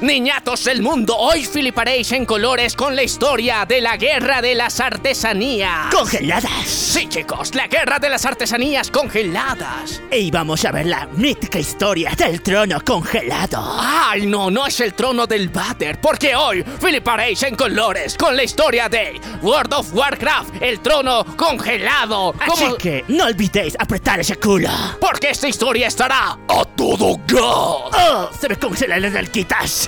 Niñatos del mundo, hoy fliparéis en colores con la historia de la guerra de las artesanías. ¡Congeladas! Sí, chicos, la guerra de las artesanías congeladas. Y vamos a ver la mítica historia del trono congelado. Ay, no, no es el trono del váter, porque hoy fliparéis en colores con la historia de World of Warcraft, el trono congelado. Así que no olvidéis apretar ese culo. Porque esta historia estará a todo gas. ¡Oh! Se me congelan las alquitas.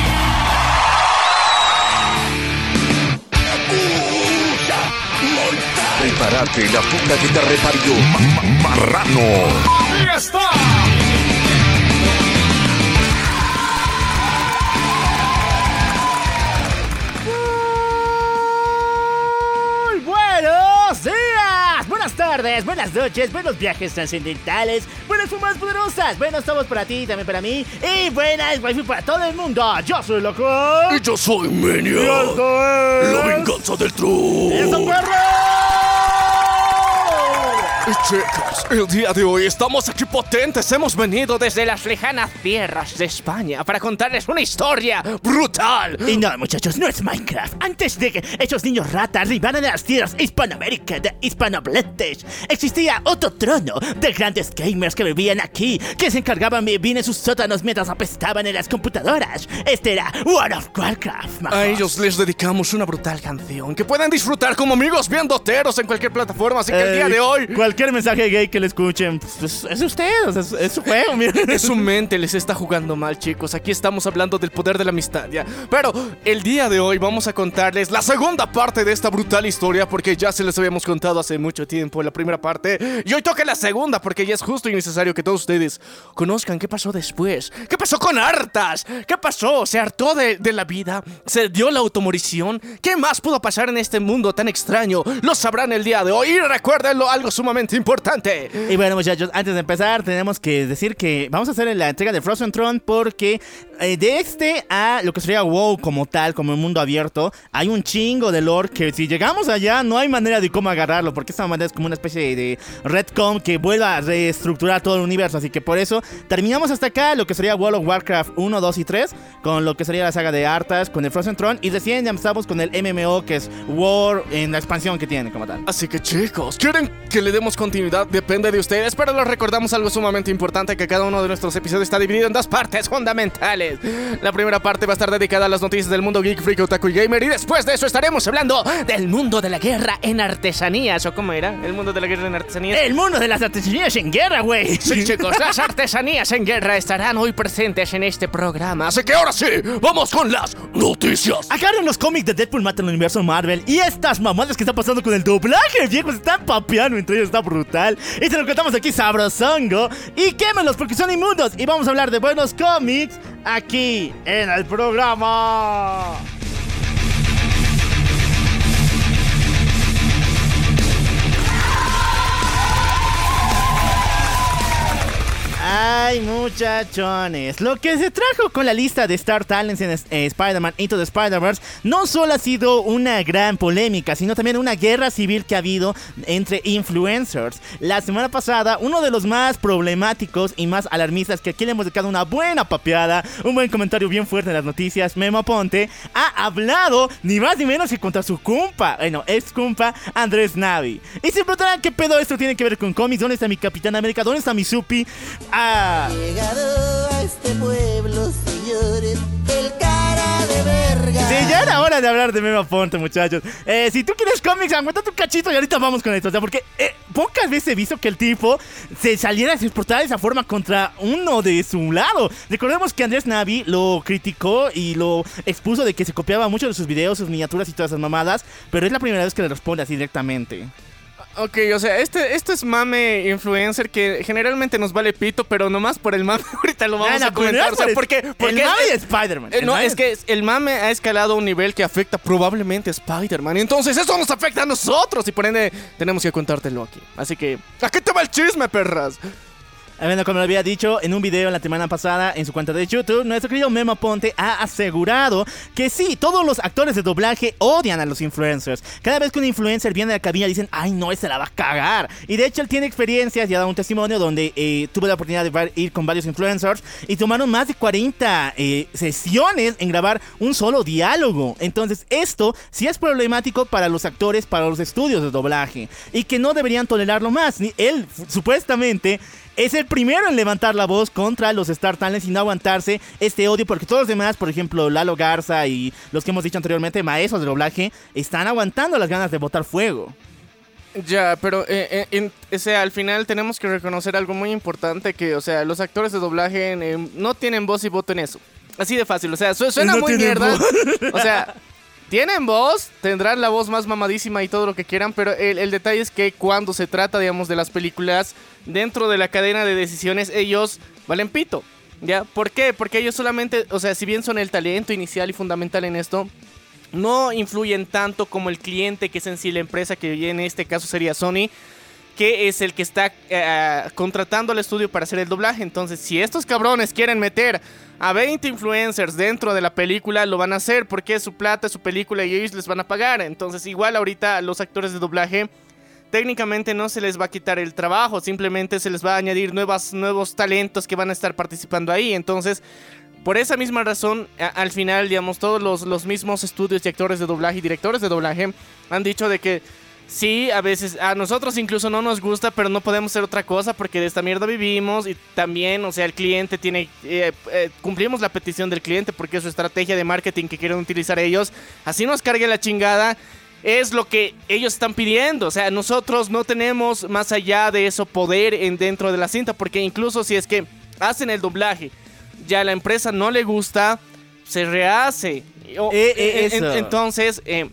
Prepárate, la puta que te reparió. Marrano. Muy buenos días, buenas tardes, buenas noches, buenos viajes trascendentales, buenas fumas poderosas, buenos somos para ti, también para mí, y buenas wifi para todo el mundo. Yo soy loco. Y yo soy Menia. Y esto es- La venganza del trono. ¡Eso, perro! Chicos, el día de hoy estamos aquí potentes. Hemos venido desde las lejanas tierras de España para contarles una historia brutal. Y no, muchachos, no es Minecraft. Antes de que esos niños ratas arribaran a las tierras Hispanoamérica de hispanohablantes, existía otro trono de grandes gamers que vivían aquí, que se encargaban de vivir en sus sótanos mientras apestaban en las computadoras. Este era World of Warcraft, majos. A ellos les dedicamos una brutal canción que pueden disfrutar como amigos bien doteros en cualquier plataforma. Así que el día de hoy Cualquier mensaje gay que le escuchen, pues, es usted, es, su juego, miren. Es su mente les está jugando mal, chicos. Aquí estamos hablando del poder de la amistad, ¿ya? Pero el día de hoy vamos a contarles la segunda parte de esta brutal historia porque ya se les habíamos contado hace mucho tiempo la primera parte. Y hoy toca la segunda porque ya es justo y necesario que todos ustedes conozcan qué pasó después. ¿Qué pasó con Artas? ¿Qué pasó? ¿Se hartó de, de la vida? ¿Se dio la automorición? ¿Qué más pudo pasar en este mundo tan extraño? Lo sabrán el día de hoy y recuérdenlo algo sumamente importante. Y bueno, muchachos, antes de empezar, tenemos que decir que vamos a hacer la entrega de Frozen Throne porque eh, de este a lo que sería WoW como tal, como el mundo abierto, hay un chingo de lore que si llegamos allá no hay manera de cómo agarrarlo, porque esta manera es como una especie de Redcom que vuelva a reestructurar todo el universo. Así que por eso terminamos hasta acá lo que sería World of Warcraft 1, 2 y 3, con lo que sería la saga de Arthas, con el Frozen Throne, y recién ya empezamos con el MMO que es War en la expansión que tiene como tal. Así que chicos, ¿quieren que le demos continuidad? Depende de ustedes, pero les recordamos algo sumamente importante, que cada uno de nuestros episodios está dividido en dos partes fundamentales. La primera parte va a estar dedicada a las noticias del mundo geek, freak, otaku y gamer, y después de eso estaremos hablando del mundo de la guerra en artesanías, ¿o cómo era? ¿El mundo de la guerra en artesanías? El mundo de las artesanías en guerra, güey. Sí, chicos, las artesanías en guerra estarán hoy presentes en este programa, así que ahora sí, vamos con las noticias. Agarren los cómics de Deadpool mata el universo Marvel y estas mamadas que están pasando con el doblaje, viejo, se están papeando entre ellos, está brutal. Y te lo contamos aquí sabrosongo. Y quémelos porque son inmundos. Y vamos a hablar de buenos cómics aquí en el programa. Ay, muchachones. Lo que se trajo con la lista de Star Talents en eh, Spider-Man Into the Spider-Verse no solo ha sido una gran polémica, sino también una guerra civil que ha habido entre influencers. La semana pasada, uno de los más problemáticos y más alarmistas que aquí le hemos dedicado una buena papeada, un buen comentario bien fuerte en las noticias, Memo Ponte, ha hablado ni más ni menos que contra su compa, bueno, ex compa Andrés Navi. Y se preguntarán qué pedo esto tiene que ver con cómics, ¿dónde está mi Capitán América? ¿Dónde está mi Supi? Ah, llegado a este pueblo, señores, el cara de verga. Sí, ya era hora de hablar de Memo Ponte, muchachos. Eh, si tú quieres cómics, aguanta tu cachito y ahorita vamos con esto. O sea, porque eh, pocas veces he visto que el tipo se saliera a exportar de esa forma contra uno de su lado. Recordemos que Andrés Navi lo criticó y lo expuso de que se copiaba mucho de sus videos, sus miniaturas y todas esas mamadas, pero es la primera vez que le responde así directamente. Ok, o sea, este, este es mame influencer que generalmente nos vale pito, pero nomás por el mame ahorita lo vamos no, a comentar. pero O sea, es- porque, porque el mame de Spider-Man. eh, no, es que el mame ha escalado a un nivel que afecta probablemente a Spider-Man. Entonces eso nos afecta a nosotros y por ende tenemos que contártelo aquí. Así que, ¿a qué te va el chisme, perras? Ah, Bueno, como lo había dicho en un video la semana pasada en su cuenta de YouTube, nuestro querido Memo Ponte ha asegurado que sí, todos los actores de doblaje odian a los influencers. Cada vez que un influencer viene a la cabina dicen, ay no, ese la va a cagar. Y de hecho él tiene experiencias y ha dado un testimonio donde eh, tuve la oportunidad de ir con varios influencers y tomaron más de 40 eh, sesiones en grabar un solo diálogo. Entonces esto sí es problemático para los actores, para los estudios de doblaje y que no deberían tolerarlo más. Él supuestamente es el primero en levantar la voz contra los Star Talents y no aguantarse este odio, porque todos los demás, por ejemplo, Lalo Garza y los que hemos dicho anteriormente, maestros de doblaje, están aguantando las ganas de botar fuego. Ya, pero eh, eh, en- o sea, al final tenemos que reconocer algo muy importante que, o sea, los actores de doblaje eh, no tienen voz y voto en eso. Así de fácil, o sea, su- suena No muy mierda. O sea, tienen voz, tendrán la voz más mamadísima y todo lo que quieran, pero el, el detalle es que cuando se trata, digamos, de las películas, dentro de la cadena de decisiones, ellos valen pito. ¿Ya? ¿Por qué? Porque ellos solamente, o sea, si bien son el talento inicial y fundamental en esto, no influyen tanto como el cliente, que es en sí la empresa, que en este caso sería Sony, que es el que está eh, contratando al estudio para hacer el doblaje. Entonces, si estos cabrones quieren meter a 20 influencers dentro de la película, lo van a hacer porque es su plata, su película y ellos les van a pagar. Entonces, igual ahorita los actores de doblaje técnicamente no se les va a quitar el trabajo, simplemente se les va a añadir nuevas, nuevos talentos que van a estar participando ahí. Entonces, por esa misma razón, al final, digamos, todos los, los mismos estudios y actores de doblaje y directores de doblaje han dicho de que sí, a veces a nosotros incluso no nos gusta, pero no podemos hacer otra cosa porque de esta mierda vivimos y también, o sea, el cliente tiene, eh, eh, cumplimos la petición del cliente porque es su estrategia de marketing que quieren utilizar ellos. Así nos cargue la chingada. Es lo que ellos están pidiendo. O sea, nosotros no tenemos más allá de eso poder en dentro de la cinta. Porque incluso si es que hacen el doblaje, ya a la empresa no le gusta, se rehace. Eh, eh, en- eso. entonces, eh,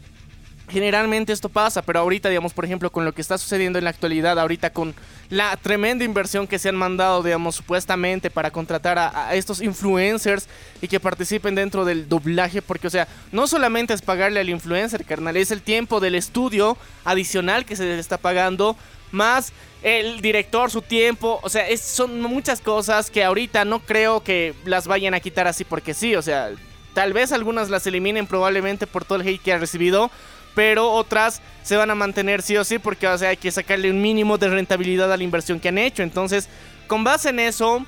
generalmente esto pasa. Pero ahorita, digamos, por ejemplo, con lo que está sucediendo en la actualidad, ahorita con la tremenda inversión que se han mandado, digamos, supuestamente para contratar a, a estos influencers y que participen dentro del doblaje, porque, o sea, no solamente es pagarle al influencer, carnal, es el tiempo del estudio adicional que se les está pagando, más el director, su tiempo, o sea, es- son muchas cosas que ahorita no creo que las vayan a quitar así porque sí, o sea, tal vez algunas las eliminen probablemente por todo el hate que ha recibido, pero otras se van a mantener sí o sí porque o sea, hay que sacarle un mínimo de rentabilidad a la inversión que han hecho. Entonces, con base en eso,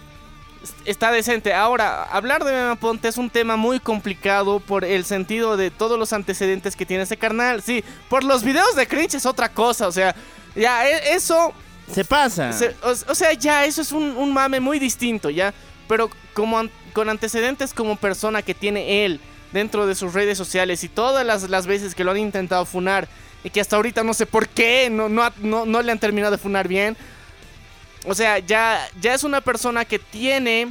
est- está decente. Ahora, hablar de Mema Ponte es un tema muy complicado por el sentido de todos los antecedentes que tiene ese carnal. Sí, por los videos de cringe es otra cosa, o sea, ya e- eso Se pasa. se- o, o sea, ya, eso es un, un mame muy distinto, ¿ya? Pero como an- con antecedentes como persona que tiene él dentro de sus redes sociales y todas las, las veces que lo han intentado funar y que hasta ahorita no sé por qué no, no, no, no le han terminado de funar bien. O sea, ya, ya es una persona que tiene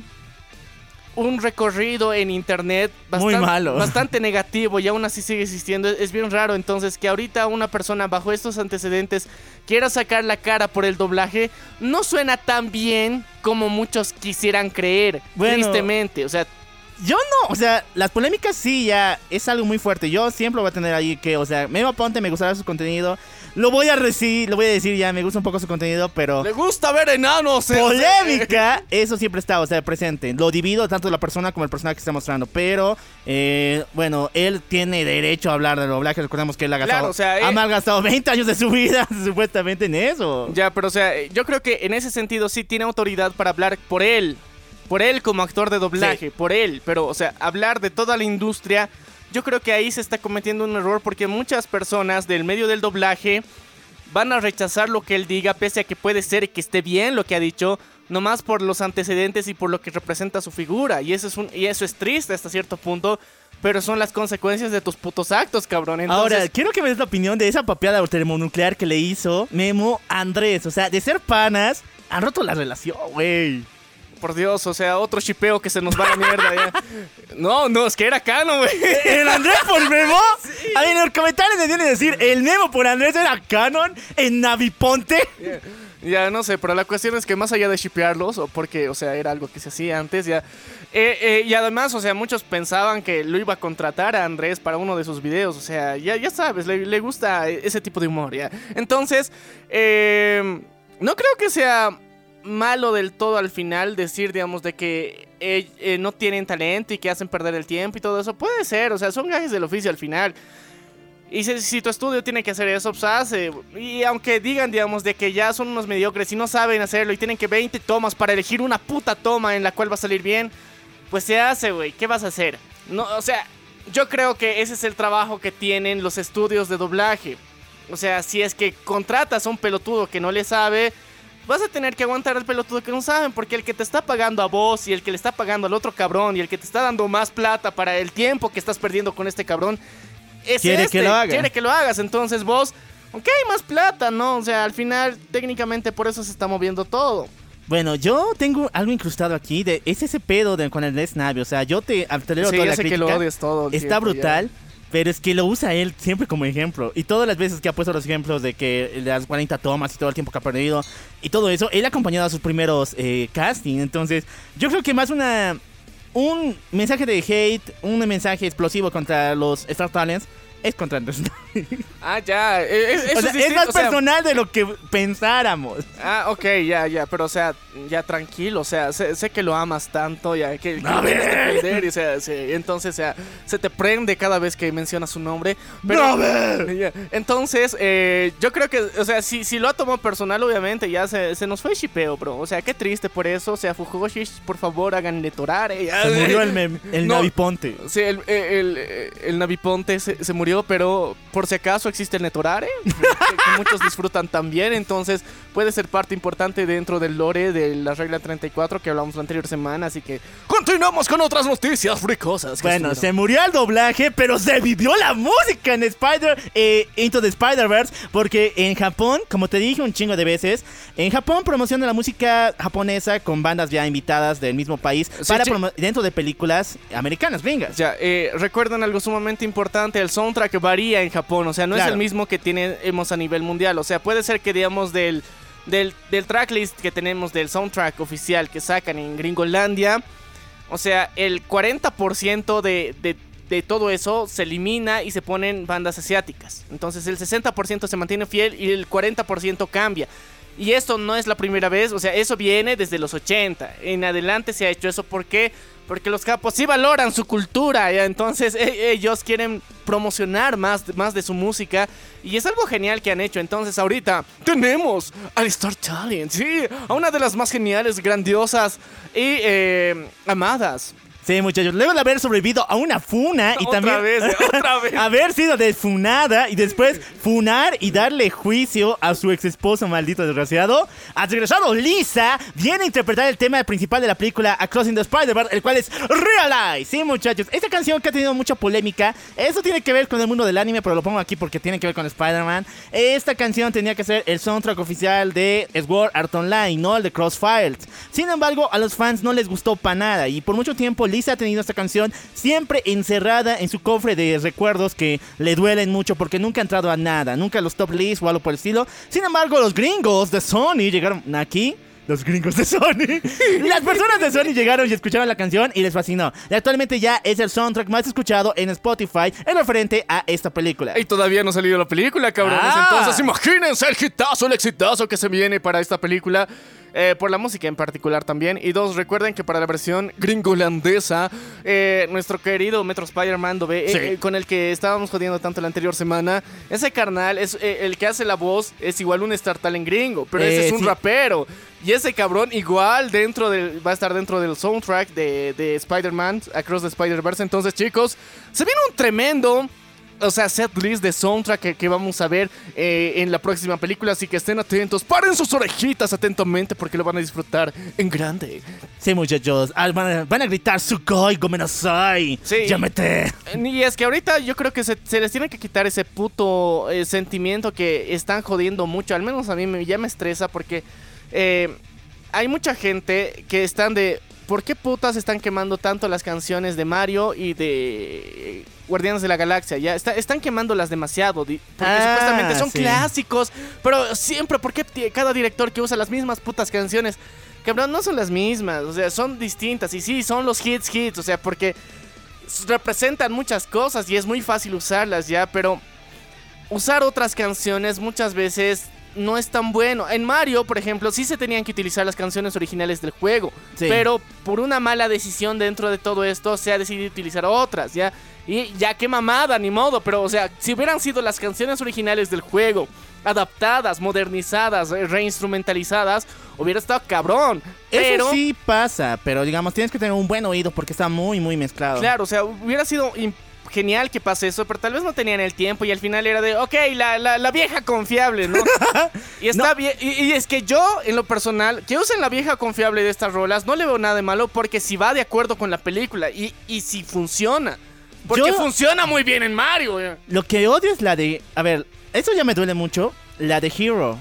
un recorrido en internet Muy bastan- malo. bastante negativo y aún así sigue existiendo. Es bien raro entonces que ahorita una persona bajo estos antecedentes quiera sacar la cara por el doblaje no suena tan bien como muchos quisieran creer. Bueno. tristemente, o sea, Yo no, o sea, las polémicas sí ya es algo muy fuerte. Yo siempre voy a tener ahí que, o sea, Memo Ponte me gustará su contenido. Lo voy a decir, lo voy a decir ya, me gusta un poco su contenido, pero le gusta ver enanos. eh. polémica, eso siempre está, o sea, presente. Lo divido tanto la persona como el personaje que está mostrando, pero eh, bueno, él tiene derecho a hablar de doblaje. Recordemos que él ha gastado, Claro, o sea, ha eh- malgastado 20 años de su vida supuestamente en eso. Ya, pero o sea, yo creo que en ese sentido sí tiene autoridad para hablar por él. Por él como actor de doblaje, por él. Pero, o sea, hablar de toda la industria, yo creo que ahí se está cometiendo un error porque muchas personas del medio del doblaje van a rechazar lo que él diga, pese a que puede ser que esté bien lo que ha dicho, nomás por los antecedentes y por lo que representa su figura. Y eso es, un, y eso es triste hasta cierto punto. Pero son las consecuencias de tus putos actos, cabrón. Entonces, Ahora, quiero que me des la opinión de esa papeada termonuclear que le hizo Memo Andrés. O sea, de ser panas, han roto la relación, güey. Por Dios, o sea, otro chipeo que se nos va a la mierda ya. No, no, es que era Canon, güey. ¿El Andrés por Memo? A ver, en los comentarios me tienen que decir, ¿el Memo por Andrés era canon en Naviponte? Ya no sé, pero la cuestión es que más allá de shipearlos, o porque, o sea, era algo que se hacía antes, ya. eh, eh, y además, o sea, muchos pensaban que lo iba a contratar a Andrés para uno de sus videos, o sea, ya, ya sabes, le, le gusta ese tipo de humor, ya. Entonces, eh, no creo que sea malo del todo al final decir, digamos, de que eh, eh, no tienen talento y que hacen perder el tiempo y todo eso. Puede ser, o sea, son gajes del oficio al final. Y si, tu estudio tiene que hacer eso, pues hace. Y aunque digan, digamos, de que ya son unos mediocres y no saben hacerlo y tienen que 20 tomas para elegir una puta toma en la cual va a salir bien, pues se hace, güey. ¿Qué vas a hacer? No, o sea, yo creo que ese es el trabajo que tienen los estudios de doblaje. O sea, si es que contratas a un pelotudo que no le sabe, vas a tener que aguantar al pelotudo que no saben, porque el que te está pagando a vos y el que le está pagando al otro cabrón y el que te está dando más plata para el tiempo que estás perdiendo con este cabrón, es Quiere este, que lo haga. Quiere que lo hagas, entonces vos, aunque hay más plata, ¿no? O sea, al final, técnicamente por eso se está moviendo todo. Bueno, yo tengo algo incrustado aquí, de, es ese pedo de, con el Navi, o sea, yo te, te leo Sí, toda la que lo todo el Está tiempo, ya. Pero es que lo usa él siempre como ejemplo. Y todas las veces que ha puesto los ejemplos de que las 40 tomas y todo el tiempo que ha perdido y todo eso, él ha acompañado a sus primeros eh, casting. Entonces, yo creo que más una un mensaje de hate, un mensaje explosivo contra los Star Talents es contra Navi. Ah, ya. eh, es- eso O sea, es es más o sea, personal de lo que pensáramos. Ah, ok, ya, ya, pero o sea, ya tranquilo, o sea, sé, sé que lo amas tanto, ya, que, ¡No, que defender, y, o sea, sí, entonces, o sea, se te prende cada vez que mencionas su nombre. Pero, Ya, Entonces, eh, yo creo que, o sea, si, si lo ha tomado personal, obviamente, ya se, se nos fue shipeo, bro. O sea, qué triste por eso, o sea, Fujoshi, por favor, háganle torare. ya. Se murió el, mem- el No. Naviponte. Sí, el, el, el, el Naviponte se, se murió, pero por si acaso existe el Netorare, que, que muchos disfrutan también, entonces puede ser parte importante dentro del lore de la regla 34 que hablamos la anterior semana, así que continuamos con otras noticias fricosas. Bueno, se estuvieron. murió el doblaje, pero se vivió la música en Spider eh, Into the Spider-Verse, porque en Japón, como te dije un chingo de veces, en Japón promociona la música japonesa con bandas ya invitadas del mismo país Sí, para dentro de películas americanas, gringas. Ya, eh, recuerdan algo sumamente importante, el soundtrack varía en Japón, o sea, no es el mismo que tenemos a nivel mundial, o sea, puede ser que digamos del, del, del tracklist que tenemos del soundtrack oficial que sacan en Gringolandia, o sea, el 40% de, de, de todo eso se elimina y se ponen bandas asiáticas, entonces el 60% se mantiene fiel y el 40% cambia. Y esto no es la primera vez, o sea, eso viene desde los 80. En adelante se ha hecho eso. ¿Por qué? Porque los capos sí valoran su cultura, entonces e- ellos quieren promocionar más, más de su música. Y es algo genial que han hecho. Entonces ahorita tenemos al Star Talent, sí, a una de las más geniales, grandiosas y eh, amadas. Sí, muchachos, luego de haber sobrevivido a una funa y Otra también vez, otra vez. haber sido desfunada y después funar y darle juicio a su ex esposo maldito desgraciado, ha regresado Lisa, viene a interpretar el tema principal de la película Across the Spider-Verse, el cual es Realize. Sí, muchachos, esta canción que ha tenido mucha polémica, eso tiene que ver con el mundo del anime, pero lo pongo aquí porque tiene que ver con Spider-Man. Esta canción tenía que ser el soundtrack oficial de Sword Art Online, no el de Crossfires. Sin embargo, a los fans no les gustó para nada y por mucho tiempo Lisa ha tenido esta canción siempre encerrada en su cofre de recuerdos que le duelen mucho porque nunca ha entrado a nada, nunca a los top lists o algo por el estilo. Sin embargo, los gringos de Sony llegaron aquí. Los gringos de Sony. Las personas de Sony llegaron y escucharon la canción y les fascinó. Y actualmente ya es el soundtrack más escuchado en Spotify en referente a esta película. Y todavía no ha salido la película, cabrones. Ah. Entonces, imagínense el hitazo, el exitazo que se viene para esta película. Eh, por la música en particular también. Y dos, recuerden que para la versión gringolandesa, eh, nuestro querido Metro Spider-Man, eh, Sí. con el que estábamos jodiendo tanto la anterior semana, ese carnal, es eh, el que hace la voz, es igual un Star Talent gringo, pero ese Eh, es un sí. rapero. Y ese cabrón igual dentro del, va a estar dentro del soundtrack de, de Spider-Man, Across the Spider-Verse. Entonces, chicos, se viene un tremendo o sea, set list de soundtrack que, que vamos a ver eh, en la próxima película, así que estén atentos, paren sus orejitas atentamente porque lo van a disfrutar en grande. Sí, muchachos. Ah, van, a, van a gritar Sugoi Gomenasai. Sí. Llámete. Y es que ahorita yo creo que se, se les tiene que quitar ese puto eh, sentimiento que están jodiendo mucho, al menos a mí me, ya me estresa porque... eh, hay mucha gente que están de. ¿Por qué putas están quemando tanto las canciones de Mario y de Guardianes de la Galaxia? Ya está- están quemándolas demasiado. Porque Ah, supuestamente son sí. clásicos. Pero siempre, ¿por qué cada director que usa las mismas putas canciones? Cabrón, no son las mismas. O sea, son distintas. Y sí, son los hits, hits. O sea, porque representan muchas cosas y es muy fácil usarlas ya. Pero usar otras canciones muchas veces no es tan bueno. En Mario, por ejemplo, sí se tenían que utilizar las canciones originales del juego, Sí. pero por una mala decisión dentro de todo esto se ha decidido utilizar otras, ¿ya? Y ya qué mamada, ni modo, pero o sea, si hubieran sido las canciones originales del juego adaptadas, modernizadas, eh, reinstrumentalizadas, hubiera estado cabrón. Pero Eso sí pasa, pero digamos, tienes que tener un buen oído porque está muy, muy mezclado. Claro, o sea, hubiera sido genial que pase eso, pero tal vez no tenían el tiempo y al final era de, ok, la, la, la vieja confiable, ¿no? y está bien, y, y es que yo, en lo personal, que usen la vieja confiable de estas rolas, no le veo nada de malo porque si va de acuerdo con la película y, y si funciona. Porque Yo- funciona muy bien en Mario. eh. Lo que odio es la de. A ver, eso ya me duele mucho. La de Hero.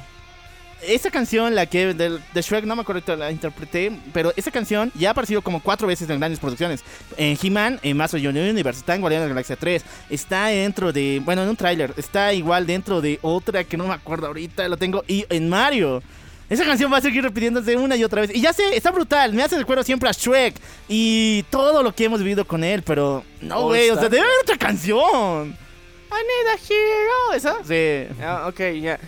Esa canción, la que del- de Shrek, no me acuerdo la interpreté, pero esa canción ya ha aparecido como cuatro veces en grandes producciones. En He-Man, en Master Universe, está en Guardianes de la Galaxia 3, está dentro de, bueno, en un tráiler, está igual dentro de otra que no me acuerdo ahorita, lo tengo, y en Mario. Esa canción va a seguir repitiéndose una y otra vez. Y ya sé, está brutal, me hace recuerdo siempre a Shrek y todo lo que hemos vivido con él, pero no, Oh, güey, o sea, debe haber otra canción. I need a hero. ¿Esa? Sí. Ah, ok, ya.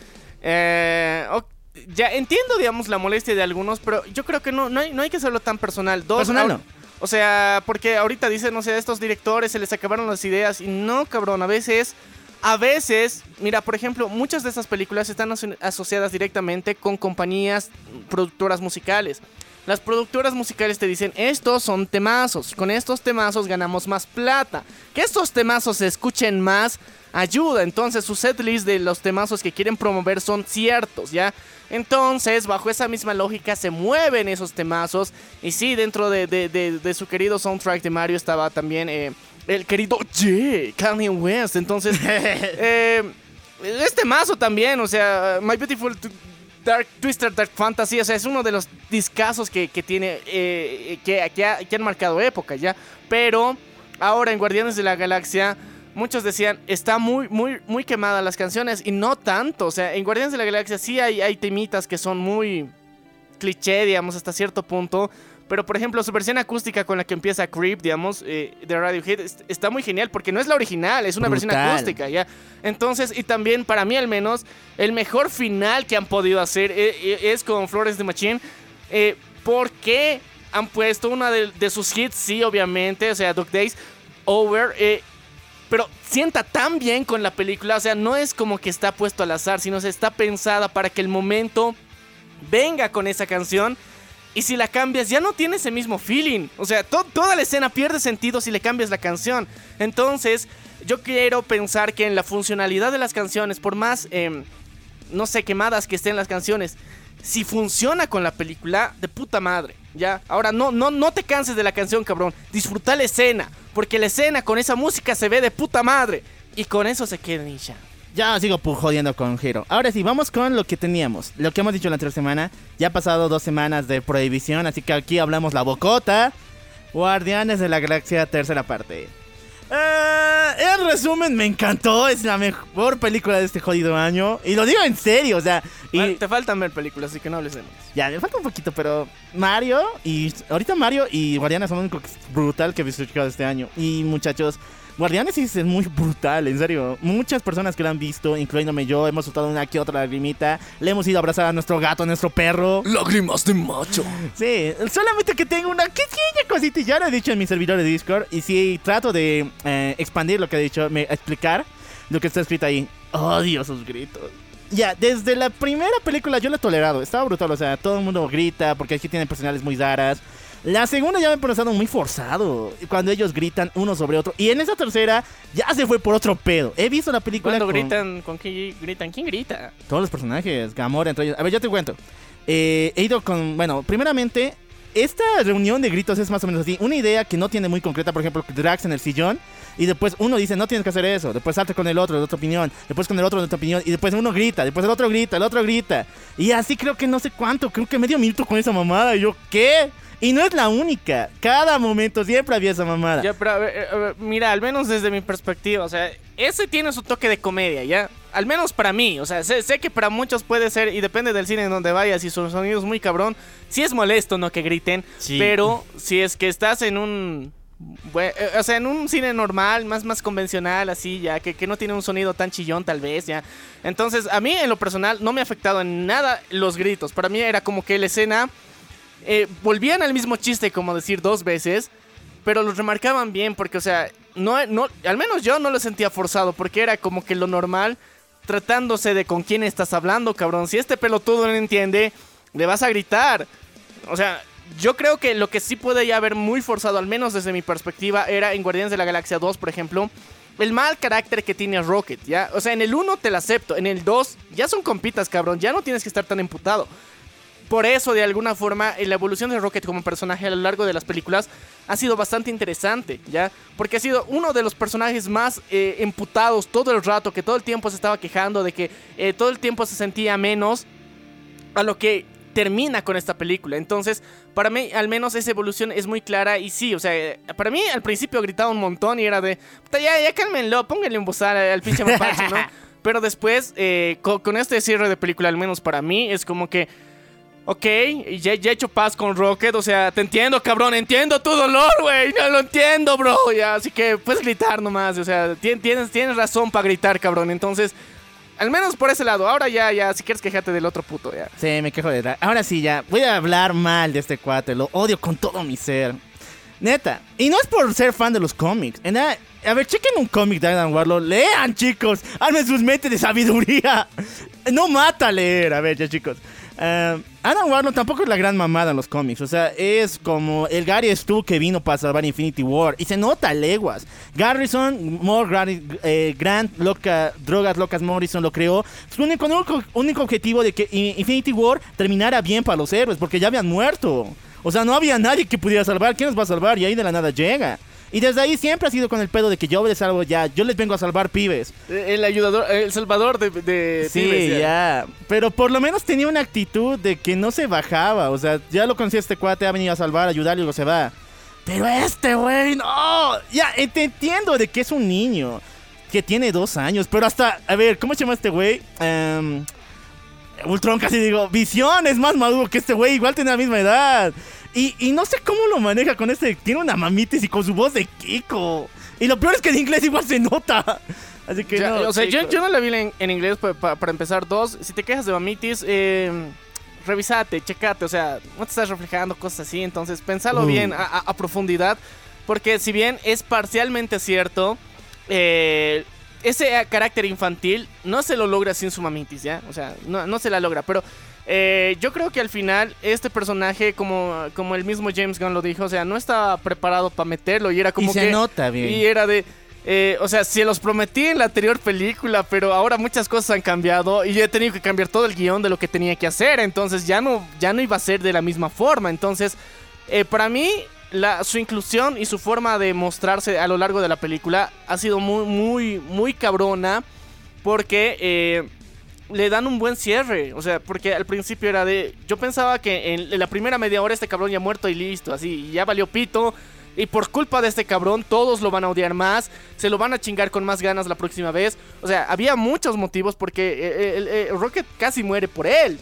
Eh, ok, ya entiendo, digamos, la molestia de algunos, pero yo creo que no, no, hay, no hay que hacerlo tan personal. Dos, Personal no. O sea, porque ahorita dicen, no sé, estos directores se les acabaron las ideas. Y no, cabrón, a veces. A veces, mira, por ejemplo, muchas de estas películas están aso- asociadas directamente con compañías productoras musicales. Las productoras musicales te dicen, estos son temazos, con estos temazos ganamos más plata. Que estos temazos se escuchen más ayuda. Entonces su setlist de los temazos que quieren promover son ciertos, ¿ya? Entonces, bajo esa misma lógica se mueven esos temazos. Y sí, dentro de, de- de- de su querido soundtrack de Mario estaba también eh, el querido J, Kanye West. Entonces, eh, este mazo también, o sea, My Beautiful Dark Twister Dark Fantasy, o sea, es uno de los discazos que, tiene, eh, que, que han marcado época, ¿ya? Pero ahora en Guardianes de la Galaxia, muchos decían, está muy, muy, muy quemada las canciones, y no tanto, o sea, en Guardianes de la Galaxia sí hay, hay temitas que son muy cliché, digamos, hasta cierto punto. Pero, por ejemplo, su versión acústica con la que empieza Creep, digamos, eh, de Radiohead, est- está muy genial porque no es la original, es una versión acústica, ¿ya? Entonces, y también, para mí al menos, el mejor final que han podido hacer eh, eh, es con Flores de Machine. Eh, porque han puesto una de, de sus hits, sí, obviamente, o sea, Dog Days, Over, eh, pero sienta tan bien con la película, o sea, no es como que está puesto al azar, sino se está pensada para que el momento venga con esa canción. Y si la cambias, ya no tiene ese mismo feeling. O sea, to- toda la escena pierde sentido si le cambias la canción. Entonces, yo quiero pensar que en la funcionalidad de las canciones, por más, em, no sé, quemadas que estén las canciones, si funciona con la película, de puta madre. Ya, ahora no, no, no te canses de la canción, cabrón. Disfruta la escena, porque la escena con esa música se ve de puta madre. Y con eso se queda y ya. Sigo jodiendo con Hero. Ahora sí, vamos con lo que teníamos. Lo que hemos dicho la anterior semana. Ya ha pasado dos semanas de prohibición, así que aquí hablamos la bocota. Guardianes de la Galaxia, tercera parte. Eh, en resumen, me encantó. Es la mejor película de este jodido año. Y lo digo en serio, o sea. Y Bueno, te faltan ver películas, así que no hables de más. ya, me falta un poquito, pero Mario y ahorita Mario y Guardianes son lo único brutal que he visto este año. Y muchachos, Guardianes sí es muy brutal, en serio. Muchas personas que lo han visto, incluyéndome yo, hemos soltado una que otra lagrimita. Le hemos ido a abrazar a nuestro gato, a nuestro perro. Lágrimas de macho. Sí, solamente que tengo una pequeña cosita ya lo he dicho en mi servidor de Discord. Y sí, trato de eh, expandir lo que he dicho, me, explicar lo que está escrito ahí. Odio sus gritos. Ya, desde la primera película yo lo he tolerado. Estaba brutal, o sea, todo el mundo grita porque aquí tienen personales muy raras. La segunda ya me pensado muy forzado. Cuando ellos gritan uno sobre otro. Y en esa tercera ya se fue por otro pedo. He visto la película. Cuando con- gritan, ¿con qué gritan? ¿Quién grita? todos los personajes, Gamora entre ellos. A ver, yo te cuento. Eh, he ido con, bueno, primeramente, esta reunión de gritos es más o menos así. Una idea que no tiene muy concreta, por ejemplo, Drax en el sillón. Y después uno dice, no tienes que hacer eso. Después salta con el otro de otra opinión. Después con el otro de otra opinión. Y después uno grita. Después el otro grita. El otro grita. Y así creo que no sé cuánto. Creo que medio minuto con esa mamada. Y yo, ¿qué? Y no es la única. Cada momento siempre había esa mamada. Ya, pero a ver, a ver, mira, al menos desde mi perspectiva, o sea, ese tiene su toque de comedia, ¿ya? Al menos para mí, o sea, sé, sé que para muchos puede ser, y depende del cine en donde vayas, y su sonido es muy cabrón, sí es molesto, ¿no? Que griten, Sí. pero si es que estás en un... eh, o sea, en un cine normal, más, más convencional, así, ya, que, que no tiene un sonido tan chillón, tal vez, ya. Entonces, a mí, en lo personal, no me ha afectado en nada los gritos. Para mí era como que la escena eh, volvían al mismo chiste, como decir dos veces, pero los remarcaban bien, porque, o sea, no, no, al menos yo no lo sentía forzado, porque era como que lo normal, tratándose de con quién estás hablando, cabrón. Si este pelotudo no entiende, le vas a gritar. O sea, yo creo que lo que sí puede ya haber muy forzado, al menos desde mi perspectiva, era en Guardianes de la Galaxia 2, por ejemplo. El mal carácter que tiene Rocket, ¿ya? O sea, en el 1 te lo acepto, en el 2 ya son compitas, cabrón, ya no tienes que estar tan emputado. Por eso, de alguna forma, la evolución de Rocket como personaje a lo largo de las películas ha sido bastante interesante, ¿ya? Porque ha sido uno de los personajes más eh, emputados todo el rato, que todo el tiempo se estaba quejando de que eh, todo el tiempo se sentía menos a lo que termina con esta película. Entonces, para mí, al menos esa evolución es muy clara y sí, o sea, eh, para mí al principio gritaba un montón y era de, "Puta, ya, ya cálmenlo, pónganle un bozal al, pinche mapache, ¿no? Pero después, eh, co- con, este cierre de película, al menos para mí, es como que, ok, ya, ya he hecho paz con Rocket, o sea, te entiendo, cabrón, entiendo tu dolor, güey, no lo entiendo, bro, ya, así que puedes gritar nomás, o sea, tien- tienes, tienes razón para gritar, cabrón, entonces... Al menos por ese lado. Ahora ya, ya, si quieres quejarte del otro puto, ya. Sí, me quejo de. Ahora sí, ya. Voy a hablar mal de este cuate. Lo odio con todo mi ser. Neta. Y no es por ser fan de los cómics. En a, a ver, chequen un cómic de Adam Warlock. Lean, chicos. Armen sus mentes de sabiduría. No mata leer. A ver, ya, chicos. Eh, Adam Warlock tampoco es la gran mamada en los cómics. O sea, es como el Gary Stu que vino para salvar Infinity War. Y se nota leguas. Garrison, More eh, Grant, loca, Drogas Locas Morrison lo creó. Su único, único, único objetivo de que Infinity War terminara bien para los héroes. Porque ya habían muerto. O sea, no había nadie que pudiera salvar. ¿Quién nos va a salvar? Y ahí de la nada llega. Y desde ahí siempre ha sido con el pedo de que yo les salvo ya. Yo les vengo a salvar pibes. El ayudador, el salvador de, de Sí, pibes, ya. Pero por lo menos tenía una actitud de que no se bajaba. O sea, ya lo conocía este cuate, ha venido a salvar, a ayudar y luego se va. Pero este güey, no. Ya, eh, te entiendo de que es un niño. Que tiene dos años. Pero hasta, a ver, ¿cómo se llama este güey? Em, Ultron casi digo, Visión es más maduro que este güey. Igual tiene la misma edad. Y, y no sé cómo lo maneja con este. Tiene una mamitis y con su voz de Kiko. Y lo peor es que en inglés igual se nota. Así que Ya, no. o sea, yo, chicos. yo no la vi en, en inglés pa- pa- para empezar. Dos, si te quejas de mamitis, eh, revisate, checate. O sea, no te estás reflejando cosas así. Entonces, pensalo Uh. bien a, a- a profundidad. Porque si bien es parcialmente cierto, eh, ese carácter infantil no se lo logra sin su mamitis, ¿ya? O sea, no, no se la logra. Pero eh, yo creo que al final este personaje, como, como el mismo James Gunn lo dijo, o sea, no estaba preparado para meterlo y era como y se que... nota bien. Y era de. eh, o sea, se los prometí en la anterior película, pero ahora muchas cosas han cambiado y yo he tenido que cambiar todo el guion de lo que tenía que hacer. Entonces ya no, ya no iba a ser de la misma forma. Entonces, eh, para mí, la, su inclusión y su forma de mostrarse a lo largo de la película ha sido muy, muy, muy cabrona. Porque eh, le dan un buen cierre. O sea, porque al principio era de. Yo pensaba que en la primera media hora este cabrón ya muerto y listo, así, ya valió pito. Y por culpa de este cabrón, todos lo van a odiar más. Se lo van a chingar con más ganas la próxima vez. O sea, había muchos motivos porque eh, el- el- Rocket casi muere por él.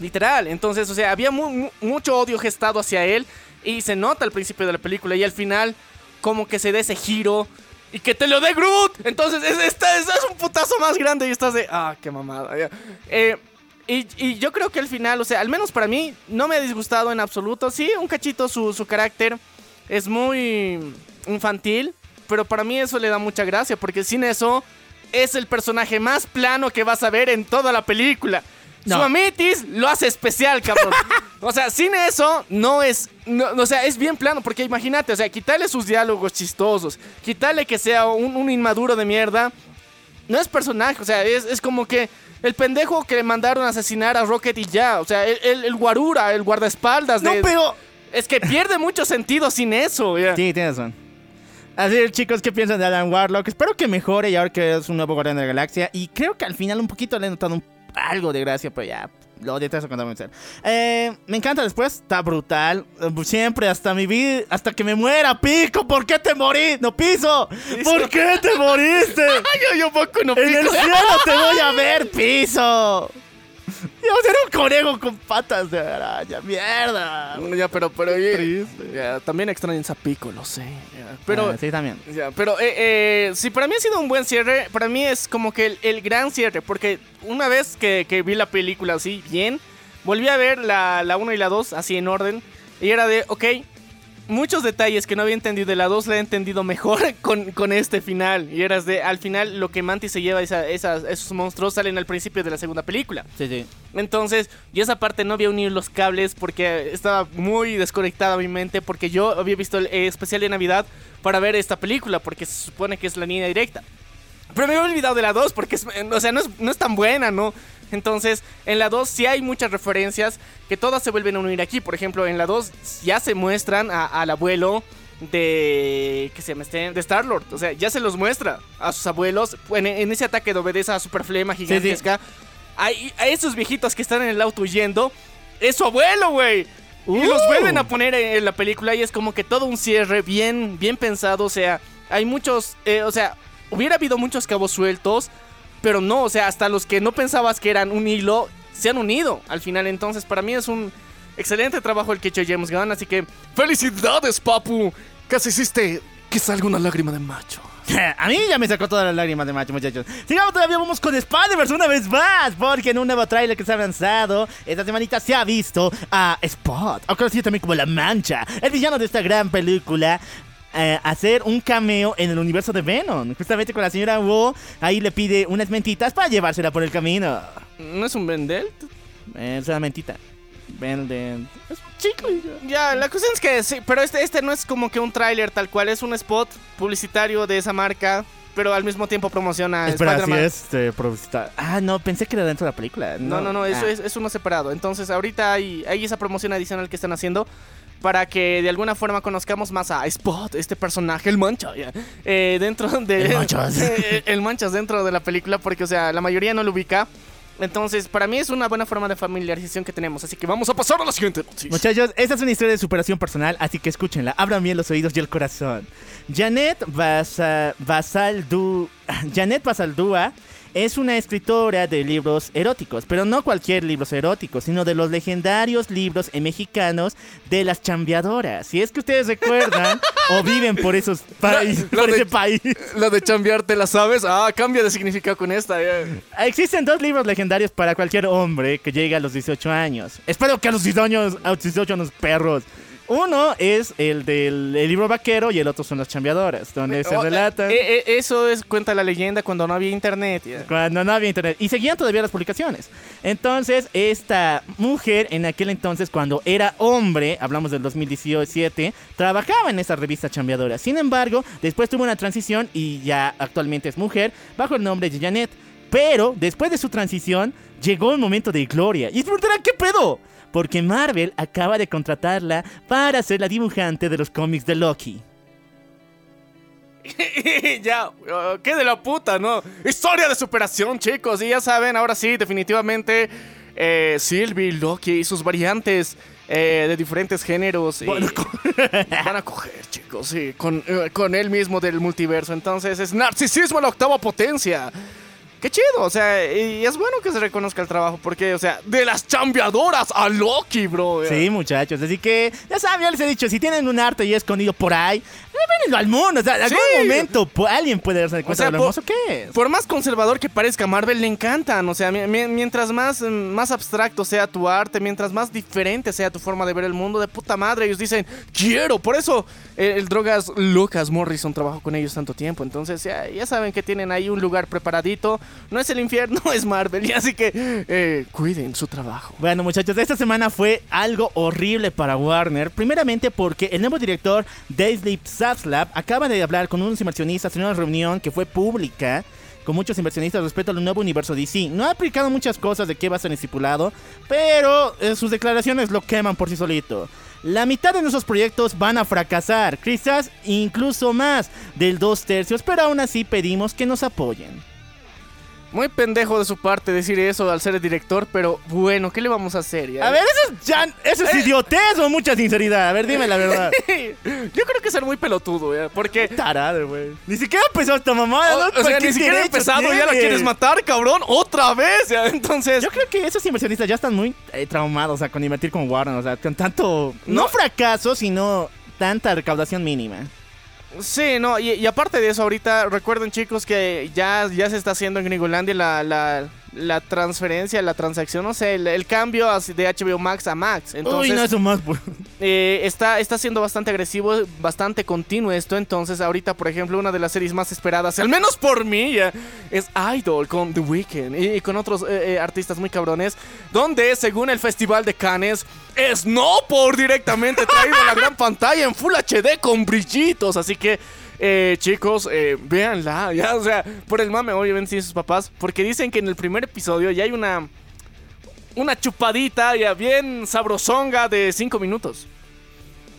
Literal. Entonces, o sea, había mu- mu- mucho odio gestado hacia él. Y se nota al principio de la película. Y al final, como que se da ese giro. Y que te lo dé Groot. Entonces, es, esta- es, un putazo más grande. Y estás de. Ah, qué mamada. Eh, y, y yo creo que al final, o sea, al menos para mí, no me ha disgustado en absoluto. Sí, un cachito su, su carácter es muy infantil. Pero para mí eso le da mucha gracia. Porque sin eso, es el personaje más plano que vas a ver en toda la película. No. Su mamitis lo hace especial, cabrón. o sea, sin eso, no es. No, o sea, es bien plano. Porque imagínate, o sea, quitarle sus diálogos chistosos. Quitarle que sea un, un inmaduro de mierda. No es personaje, o sea, es, es como que el pendejo que le mandaron a asesinar a Rocket y ya. O sea, el, el, el guarura, el guardaespaldas No, de. pero Es que pierde mucho sentido sin eso. ya. Sí, tienes razón. Así chicos, ¿qué piensan de Adam Warlock? Espero que mejore y ahora que es un nuevo Guardián de la Galaxia. Y creo que al final un poquito le he notado un- algo de gracia, pero ya lo detesto cuando me eh, Me encanta después, está brutal. Siempre, hasta mi vida, hasta que me muera, pico. ¿Por qué te morí? No piso. ¿Por qué te moriste? Ay, yo, yo poco no En el pico. cielo te voy a ver, piso. Yo ser un conejo con patas de araña, mierda. Ya, pero, pero oye, Triste. ya, también extrañan a Pico, lo sé. ya. Pero, Ah, sí, también. ya, pero eh, eh, sí, para mí ha sido un buen cierre. Para mí es como que el, el gran cierre. Porque una vez que, que vi la película así, bien, volví a ver la, la 1 y la 2 así en orden. Y era de, ok, muchos detalles que no había entendido de la 2 la he entendido mejor con, con este final. Y eras de, al final lo que Mantis se lleva, esa- esas- esos monstruos salen al principio de la segunda película. Sí, sí. Entonces, yo esa parte no había unido los cables porque estaba muy desconectada mi mente porque yo había visto el eh, especial de Navidad para ver esta película porque se supone que es la línea directa. Pero me había olvidado de la 2 porque, es- o sea, no es, no es tan buena, ¿no? Entonces, en la 2 sí hay muchas referencias que todas se vuelven a unir aquí. Por ejemplo, en la 2 ya se muestran a- al abuelo de... que se llama este? De Star-Lord. O sea, ya se los muestra a sus abuelos en, en ese ataque de obedeza superflema gigantesca. Hay- a esos viejitos que están en el auto huyendo, es su abuelo, güey. Y los Uh. vuelven a poner en, en la película y es como que todo un cierre bien, bien pensado. O sea, hay muchos, eh, o sea, hubiera habido muchos cabos sueltos, pero no, o sea, hasta los que no pensabas que eran un hilo, se han unido al final. Entonces, para mí es un excelente trabajo el que hecho James Gunn, así que felicidades, papu. Casi hiciste que salga una lágrima de macho. A mí ya me sacó todas las lágrimas de macho, muchachos. Sigamos todavía, vamos con Spider-Verse una vez más. Porque en un nuevo tráiler que se ha lanzado, esta semanita se ha visto a Spot, o conocido también como La Mancha, el villano de esta gran película. Eh, hacer un cameo en el universo de Venom. Justamente con la señora Wu, ahí le pide unas mentitas para llevársela por el camino. ¿No es un Vendel? Eh, Es una mentita. Venden. Es un chicle. Ya, la cuestión es que sí, pero este, este no es como que un tráiler tal cual, es un spot publicitario de esa marca, pero al mismo tiempo promociona Espera, Spider-Man. es publicidad. Ah, no, pensé que era dentro de la película. No, no, no, eso Ah. es, es uno separado. Entonces, ahorita hay, hay esa promoción adicional que están haciendo para que de alguna forma conozcamos más a Spot, este personaje, el Mancha, eh, dentro de... El Manchas. Eh, el Manchas dentro de la película, porque, o sea, la mayoría no lo ubica. Entonces, para mí es una buena forma de familiarización que tenemos. Así que vamos a pasar a la siguiente noticia. Muchachos, esta es una historia de superación personal, así que escúchenla. Abran bien los oídos y el corazón. Janet Basa- Basaldu- Janet Basaldúa es una escritora de libros eróticos, pero no cualquier libros eróticos, sino de los legendarios libros eh, mexicanos de las chambeadoras. Si es que ustedes recuerdan o viven por esos países, por de- ese país. La de chambear, ¿te la sabes? Ah, cambia de significado con esta. Existen dos libros legendarios para cualquier hombre que llegue a los 18 años. Espero que a los 18 años, a los 18 años perros. Uno es el del el libro vaquero y el otro son las chambeadoras, donde se Oh, relatan eh, eh, eso es cuenta la leyenda cuando no había internet. cuando no había internet. Y seguían todavía las publicaciones. Entonces, esta mujer en aquel entonces, cuando era hombre, hablamos del 2017, trabajaba en esa revista chambeadora. Sin embargo, después tuvo una transición y ya actualmente es mujer, bajo el nombre de Janet. Pero después de su transición, llegó un momento de gloria. Y se preguntarán, ¿qué pedo? Porque Marvel acaba de contratarla para ser la dibujante de los cómics de Loki. ya, uh, qué de la puta, ¿no? Historia de superación, chicos. Y ya saben, ahora sí, definitivamente, eh, Sylvie, Loki y sus variantes eh, de diferentes géneros y- van a coger, chicos, sí, con, eh, con él mismo del multiverso. Entonces es narcisismo a la octava potencia. Qué chido, o sea, y es bueno que se reconozca el trabajo, porque, o sea, de las chambeadoras a Loki, bro. Sí, muchachos. Así que, ya saben, ya les he dicho, si tienen un arte y escondido por ahí, vénenlo al mundo. O sea, en algún Sí. momento pu- alguien puede darse cuenta de lo po- hermoso que es. Por más conservador que parezca Marvel, le encantan. O sea, mi- mi- mientras más, mm, más abstracto sea tu arte, mientras más diferente sea tu forma de ver el mundo, de puta madre, ellos dicen, quiero. Por eso eh, el Drogas Lucas Morrison trabajó con ellos tanto tiempo. Entonces, ya, ya saben que tienen ahí un lugar preparadito. No es el infierno, es Marvel. Y así que eh, cuiden su trabajo. Bueno, muchachos, esta semana fue algo horrible para Warner. Primeramente porque el nuevo director Dave Zaslav acaba de hablar con unos inversionistas en una reunión que fue pública con muchos inversionistas respecto al nuevo universo DC. No ha aplicado muchas cosas de qué va a ser estipulado, pero eh, sus declaraciones lo queman por sí solito. la mitad de nuestros proyectos van a fracasar, quizás incluso más del dos tercios, pero aún así pedimos que nos apoyen. Muy pendejo de su parte decir eso al ser el director, pero bueno, ¿qué le vamos a hacer? ya? A ver, eso es, ya, eso es idiotez o mucha sinceridad. A ver, dime la verdad. Yo creo que es ser muy pelotudo, ¿ya? Porque... Tarado, güey. Ni siquiera empezó esta mamada, ¿no? O, o sea, ¿Qué ni siquiera derecho empezado, ya la quieres matar, cabrón, otra vez, ¿ya? Entonces... Yo creo que esos inversionistas ya están muy eh, traumados, o sea, con invertir con Warner, o sea, con tanto, no, No. fracaso, sino tanta recaudación mínima. Sí, no, y, y aparte de eso, ahorita recuerden chicos que ya, ya se está haciendo en Gringolandia la, la, la transferencia, la transacción, no sé, el, el cambio de HBO Max a Max. Entonces, Uy, no, eso pues. eh, está, está siendo bastante agresivo, bastante continuo esto. Entonces, ahorita, por ejemplo, una de las series más esperadas, al menos por mí, ya, es Idol con The Weeknd y, y con otros eh, eh, artistas muy cabrones. Donde, según el Festival de Cannes, Snowboard directamente traído a la gran pantalla en Full HD con brillitos. Así que. Eh, chicos, eh, véanla, ya, o sea, por el mame, obviamente, sus papás, porque dicen que en el primer episodio ya hay una, una chupadita ya bien sabrosonga de 5 minutos.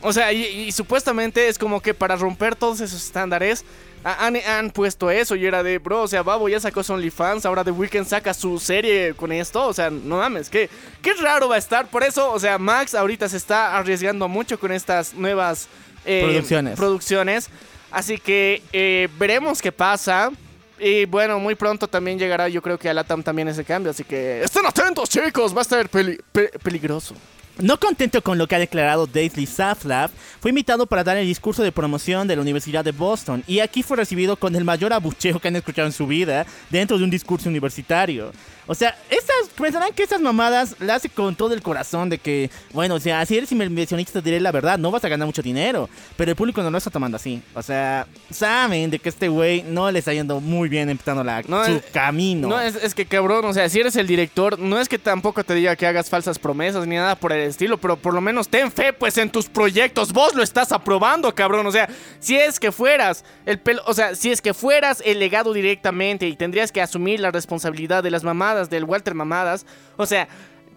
O sea, y, y supuestamente es como que para romper todos esos estándares ha- han, han puesto eso y era de, bro, o sea, Babo ya sacó su OnlyFans, ahora The Weeknd saca su serie con esto, o sea, no mames, qué, qué raro va a estar. Por eso, o sea, Max ahorita se está arriesgando mucho con estas nuevas eh, Producciones. producciones. Así que eh, veremos qué pasa. Y bueno, muy pronto también llegará, yo creo que a Latam también ese cambio. Así que estén atentos, chicos, va a estar peli- pe- peligroso. No contento con lo que ha declarado Daisley Saflab, fue invitado para dar el discurso de promoción de la Universidad de Boston y aquí fue recibido con el mayor abucheo que han escuchado en su vida dentro de un discurso universitario. O sea, estas, pensarán que estas mamadas las hace con todo el corazón de que, bueno, o sea, si eres inversionista diré la verdad, no vas a ganar mucho dinero, pero el público no lo está tomando así. O sea, saben de que este güey no le está yendo muy bien empezando la, No, su es- camino. No, es, es que cabrón, o sea, si eres el director, no es que tampoco te diga que hagas falsas promesas ni nada por el estilo, pero por lo menos ten fe pues en tus proyectos, vos lo estás aprobando, cabrón, o sea, si es que fueras el pelo, o sea, si es que fueras el legado directamente y tendrías que asumir la responsabilidad de las mamadas del Walter Mamadas, o sea,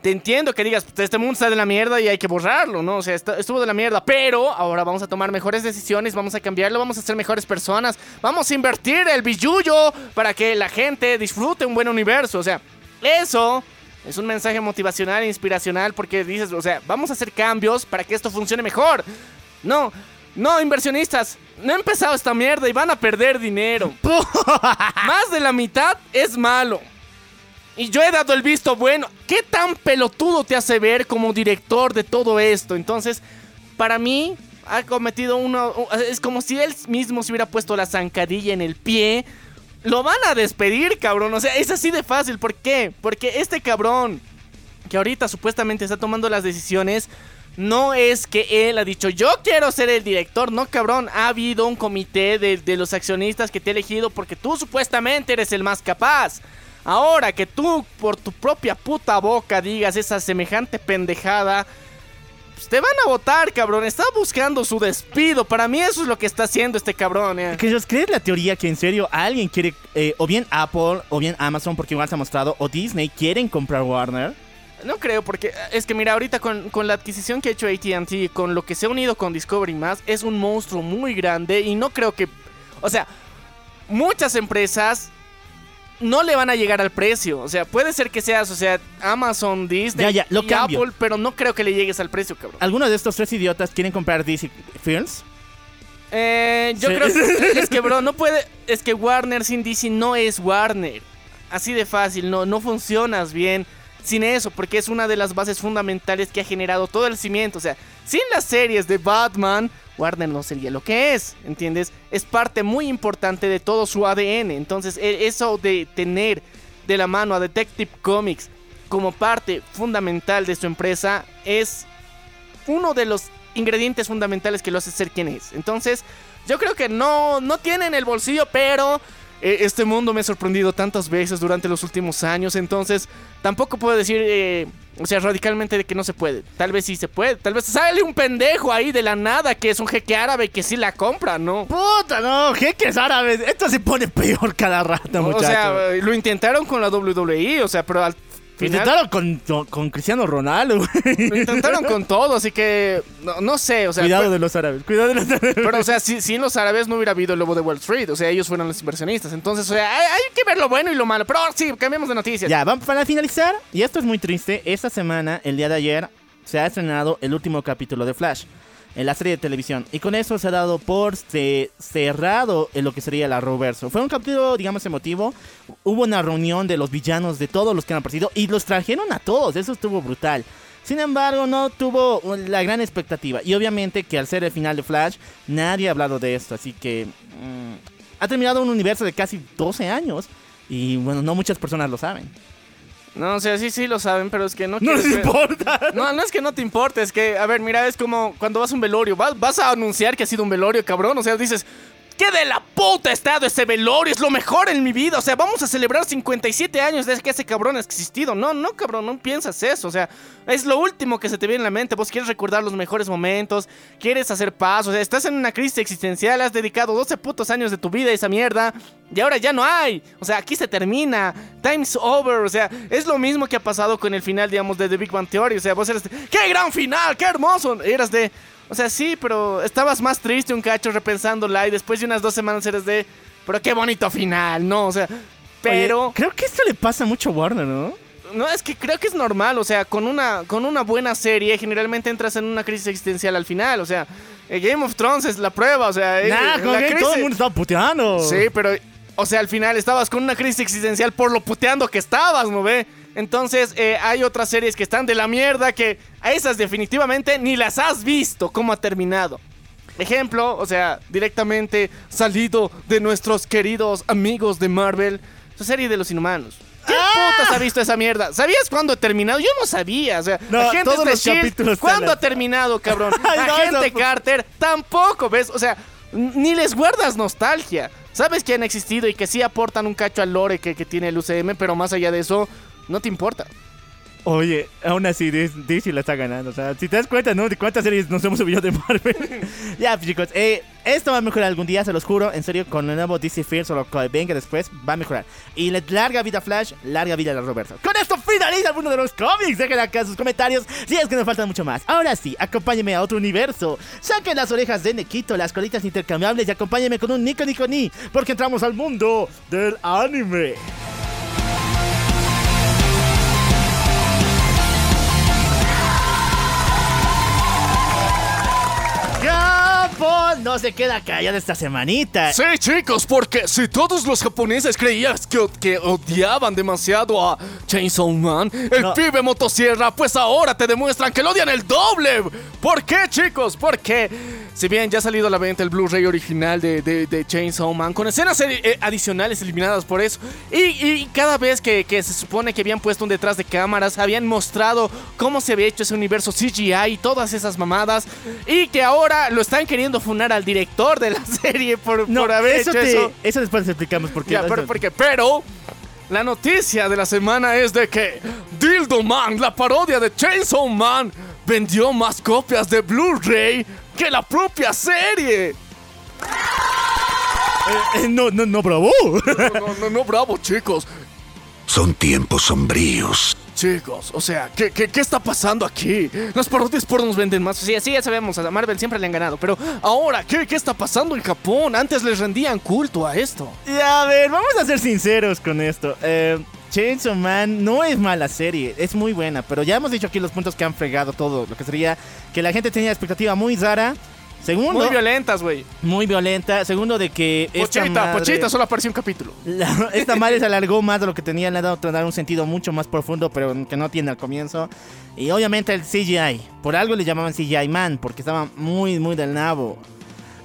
te entiendo que digas, "Pues, este mundo está de la mierda y hay que borrarlo, ¿no? O sea, estuvo de la mierda, pero ahora vamos a tomar mejores decisiones, vamos a cambiarlo, vamos a ser mejores personas, vamos a invertir el billullo para que la gente disfrute un buen universo, o sea, eso es un mensaje motivacional e inspiracional porque dices, o sea, vamos a hacer cambios para que esto funcione mejor. No, no, inversionistas, no ha empezado esta mierda y van a perder dinero. Más de la mitad es malo. Y yo he dado el visto bueno. ¿Qué tan pelotudo te hace ver como director de todo esto? Entonces, para mí, ha cometido uno. Es como si él mismo se hubiera puesto la zancadilla en el pie. Lo van a despedir, cabrón. O sea, es así de fácil. ¿Por qué? Porque este cabrón, que ahorita supuestamente está tomando las decisiones, no es que él ha dicho, yo quiero ser el director. No, cabrón. Ha habido un comité de, de los accionistas que te ha elegido porque tú supuestamente eres el más capaz. Ahora que tú por tu propia puta boca digas esa semejante pendejada, pues te van a votar, cabrón. Está buscando su despido. Para mí eso es lo que está haciendo este cabrón. eh. Que crees la teoría que en serio alguien quiere, eh, o bien Apple, o bien Amazon, porque igual se ha mostrado, o Disney quieren comprar Warner? No creo, porque es que mira, ahorita con, con la adquisición que ha hecho ATT, con lo que se ha unido con Discovery más, es un monstruo muy grande y no creo que... O sea, muchas empresas no le van a llegar al precio. O sea, puede ser que seas, o sea, Amazon, Disney Ya, ya, lo y cambio. Apple, pero no creo que le llegues al precio, cabrón. ¿Alguno de estos tres idiotas quieren comprar DC Films? Eh, yo Sí. creo que es que, bro, no puede. Es que Warner sin DC no es Warner. Así de fácil, no, no funcionas bien sin eso, porque es una de las bases fundamentales que ha generado todo el cimiento. O sea, sin las series de Batman, Warner no sería lo que es, ¿entiendes? Es parte muy importante de todo su ADN. Entonces, e- eso de tener de la mano a Detective Comics como parte fundamental de su empresa es uno de los ingredientes fundamentales que lo hace ser quien es. Entonces, yo creo que no, no tienen el bolsillo, pero eh, este mundo me ha sorprendido tantas veces durante los últimos años. Entonces, tampoco puedo decir, eh, o sea, radicalmente de que no se puede. Tal vez sí se puede. Tal vez sale un pendejo ahí de la nada que es un jeque árabe que sí la compra, ¿no? ¡Puta, no! ¡Jeques árabes! Esto se pone peor cada rato, O muchachos. sea, eh, lo intentaron con la WWE, o sea, pero al Lo intentaron con, con Cristiano Ronaldo, güey. Lo intentaron con todo, así que no, no sé, o sea, Cuidado fue- de los árabes, cuidado de los árabes. pero o sea, si, si en los árabes no hubiera habido el lobo de Wall Street, o sea, ellos fueron los inversionistas, entonces, o sea, hay, hay que ver lo bueno y lo malo, pero sí, cambiemos de noticias. Ya, vamos para finalizar, y esto es muy triste, esta semana, el día de ayer, se ha estrenado el último capítulo de Flash en la serie de televisión. Y con eso se ha dado por ce- cerrado en lo que sería el Arrowverso. Fue un capítulo, digamos, emotivo. Hubo una reunión de los villanos de todos los que han aparecido y los trajeron a todos. Eso estuvo brutal. Sin embargo, no tuvo la gran expectativa. Y obviamente que al ser el final de Flash, nadie ha hablado de esto. Así que mm, ha terminado un universo de casi 12 años. Y bueno, no muchas personas lo saben. No, o sea, sí, sí lo saben, pero es que no No les ver- importa. No, no es que no te importe, es que, a ver, mira, es como cuando vas a un velorio, vas, vas a anunciar que ha sido un velorio, cabrón, o sea, dices, ¿qué de la puta ha estado ese velorio? Es lo mejor en mi vida, o sea, vamos a celebrar 57 años desde que ese cabrón ha existido. No, no, cabrón, no piensas eso, o sea, es lo último que se te viene en la mente, vos quieres recordar los mejores momentos, quieres hacer paz, o sea, estás en una crisis existencial, has dedicado 12 putos años de tu vida a esa mierda, y ahora ya no hay, o sea, aquí se termina, time's over, o sea, es lo mismo que ha pasado con el final, digamos, de The Big Bang Theory, o sea, vos eres de, ¡qué gran final, qué hermoso! Eras de, o sea, sí, pero estabas más triste un cacho repensándola y después de unas dos semanas eres de, pero qué bonito final, ¿no? O sea, pero... Oye, creo que esto le pasa mucho a Warner, ¿no? No, es que creo que es normal, o sea, con una, con una buena serie generalmente entras en una crisis existencial al final, o sea, eh, Game of Thrones es la prueba, o sea, eh, Nah, con la que todo crisis- el mundo está puteando. Sí, pero, o sea, al final estabas con una crisis existencial por lo puteando que estabas, ¿no ve? Entonces, eh, hay otras series que están de la mierda que a esas definitivamente ni las has visto cómo ha terminado. Ejemplo, o sea, directamente salido de nuestros queridos amigos de Marvel, su serie de los inhumanos. ¿Quién ¡Ah! putas ha visto esa mierda? ¿Sabías cuándo ha terminado? Yo no sabía. O sea, No, Agentes todos de los Shield, capítulos ¿cuándo ha terminado, cabrón? Ay, no, Agente Carter, tampoco, ¿ves? O sea, ni les guardas nostalgia. Sabes que han existido y que sí aportan un cacho al lore que, que tiene el UCM, pero más allá de eso, no te importa. Oye, aún así DC la está ganando. O sea, si te das cuenta, ¿no? De cuántas series nos hemos subido de Marvel. ya, pues, chicos, eh, esto va a mejorar algún día, se los juro. En serio, con el nuevo DC First o lo que venga después, va a mejorar. Y larga vida Flash, larga vida a Roberto. Con esto finaliza el mundo de los cómics. Dejen acá sus comentarios si es que nos faltan mucho más. Ahora sí, acompáñenme a otro universo. Saquen las orejas de Nequito, las colitas intercambiables y acompáñenme con un Nico Nico Ni. Porque entramos al mundo del anime. Japón no se queda callado esta semanita. Sí, chicos, porque si todos los japoneses creían que, que odiaban demasiado a Chainsaw Man, el No. pibe motosierra, pues ahora te demuestran que lo odian el doble. ¿Por qué, chicos? Porque si bien ya ha salido a la venta el Blu-ray original de, de- de Chainsaw Man, con escenas eh, eh, adicionales eliminadas por eso, y, y cada vez que, que se supone que habían puesto un detrás de cámaras, habían mostrado cómo se había hecho ese universo CGI y todas esas mamadas, y que ahora lo están queriendo funar al director de la serie por, No, por haber eso, hecho te- eso. eso después les explicamos por qué. Ya, pero, porque, pero la noticia de la semana es de que Dildo Man, la parodia de Chainsaw Man, vendió más copias de Blu-ray que la propia serie. Eh, no, no, no, bravo. No, no, no, no, bravo, chicos. Son tiempos sombríos. Chicos, o sea, ¿qué, qué, qué está pasando aquí? Las parodias por nos venden más. Sí, sí, ya sabemos, a Marvel siempre le han ganado. Pero ahora, ¿qué, qué está pasando en Japón? Antes les rendían culto a esto. Y a ver, vamos a ser sinceros con esto. Eh, Chainsaw Man no es mala serie, es muy buena, pero ya hemos dicho aquí los puntos que han fregado todo, lo que sería que la gente tenía expectativa muy rara. Segundo, Muy violentas, güey. muy violenta. Segundo, de que esta Pochita, madre- Pochita, solo apareció un capítulo. La- esta madre se alargó más de lo que tenía, le ha dado un sentido mucho más profundo, pero que no tiene al comienzo. Y obviamente el CGI, por algo le llamaban CGI Man, porque estaba muy, muy del nabo.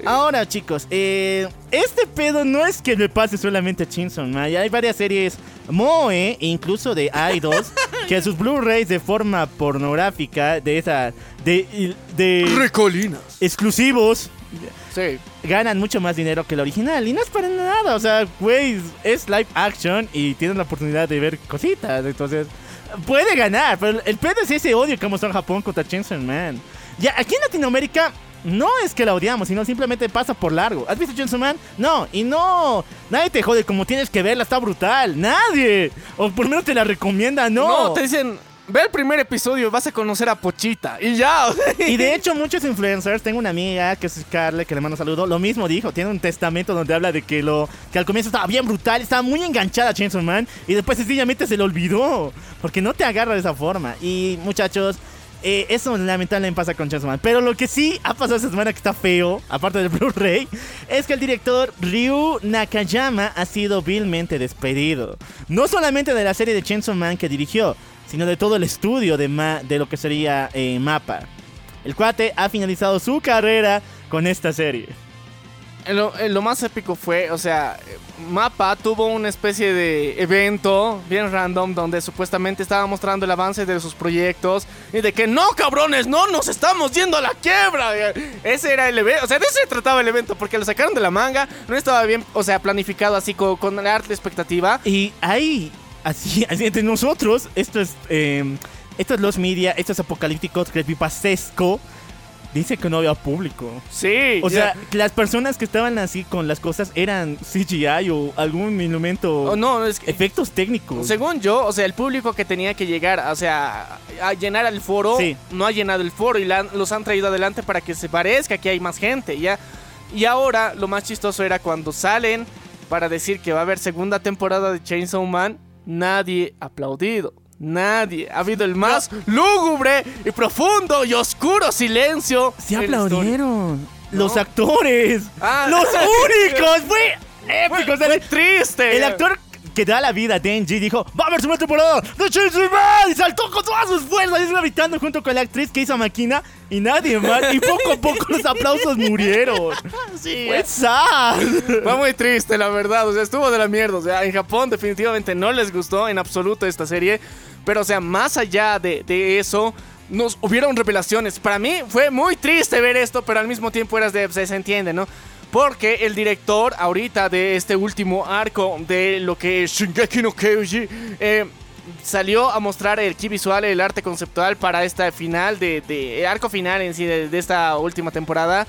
Ahora, chicos, eh, este pedo no es que le pase solamente a Man. ya Hay varias series Moe, incluso de Idols, que sus Blu-rays de forma pornográfica, de esa, de, de Recolinas. exclusivos, Sí. ganan mucho más dinero que el original. Y no es para nada. O sea, güey, es live action y tienen la oportunidad de ver cositas. Entonces, puede ganar. Pero el pedo es ese odio que mostró Japón contra Chainsaw Man. Ya, aquí en Latinoamérica, no es que la odiamos, sino simplemente pasa por largo. ¿Has visto Chainsaw Man? No, y no. Nadie te jode como tienes que verla, está brutal. Nadie. O por lo menos te la recomienda, no. No, te dicen, ve el primer episodio, vas a conocer a Pochita. Y ya. Y de hecho, muchos influencers, tengo una amiga que es Scarlett, que le mando un saludo, lo mismo dijo, tiene un testamento donde habla de que lo que al comienzo estaba bien brutal, estaba muy enganchada a Chainsaw Man y después sencillamente se le olvidó, porque no te agarra de esa forma. Y muchachos, eh, eso lamentablemente pasa con Chainsaw Man. Pero lo que sí ha pasado esta semana que está feo, aparte del Blu-ray, es que el director Ryu Nakayama ha sido vilmente despedido. No solamente de la serie de Chainsaw Man que dirigió, sino de todo el estudio de, ma- de lo que sería eh, Mapa. El cuate ha finalizado su carrera con esta serie. Lo, más épico fue, o sea, Mapa tuvo una especie de evento bien random donde supuestamente estaba mostrando el avance de sus proyectos y de que no, cabrones, no nos estamos yendo a la quiebra. Ese era el evento, o sea, de eso se trataba el evento porque lo sacaron de la manga, no estaba bien, o sea, planificado así con, la arte expectativa. Y ahí, así, así entre nosotros, esto es, eh, esto es Los Media, esto es Apocalíptico, Creepypastesco. Dice que no había público. Sí, O sea, las personas que estaban así con las cosas eran CGI o algún elemento. Oh, no, es que Efectos técnicos. Según yo, o sea, el público que tenía que llegar, o sea, a llenar el foro, Sí. no ha llenado el foro y la los han traído adelante para que se parezca que hay más gente, ¿ya? Y ahora, lo más chistoso era cuando salen para decir que va a haber segunda temporada de Chainsaw Man, nadie ha aplaudido. Nadie. Ha habido el más lúgubre y profundo y oscuro silencio. Se aplaudieron. Los No. actores. Ah. Los únicos. Fue épico. Fue, fue triste. El actor que da la vida, Denji, dijo, va a haber segunda temporada de Chainsaw Man. Y saltó con todas sus fuerzas, y gritando junto con la actriz que hizo Máquina y nadie más. Y poco a poco los aplausos murieron. Sí, Fue sad. Fue muy triste, la verdad. O sea, estuvo de la mierda. O sea, en Japón definitivamente no les gustó en absoluto esta serie. Pero, o sea, más allá de, de eso, nos hubieron revelaciones. Para mí fue muy triste ver esto, pero al mismo tiempo eras de. Se, se entiende, ¿no? Porque el director ahorita de este último arco de lo que es Shingeki no Kyojin eh, salió a mostrar el key visual, el arte conceptual para esta final de, de arco final en sí de- de esta última temporada.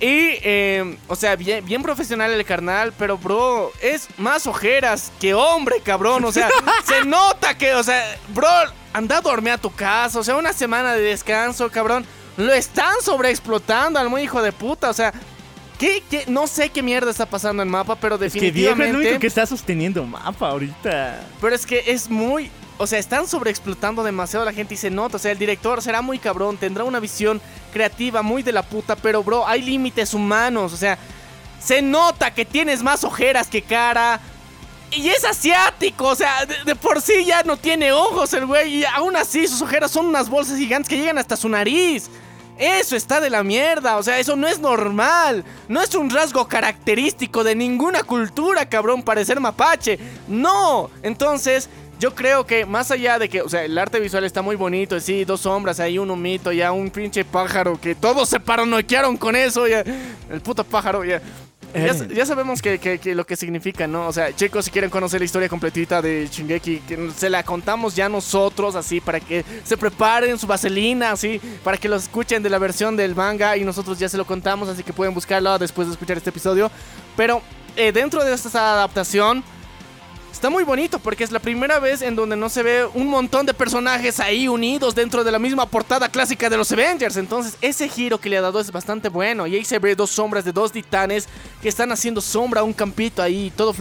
Y, eh, o sea, bien, bien profesional el carnal, pero bro, es más ojeras que hombre, cabrón. O sea, se nota que, o sea, bro, anda a dormir a tu casa, o sea, una semana de descanso, cabrón. Lo están sobreexplotando al muy hijo de puta, o sea, ¿qué, qué? no sé qué mierda está pasando en mapa, pero Es que Diego es el definitivamente. único que está sosteniendo mapa ahorita. Pero es que es muy. O sea, están sobreexplotando demasiado la gente y se nota. O sea, el director será muy cabrón, tendrá una visión creativa muy de la puta. Pero, bro, hay límites humanos. O sea, se nota que tienes más ojeras que cara. Y es asiático, o sea, de, de por sí ya no tiene ojos el güey. Y aún así, sus ojeras son unas bolsas gigantes que llegan hasta su nariz. Eso está de la mierda, o sea, eso no es normal. No es un rasgo característico de ninguna cultura, cabrón, parecer mapache. No, entonces yo creo que más allá de que, o sea, el arte visual está muy bonito, sí, dos sombras, ahí un humito, ya un pinche pájaro que todos se paranoiquearon con eso, ya. El puto pájaro, ya. Ya, ya sabemos que, que- que lo que significa, ¿no? O sea, chicos, si quieren conocer la historia completita de Shingeki, que se la contamos ya nosotros, así, para que se preparen su vaselina, así, para que lo escuchen de la versión del manga y nosotros ya se lo contamos, así que pueden buscarlo después de escuchar este episodio. Pero eh, dentro de esta adaptación, está muy bonito porque es la primera vez en donde no se ve un montón de personajes ahí unidos dentro de la misma portada clásica de los Avengers. Entonces, ese giro que le ha dado es bastante bueno. Y ahí se ve dos sombras de dos titanes que están haciendo sombra a un campito ahí, todo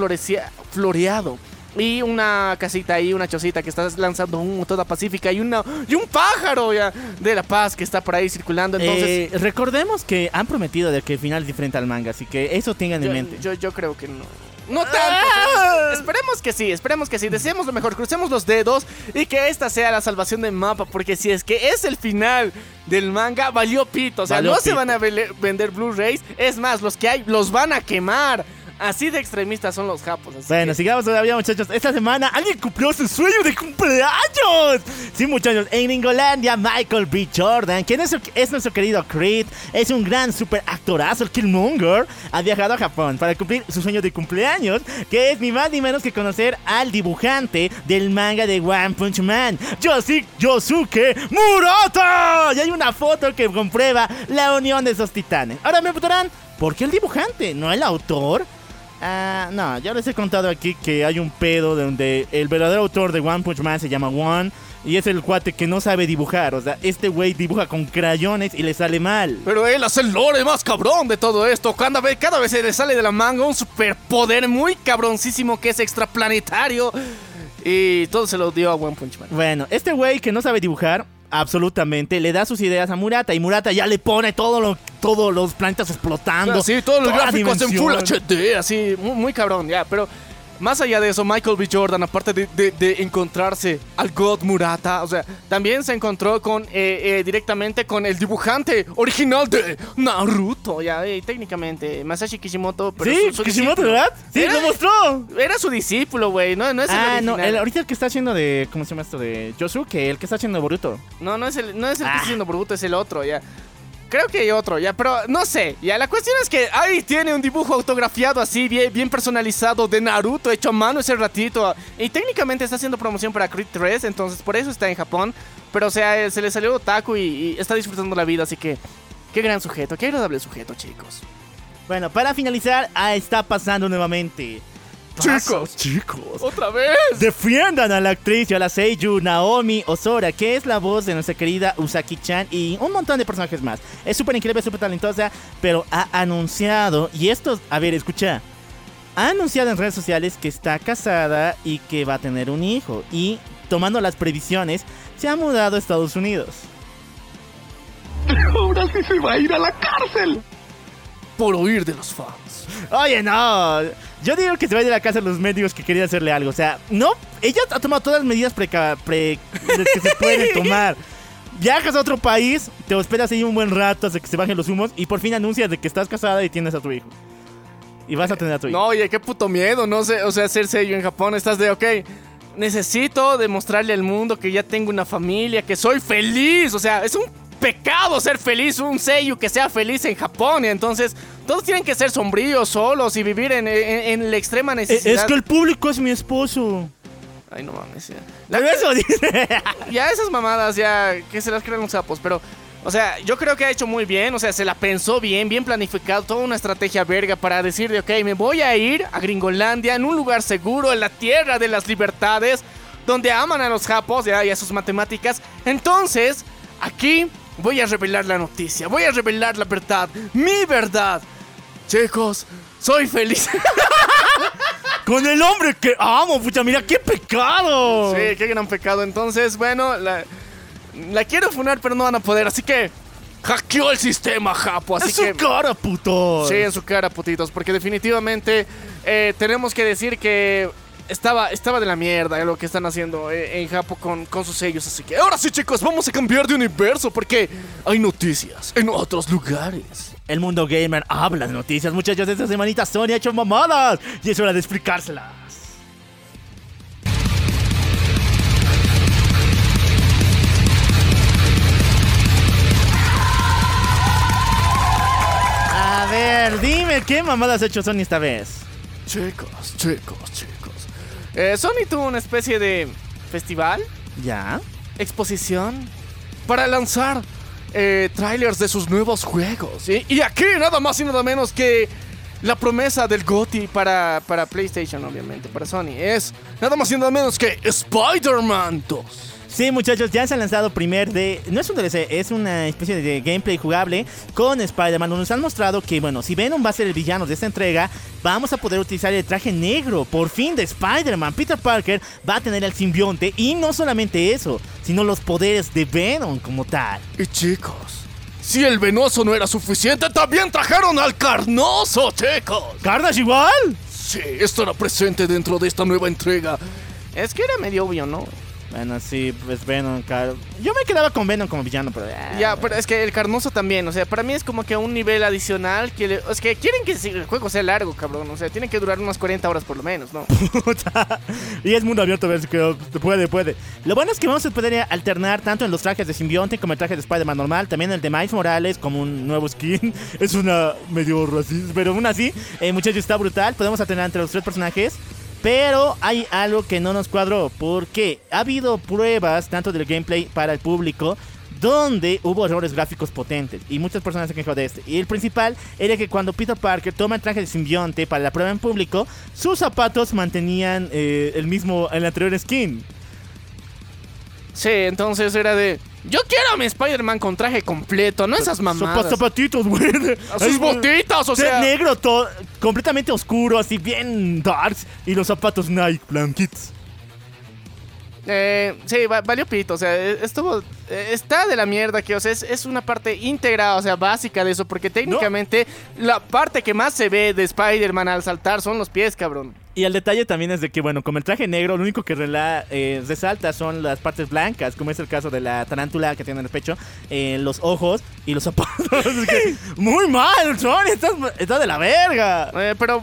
floreado. Y una casita ahí, una chocita que está lanzando humo toda pacífica y, una, y un pájaro ya de la paz que está por ahí circulando. Entonces, Eh, recordemos que han prometido de que el final es diferente al manga, así que eso tengan en yo, mente. yo, yo creo que no. No tanto. Ah. pero Esperemos que sí, esperemos que sí. Deseemos lo mejor, crucemos los dedos y que esta sea la salvación del mapa. Porque si es que es el final del manga, valió pito. O sea, Valió no se van a vender Blu-rays. Es más, los que hay los van a quemar. Así de extremistas son los japos. Bueno, que- sigamos todavía, muchachos. Esta semana alguien cumplió su sueño de cumpleaños. Sí, muchachos. En Ingolandia, Michael B. Jordan, quien es, es nuestro querido Creed, es un gran super actorazo, el Killmonger, ha viajado a Japón para cumplir su sueño de cumpleaños, que es ni más ni menos que conocer al dibujante del manga de One Punch Man, Yosuke Murata. Y hay una foto que comprueba la unión de esos titanes. Ahora me preguntarán, ¿por qué el dibujante, no el autor? Ah, no, ya les he contado aquí que hay un pedo donde el verdadero autor de One Punch Man se llama One y es el cuate que no sabe dibujar. O sea, este güey dibuja con crayones y le sale mal. Pero él hace el lore más cabrón de todo esto. Cada vez, cada vez se le sale de la manga un superpoder muy cabroncísimo que es extraplanetario. Y todo se lo dio a One Punch Man. Bueno, este güey que no sabe dibujar, absolutamente, le da sus ideas a Murata y Murata ya le pone todo lo, todos los planetas explotando. Así, todos los gráficos en Full. HD, así, muy, muy cabrón, ya. Pero más allá de eso, Michael B. Jordan, aparte de, de- de encontrarse al God Murata, o sea, también se encontró con eh, eh, directamente con el dibujante original de Naruto, ya, eh, técnicamente, Masashi Kishimoto. Pero Sí, su- su Kishimoto, discípulo. ¿verdad? Sí, Era- lo mostró. Era su discípulo, güey, no, no es el Ah, original. no, el, ahorita el que está haciendo de. ¿Cómo se llama esto? De Yosuke, el que está haciendo Boruto. No, no es el, no es el que Ah. está haciendo Boruto, es el otro, ya. Creo que hay otro, ya, pero no sé. Ya, la cuestión es que ahí tiene un dibujo autografiado así, bien, personalizado de Naruto, hecho a mano ese ratito. Y técnicamente está haciendo promoción para Creed 3, entonces por eso está en Japón. Pero, o sea, se le salió otaku y, y está disfrutando la vida, así que. Qué gran sujeto, qué agradable sujeto, chicos. Bueno, para finalizar, ah, está pasando nuevamente. Chicos. chicos. ¡Otra vez! Defiendan a la actriz y a la Seiyu Naomi Osora, que es la voz de nuestra querida Usaki-chan y un montón de personajes más. Es súper increíble, súper talentosa, pero ha anunciado, y esto, a ver, escucha, ha anunciado en redes sociales que está casada y que va a tener un hijo. Y tomando las previsiones, se ha mudado a Estados Unidos. Ahora sí se va a ir a la cárcel. Por oír de los fans. Oye, no. Yo digo que se vaya de la casa a los médicos que querían hacerle algo. O sea, no. Ella ha tomado todas las medidas preca- pre- que se pueden tomar. Viajas a otro país, te hospedas ahí un buen rato hasta que se bajen los humos y por fin anuncias de que estás casada y tienes a tu hijo. Y vas a tener a tu hijo. No, oye, qué puto miedo, no sé, o sea, ser sello en Japón, estás de, ok, necesito demostrarle al mundo que ya tengo una familia, que soy feliz, o sea, es un pecado ser feliz, un sello que sea feliz en Japón, entonces todos tienen que ser sombríos, solos y vivir en, en- en la extrema Eh, necesidad. es que el público es mi esposo. Ay, no mames, ya. Pero eso dice. Ya esas mamadas, ya, que se las crean los sapos, pero... O sea, yo creo que ha hecho muy bien, o sea, se la pensó bien, bien planificado, toda una estrategia verga para decir de, ok, me voy a ir a Gringolandia, en un lugar seguro, en la tierra de las libertades, donde aman a los japos ya, y a sus matemáticas. Entonces, aquí voy a revelar la noticia, voy a revelar la verdad, mi verdad. Chicos, soy feliz. Con el hombre que amo, pucha, mira, qué pecado. Sí, qué gran pecado. Entonces, bueno, la, la quiero funar, pero no van a poder. Así que hackeó el sistema, Japo. Así es su que. cara, puto. Sí, en su cara, putitos. Porque definitivamente eh, tenemos que decir que estaba, estaba de la mierda lo que están haciendo eh, en Japón con, con sus sellos. Así que ahora sí, chicos, vamos a cambiar de universo porque hay noticias en otros lugares. El mundo gamer habla de noticias, muchachos. Esta semanita Sony ha hecho mamadas y es hora de explicárselas. A ver, dime, ¿qué mamadas ha hecho Sony esta vez? Chicos, chicos, chicos. Eh, Sony tuvo una especie de festival ¿Ya? exposición para lanzar eh, trailers de sus nuevos juegos. ¿sí? Y aquí nada más y nada menos que la promesa del GOTY para, para PlayStation, obviamente, para Sony, es nada más y nada menos que Spider-Man 2. Sí, muchachos, ya se han lanzado primer de... No es un DLC, es una especie de gameplay jugable con Spider-Man. Nos han mostrado que, bueno, si Venom va a ser el villano de esta entrega, vamos a poder utilizar el traje negro, por fin, de Spider-Man. Peter Parker va a tener el simbionte y no solamente eso, sino los poderes de Venom como tal. Y chicos, si el venoso no era suficiente, también trajeron al carnoso, chicos. ¿Carnage igual? Sí, estará presente dentro de esta nueva entrega. Es que era medio obvio, ¿no? Bueno, sí, pues Venom, claro. Yo me quedaba con Venom como villano, pero... ah, Ya, pero es que el carnoso también, o sea, para mí es como que un nivel adicional que le- es que quieren que el juego sea largo, cabrón, o sea, tiene que durar unas 40 horas por lo menos, ¿no? Puta. y es mundo abierto, a ver si que puede, puede. Lo bueno es que vamos a poder alternar tanto en los trajes de simbionte como el traje de Spider-Man normal, también el de Miles Morales como un nuevo skin. Es una medio racista, pero aún así, eh, muchachos, está brutal. Podemos alternar entre los tres personajes. Pero hay algo que no nos cuadró, porque ha habido pruebas tanto del gameplay para el público donde hubo errores gráficos potentes y muchas personas se quejó de este. Y el principal era que cuando Peter Parker toma el traje de simbionte para la prueba en público, sus zapatos mantenían eh, el mismo, el anterior skin. Sí, entonces era de, yo quiero a mi Spider-Man con traje completo, no esas mamadas. Zapa- zapatitos, güey. A sus botitas, o sea. Negro, todo, completamente oscuro, así bien darks. Y los zapatos Nike blanquitos. Eh, sí, va- valió pito, o sea, eh, estuvo, eh, está de la mierda que, o sea, es, es una parte íntegra, o sea, básica de eso, porque técnicamente la parte que más se ve de Spider-Man al saltar son los pies, cabrón. Y el detalle también es de que, bueno, como el traje negro, lo único que rela- eh, resalta son las partes blancas, como es el caso de la tarántula que tiene en el pecho, eh, los ojos y los zapatos. Es que, muy mal, Sony, estás, estás de la verga. Eh, pero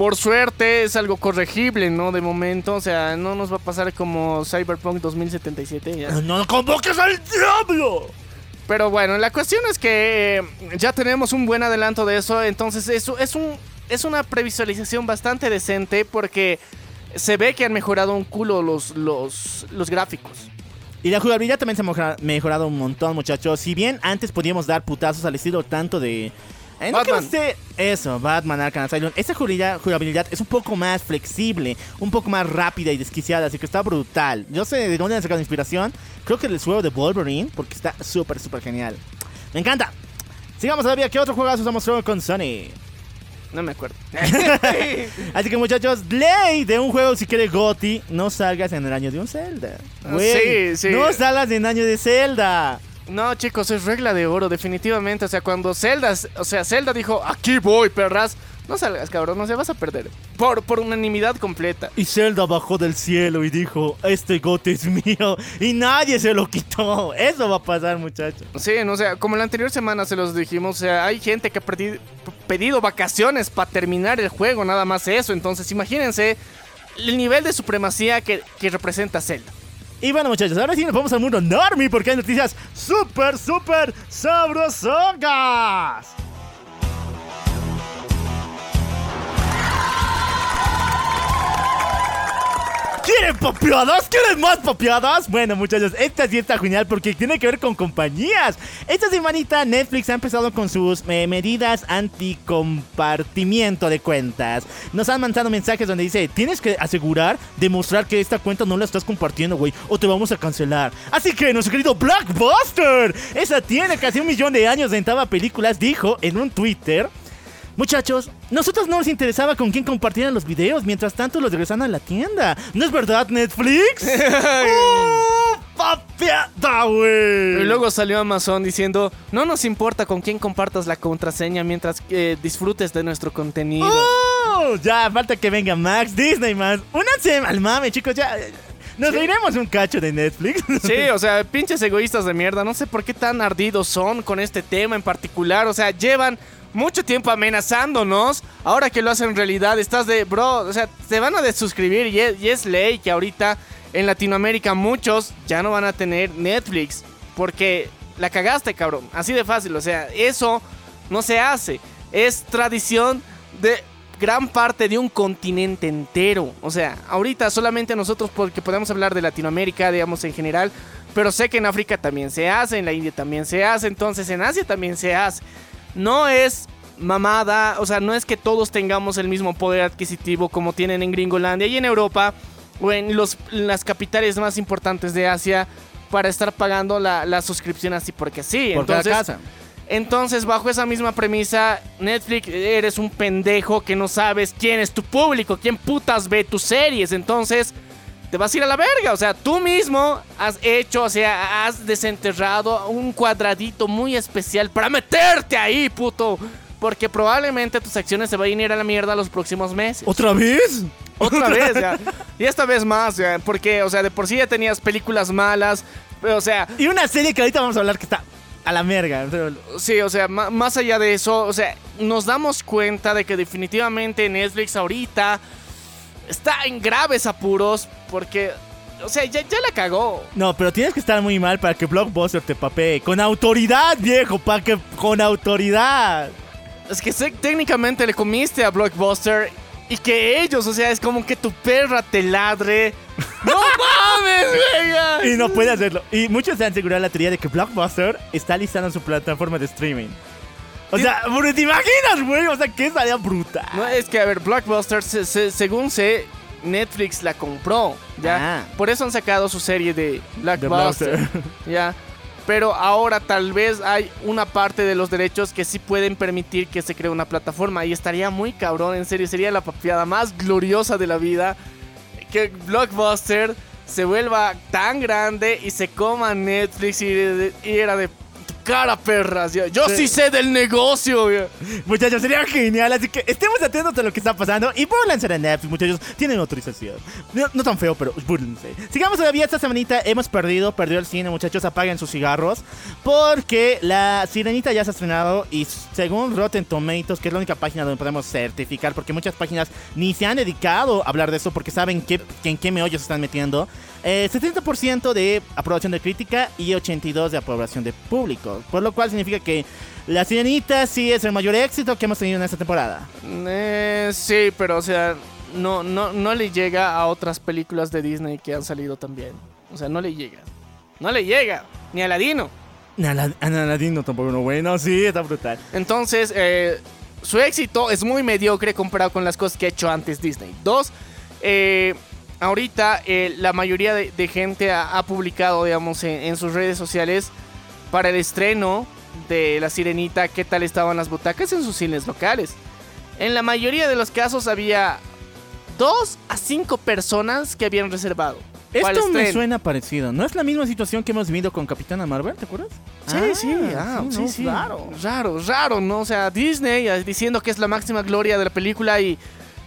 por suerte es algo corregible, ¿no? De momento, o sea, no nos va a pasar como Cyberpunk 2077. ya. ¡No convoques al diablo! Pero bueno, la cuestión es que eh, ya tenemos un buen adelanto de eso, entonces eso es un es una previsualización bastante decente porque se ve que han mejorado un culo los los los gráficos. Y la jugabilidad también se ha mejora- mejorado un montón, muchachos. Si bien antes podíamos dar putazos al estilo tanto de... Que Batman. no esté- Eso, Batman Arkham Asylum. Esta jugabilidad, es un poco más flexible, un poco más rápida y desquiciada, así que está brutal. Yo sé de dónde han sacado inspiración. Creo que del juego de Wolverine, porque está súper, súper genial. Me encanta. Sigamos todavía. ¿Qué otro juegazo mostró con Sony? No me acuerdo. Así que muchachos, ley de un juego si quieres Goti, no salgas en el año de un Zelda. Ah, sí, sí. No salgas en el año de Zelda. No, chicos, es regla de oro, definitivamente. O sea, cuando Zelda, o sea, Zelda dijo, aquí voy, perras. No salgas, cabrón, no se vas a perder. Por, por unanimidad completa. Y Zelda bajó del cielo y dijo, este gote es mío. Y nadie se lo quitó. Eso va a pasar, muchachos. Sí, no, o sea, como la anterior semana se los dijimos, o sea, hay gente que ha perdi- pedido vacaciones para terminar el juego, nada más eso. Entonces, imagínense el nivel de supremacía que, que representa Zelda. Y bueno, muchachos, ahora sí nos vamos al mundo Normie porque hay noticias súper, súper sabrosongas. ¿Quieren papiadas? ¿Quieren más papiadas? Bueno, muchachos, esta sí está genial porque tiene que ver con compañías. Esta semanita Netflix ha empezado con sus eh, medidas anticompartimiento de cuentas. Nos han mandado mensajes donde dice, tienes que asegurar, demostrar que esta cuenta no la estás compartiendo, güey, o te vamos a cancelar. Así que nuestro querido Blackbuster, esa tiene casi un millón de años de rentaba películas, dijo en un Twitter. Muchachos, nosotros no nos interesaba con quién compartieran los videos, mientras tanto los regresan a la tienda. ¿No es verdad, Netflix? ¡Oh, papiada, güey! Y luego salió Amazon diciendo, no nos importa con quién compartas la contraseña mientras eh, disfrutes de nuestro contenido. ¡Oh! Ya, falta que venga Max Disney más. Únanse al mame, chicos, ya. Nos reiremos un cacho de Netflix. Sí, o sea, pinches egoístas de mierda. No sé por qué tan ardidos son con este tema en particular. O sea, llevan mucho tiempo amenazándonos. Ahora que lo hacen realidad, estás de, bro, o sea, te van a desuscribir y es, y es ley que ahorita en Latinoamérica muchos ya no van a tener Netflix. Porque la cagaste, cabrón. Así de fácil. O sea, eso no se hace. Es tradición de gran parte de un continente entero. O sea, ahorita solamente nosotros porque podemos hablar de Latinoamérica, digamos en general, pero sé que en África también se hace, en la India también se hace, entonces en Asia también se hace. No es mamada, o sea, no es que todos tengamos el mismo poder adquisitivo como tienen en Gringolandia y en Europa o en, los, en las capitales más importantes de Asia para estar pagando la, la suscripción así porque sí. Por cada entonces, casa. entonces, bajo esa misma premisa, Netflix, eres un pendejo que no sabes quién es tu público, quién putas ve tus series. Entonces, te vas a ir a la verga. O sea, tú mismo has hecho, o sea, has desenterrado un cuadradito muy especial para meterte ahí, puto. Porque probablemente tus acciones se vayan a ir a la mierda los próximos meses. ¿Otra vez? Otra vez, ya. Y esta vez más, ya, porque, o sea, de por sí ya tenías películas malas, pero, o sea, Y una serie que ahorita vamos a hablar que está a la merga. Sí, o sea, más allá de eso, o sea, nos damos cuenta de que definitivamente Netflix ahorita está en graves apuros porque, o sea, ya, ya la cagó. No, pero tienes que estar muy mal para que Blockbuster te papee. Con autoridad, viejo, para que. Con autoridad. Es que sé- técnicamente le comiste a Blockbuster y que ellos, o sea, es como que tu perra te ladre. ¡No mames, venga! Y no puede hacerlo. Y muchos se han asegurado la teoría de que Blockbuster está listando su plataforma de streaming. O sea, bro, ¿te imaginas, güey? O sea, que estaría brutal. No, es que, a ver, Blockbuster, se- se- según sé, Netflix la compró, ¿ya? Ah. Por eso han sacado su serie de Blockbuster. ¿ya? Pero ahora tal vez hay una parte de los derechos que sí pueden permitir que se cree una plataforma y estaría muy cabrón, en serio, sería la papiada más gloriosa de la vida que Blockbuster se vuelva tan grande y se coma Netflix y, y era de cara, perras. Yo, yo sí. Sí. sé del negocio. Muchachos, sería genial. Así que estemos atentos a lo que está pasando. Y búrlense en Netflix, muchachos. Tienen autorización. No, no tan feo, pero búrlense. Sigamos todavía esta semanita. Hemos perdido, perdió el cine, muchachos. Apaguen sus cigarros. Porque la sirenita ya se ha estrenado. Y según Rotten Tomatoes, que es la única página donde podemos certificar, porque muchas páginas ni se han dedicado a hablar de eso porque saben qué, en qué meollos se están metiendo. Eh, 70% de aprobación de crítica y 82% de aprobación de público. Por lo cual significa que La Sirenita sí es el mayor éxito que hemos tenido en esta temporada. Eh, sí, pero o sea, no, no, no le llega a otras películas de Disney que han salido también. O sea, no le llega. No le llega. Ni a Ladino. Alad- Aladino tampoco no bueno, sí, está brutal. Entonces, eh, su éxito es muy mediocre comparado con las cosas que ha hecho antes Disney. Dos, eh, ahorita eh, la mayoría de, de gente ha, ha publicado, digamos, en, en sus redes sociales para el estreno de La Sirenita qué tal estaban las butacas en sus cines locales. En la mayoría de los casos había dos a cinco personas que habían reservado. Esto me suena parecido. ¿No es la misma situación que hemos vivido con Capitana Marvel? ¿Te acuerdas? Sí, sí, ah, sí, no, sí. Claro. Raro, raro, ¿no? O sea, Disney eh, diciendo que es la máxima gloria de la película y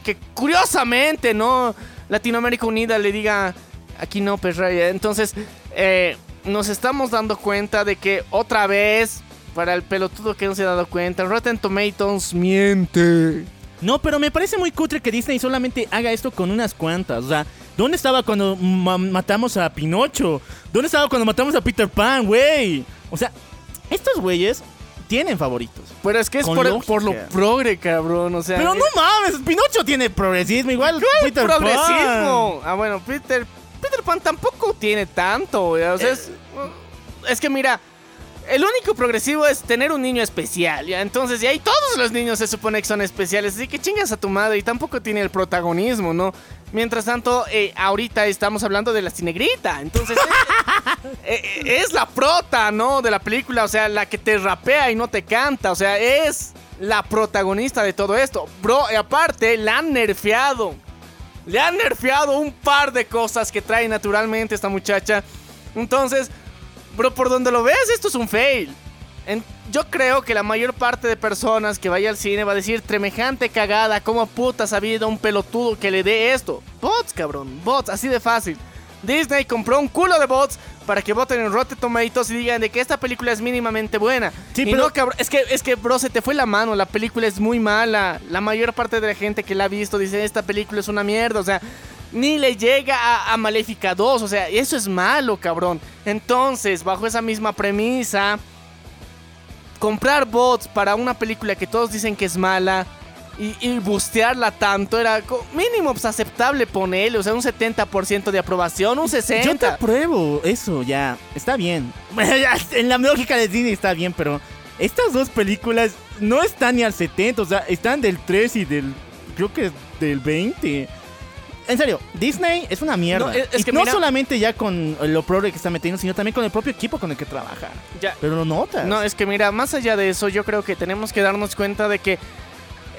que curiosamente, ¿no? Latinoamérica Unida le diga, aquí no, pues raya. Entonces, eh, nos estamos dando cuenta de que otra vez, para el pelotudo que no se ha dado cuenta, Rotten Tomatoes miente. No, pero me parece muy cutre que Disney solamente haga esto con unas cuantas. O sea, ¿dónde estaba cuando ma- matamos a Pinocho? ¿Dónde estaba cuando matamos a Peter Pan, güey? O sea, estos güeyes tienen favoritos. Pero es que es por, lo progre, cabrón. O sea, Pero no mames, Pinocho tiene progresismo igual. Peter progresismo. Pan. Ah, bueno, Peter, Peter Pan tampoco tiene tanto. O sea, es, es que mira, el único progresivo es tener un niño especial. ¿ya? Entonces, y ahí todos los niños se supone que son especiales. Así que chingas a tu madre y tampoco tiene el protagonismo, ¿no? Mientras tanto, eh, ahorita estamos hablando de la cinegrita. Entonces, eh, eh, es la prota, ¿no? De la película. O sea, la que te rapea y no te canta. O sea, es la protagonista de todo esto. Bro, y aparte, la han nerfeado. Le han nerfeado un par de cosas que trae naturalmente esta muchacha. Entonces, bro, por donde lo ves, esto es un fail. En- yo creo que la mayor parte de personas que vaya al cine va a decir tremejante cagada, ¿cómo putas ha habido un pelotudo que le dé esto? Bots, cabrón, bots, así de fácil. Disney compró un culo de bots para que voten en Rotten Tomatoes y digan de que esta película es mínimamente buena. Sí, y pero- no, cabrón, es que, es que, bro, se te fue la mano, la película es muy mala. La mayor parte de la gente que la ha visto dice, esta película es una mierda, o sea, ni le llega a, a Maléfica 2, o sea, eso es malo, cabrón. Entonces, bajo esa misma premisa, comprar bots para una película que todos dicen que es mala y, y bustearla tanto era mínimo pues, aceptable ponerle, o sea, un 70% de aprobación, un 60%. Yo te apruebo eso, ya. Está bien. En la lógica de Disney está bien, pero estas dos películas no están ni al 70, o sea, están del 3 y del. Creo que del 20. En serio, Disney es una mierda. No, es- es Y que no mira- solamente ya con lo progre que está metiendo, sino también con el propio equipo con el que trabaja. Ya, Pero lo notas. No, es que mira, más allá de eso, yo creo que tenemos que darnos cuenta de que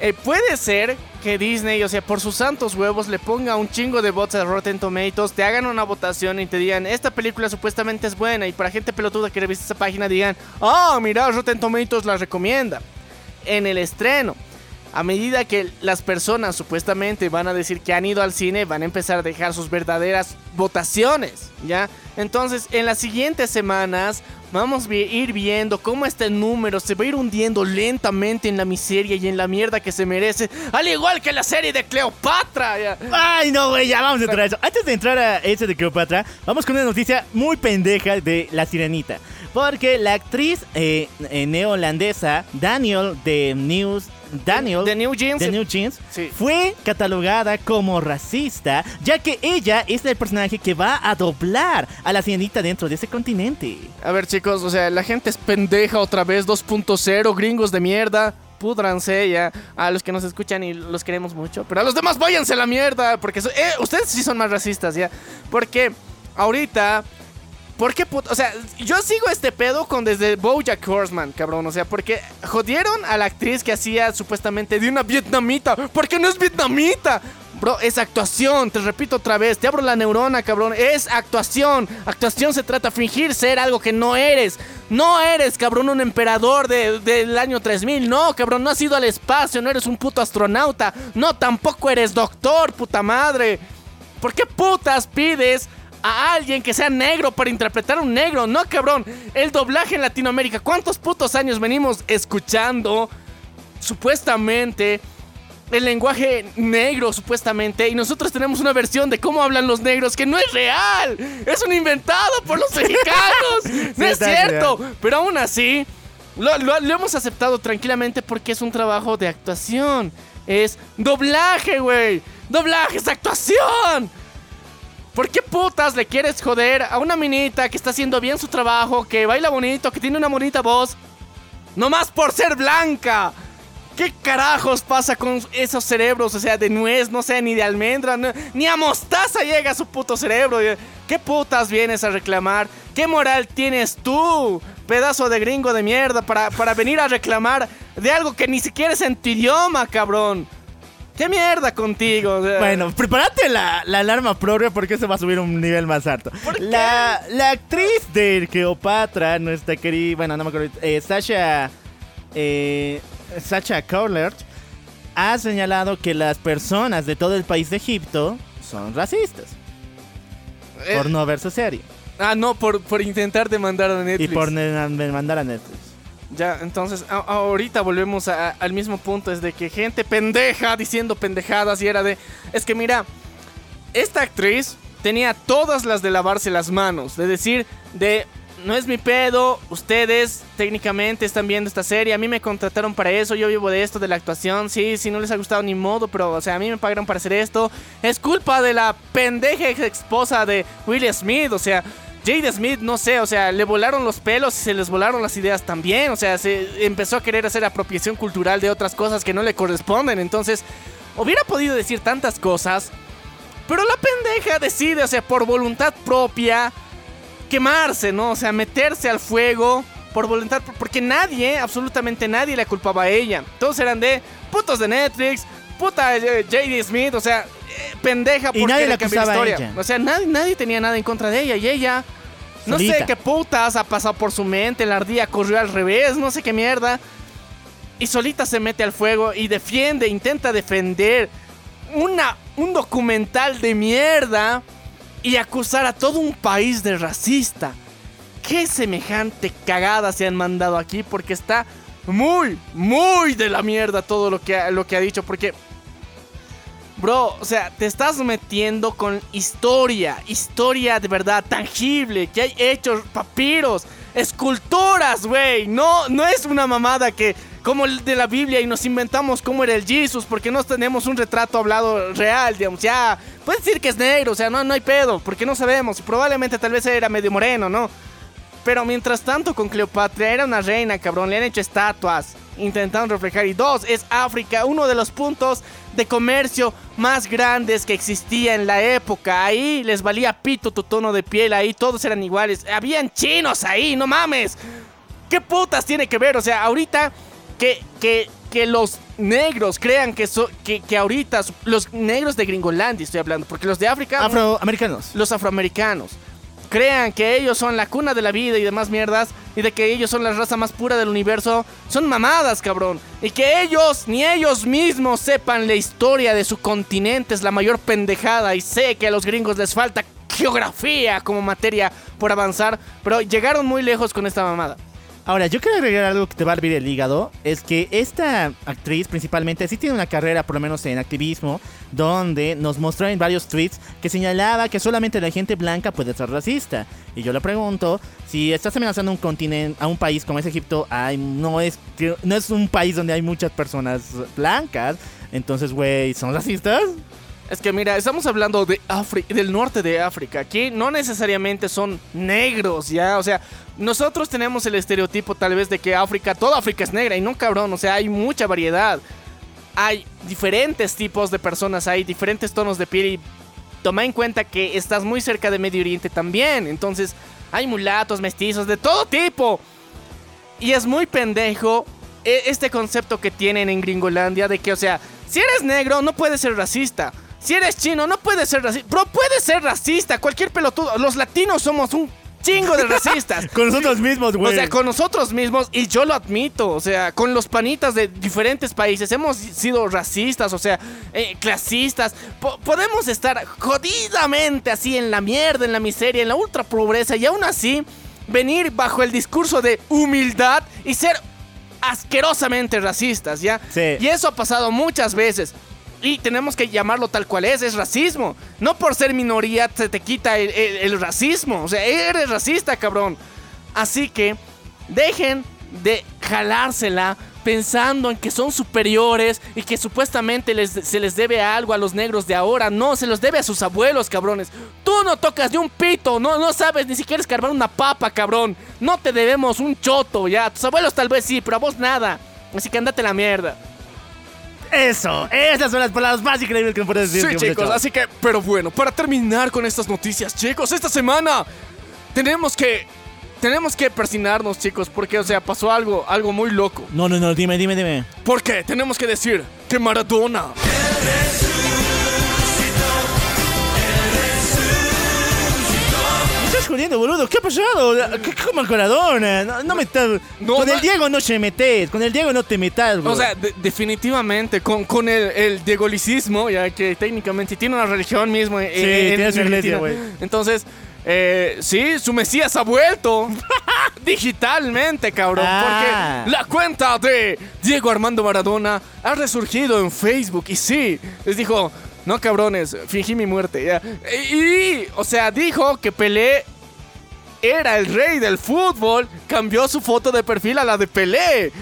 eh, puede ser que Disney, o sea, por sus santos huevos, le ponga un chingo de bots a Rotten Tomatoes, te hagan una votación y te digan, esta película supuestamente es buena, y para gente pelotuda que revise esa página digan, ah, mira, Rotten Tomatoes la recomienda en el estreno. A medida que las personas supuestamente van a decir que han ido al cine, van a empezar a dejar sus verdaderas votaciones, ¿ya? Entonces, en las siguientes semanas vamos a ir viendo cómo este número se va a ir hundiendo lentamente en la miseria y en la mierda que se merece, al igual que la serie de Cleopatra. Ay, no, güey, ya vamos a entrar a eso. Antes de entrar a ese de Cleopatra, vamos con una noticia muy pendeja de La Sirenita. Porque la actriz eh, eh, neoholandesa Daniel de News. Daniel De New Jeans. de New Jeans Sí. fue catalogada como racista, ya que ella es el personaje que va a doblar a la sirenita dentro de ese continente. A ver, chicos, o sea, la gente es pendeja otra vez, 2.0, gringos de mierda. Pudranse ya a los que nos escuchan y los queremos mucho. Pero a los demás váyanse a la mierda. Porque so- eh, ustedes sí son más racistas ya. Porque ahorita. ¿Por qué put- O sea, yo sigo este pedo con desde Bojack Horseman, cabrón. O sea, porque jodieron a la actriz que hacía supuestamente de una vietnamita. Porque no es vietnamita. Bro, es actuación, te repito otra vez, te abro la neurona, cabrón. Es actuación. Actuación se trata de fingir ser algo que no eres. No eres, cabrón, un emperador de- del año 3000. No, cabrón, no has ido al espacio, no eres un puto astronauta. No, tampoco eres doctor, puta madre. ¿Por qué putas pides a alguien que sea negro para interpretar a un negro? No, cabrón. El doblaje en Latinoamérica, ¿cuántos putos años venimos escuchando supuestamente el lenguaje negro, supuestamente? Y nosotros tenemos una versión de cómo hablan los negros que no es real. Es un inventado por los mexicanos. no es cierto. Pero aún así, lo, lo- lo hemos aceptado tranquilamente porque es un trabajo de actuación. Es doblaje, güey. Doblaje es actuación. ¿Por qué putas le quieres joder a una minita que está haciendo bien su trabajo, que baila bonito, que tiene una bonita voz? Nomás por ser blanca. ¿Qué carajos pasa con esos cerebros? O sea, de nuez, no sé, ni de almendra, ni a mostaza llega su puto cerebro. ¿Qué putas vienes a reclamar? ¿Qué moral tienes tú, pedazo de gringo de mierda, para, para venir a reclamar de algo que ni siquiera es en tu idioma, cabrón? ¿Qué mierda contigo? O sea, Bueno, prepárate la, la alarma propia porque se va a subir un nivel más alto. ¿Por qué? La, la actriz de Cleopatra, nuestra querida, bueno, no me acuerdo, eh, Sasha, eh, Sasha Collard, ha señalado que las personas de todo el país de Egipto son racistas eh, por no ver su serie Ah, no, por, por intentar demandar a y Netflix. por ne- ne- mandar a Netflix. Ya, entonces, a- ahorita volvemos al mismo punto, es de que gente pendeja diciendo pendejadas y era de... Es que mira, esta actriz tenía todas las de lavarse las manos, de decir, de... No es mi pedo, ustedes técnicamente están viendo esta serie, a mí me contrataron para eso, yo vivo de esto, de la actuación, sí, sí, no les ha gustado ni modo, pero, o sea, a mí me pagaron para hacer esto. Es culpa de la pendeja ex esposa de Will Smith, o sea, Jade Smith, no sé, o sea, le volaron los pelos y se les volaron las ideas también. O sea, se empezó a querer hacer apropiación cultural de otras cosas que no le corresponden. Entonces, hubiera podido decir tantas cosas, pero la pendeja decide, o sea, por voluntad propia, quemarse, ¿no? O sea, meterse al fuego por voluntad, porque nadie, absolutamente nadie le culpaba a ella. Todos eran de putos de Netflix, puta eh, J.D. Smith, o sea, eh, pendeja Y por nadie la acusaba a historia. ella. O sea, nadie, nadie tenía nada en contra de ella y ella... No sé qué putas ha pasado por su mente, la ardilla corrió al revés, no sé qué mierda. Y solita se mete al fuego y defiende, intenta defender una, un documental de mierda y acusar a todo un país de racista. Qué semejante cagada se han mandado aquí porque está muy, muy de la mierda todo lo que lo que ha dicho. Porque, bro, o sea, te estás metiendo con historia, historia de verdad tangible, que hay hechos, papiros, esculturas, güey. No, no es una mamada que como el de la Biblia y nos inventamos cómo era el Jesus porque no tenemos un retrato hablado real, digamos. Ya, puedes decir que es negro, o sea, no, no hay pedo, porque no sabemos. Probablemente tal vez era medio moreno, ¿no? Pero mientras tanto con Cleopatra era una reina, cabrón, le han hecho estatuas intentando reflejar. Y dos, es África, uno de los puntos de comercio más grandes que existía en la época. Ahí les valía pito tu tono de piel, ahí todos eran iguales. Habían chinos ahí, no mames. ¿Qué putas tiene que ver? O sea, ahorita que, que, que los negros crean que, so- que, que ahorita, los negros de Gringolandia estoy hablando, porque los de África... Afroamericanos. los afroamericanos crean que ellos son la cuna de la vida y demás mierdas, y de que ellos son la raza más pura del universo, son mamadas, cabrón. Y que ellos, ni ellos mismos sepan la historia de su continente es la mayor pendejada. Y sé que a los gringos les falta geografía como materia por avanzar, pero llegaron muy lejos con esta mamada. Ahora, yo quiero agregar algo que te va a hervir el hígado. Es que esta actriz, principalmente, sí tiene una carrera, por lo menos en activismo, donde nos mostró en varios tweets que señalaba que solamente la gente blanca puede ser racista. Y yo le pregunto, si estás amenazando un continente, a un país como es Egipto, hay, no, es, no es un país donde hay muchas personas blancas. Entonces, güey, ¿son racistas? Es que mira, estamos hablando de del norte de África. Aquí no necesariamente son negros, ya. O sea, nosotros tenemos el estereotipo tal vez de que África, toda África es negra y no cabrón. O sea, hay mucha variedad. Hay diferentes tipos de personas, hay diferentes tonos de piel y toma en cuenta que estás muy cerca de Medio Oriente también. Entonces, hay mulatos, mestizos, de todo tipo. Y es muy pendejo e- este concepto que tienen en Gringolandia de que, o sea, si eres negro no puedes ser racista. Si eres chino no puedes ser racista. Pero puedes ser racista. Cualquier pelotudo. Los latinos somos un chingo de racistas. Con nosotros mismos, O güey. sea, con nosotros mismos, y yo lo admito, o sea, con los panitas de diferentes países, hemos sido racistas, o sea, eh, clasistas, Po- podemos estar jodidamente así en la mierda, en la miseria, en la ultra pobreza, y aún así venir bajo el discurso de humildad y ser asquerosamente racistas, ¿ya? Sí. Y eso ha pasado muchas veces. Y tenemos que llamarlo tal cual es, es racismo. No por ser minoría se te quita el, racismo. O sea, eres racista, cabrón. Así que dejen de jalársela pensando en que son superiores y que supuestamente les- se les debe algo a los negros de ahora. No, se los debe a sus abuelos, cabrones. Tú no tocas ni un pito, no, no sabes ni siquiera escarbar una papa, cabrón. No te debemos un choto, ya. Tus abuelos tal vez sí, pero a vos nada. Así que andate la mierda. Eso, esas son las palabras más increíbles que me puedes decir. Sí, chicos, así que, pero bueno, para terminar con estas noticias, chicos, esta semana tenemos que, tenemos que persinarnos, chicos, porque, o sea, pasó algo, algo muy loco. No, no, no, dime, dime, dime. ¿Por qué? Tenemos que decir que Maradona jodiendo, boludo? ¿Qué ha pasado? ¿Qué, ¿Cómo el Maradona? No, no me estás... No, con el Diego no se metes, con el Diego no te metas, güey. O sea, de- definitivamente, con, con el, el diegolicismo, ya que técnicamente tiene una religión mismo. en- Sí, en- tiene su iglesia, güey. Entonces, eh, sí, su Mesías ha vuelto digitalmente, cabrón. Ah. Porque la cuenta de Diego Armando Maradona ha resurgido en Facebook. Y sí, les dijo, no cabrones, fingí mi muerte. ya". Y, y, o sea, dijo que Pelé era el rey del fútbol, cambió su foto de perfil a la de Pelé.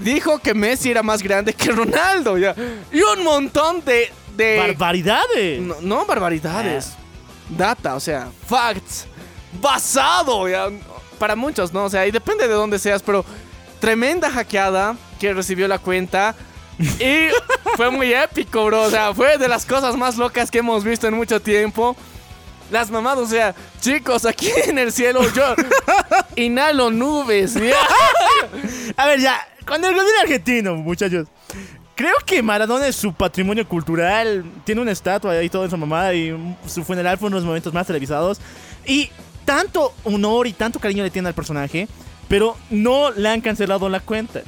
Dijo que Messi era más grande que Ronaldo, ya. Y un montón de. de Barbaridades. no, no barbaridades. Data, o sea, facts. Basado, ya. Para muchos, ¿no? O sea, y depende de dónde seas, pero tremenda hackeada que recibió la cuenta. Y fue muy épico, bro. O sea, fue de las cosas más locas que hemos visto en mucho tiempo. Las mamadas, o sea, chicos, aquí en el cielo yo inhalo nubes. ya. A ver, ya, con el gobierno argentino, muchachos. Creo que Maradona es su patrimonio cultural. Tiene una estatua ahí toda en su mamá y su funeral fue uno de los momentos más televisados. Y tanto honor y tanto cariño le tiene al personaje, pero no le han cancelado la cuenta.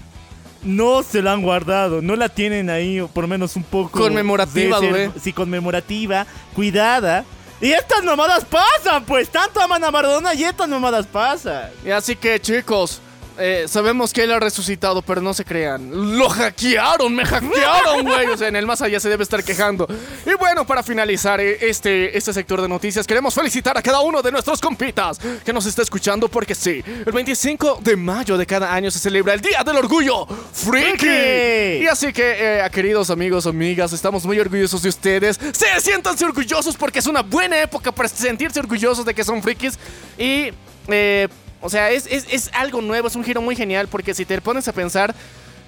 No se la han guardado, no la tienen ahí, o por lo menos un poco. Conmemorativa, güey. Sí, conmemorativa, cuidada. Y estas mamadas pasan, pues. Tanto aman a Maradona y estas mamadas pasan. Y así que, chicos, eh, sabemos que él ha resucitado, pero no se crean. Lo hackearon, me hackearon, güey. O sea, en el más allá se debe estar quejando. Y bueno, para finalizar eh, este, este sector de noticias, queremos felicitar a cada uno de nuestros compitas que nos está escuchando, porque sí, el 25 de mayo de cada año se celebra el Día del Orgullo Friki. Friki. Y así que, eh, queridos amigos, amigas, estamos muy orgullosos de ustedes. Se siéntanse orgullosos porque es una buena época para sentirse orgullosos de que son frikis. Y, eh, o sea, es, es- es algo nuevo, es un giro muy genial porque si te pones a pensar,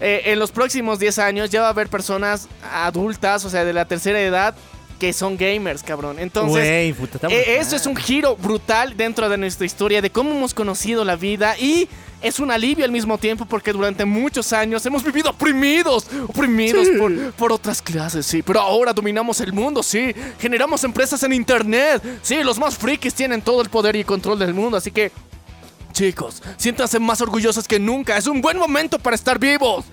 eh, en los próximos 10 años ya va a haber personas adultas, o sea, de la tercera edad, que son gamers, cabrón. Entonces, puta, eh, brutal. eso es un giro brutal dentro de nuestra historia, de cómo hemos conocido la vida y es un alivio al mismo tiempo porque durante muchos años hemos vivido oprimidos, oprimidos por, por otras clases, sí. Pero ahora dominamos el mundo, sí. Generamos empresas en internet, sí. Los más frikis tienen todo el poder y control del mundo, así que... Chicos, siéntanse más orgullosos que nunca. Es un buen momento para estar vivos.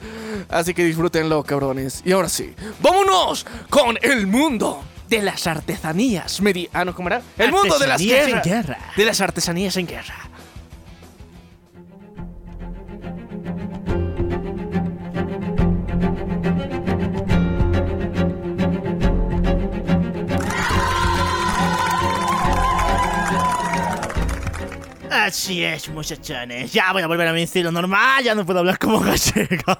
Así que disfrútenlo, cabrones. Y ahora sí, vámonos con el mundo de las artesanías. Medi ah, no, ¿cómo era? El mundo de las Artesanías en guerras. guerra. De las artesanías en guerra. Así es, muchachones. Ya voy a volver a mi estilo normal. Ya no puedo hablar como gallego.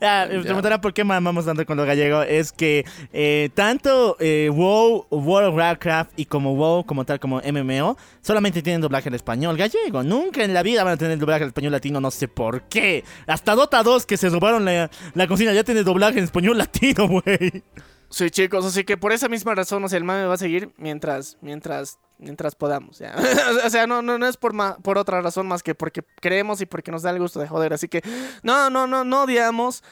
Ya, me preguntarán por qué mamamos tanto con lo gallego. Es que eh, tanto eh, WoW, World of Warcraft y como WoW, como tal, como MMO, solamente tienen doblaje en español gallego. Nunca en la vida van a tener doblaje en español latino. No sé por qué. Hasta Dota 2, que se robaron la, la cocina, ya tiene doblaje en español latino, güey. Sí, chicos, así que por esa misma razón, o sea, el mame va a seguir mientras, mientras, mientras podamos, ya. o sea, no, no, no es por, ma- por otra razón más que porque creemos y porque nos da el gusto de joder. Así que, no, no, no, no odiamos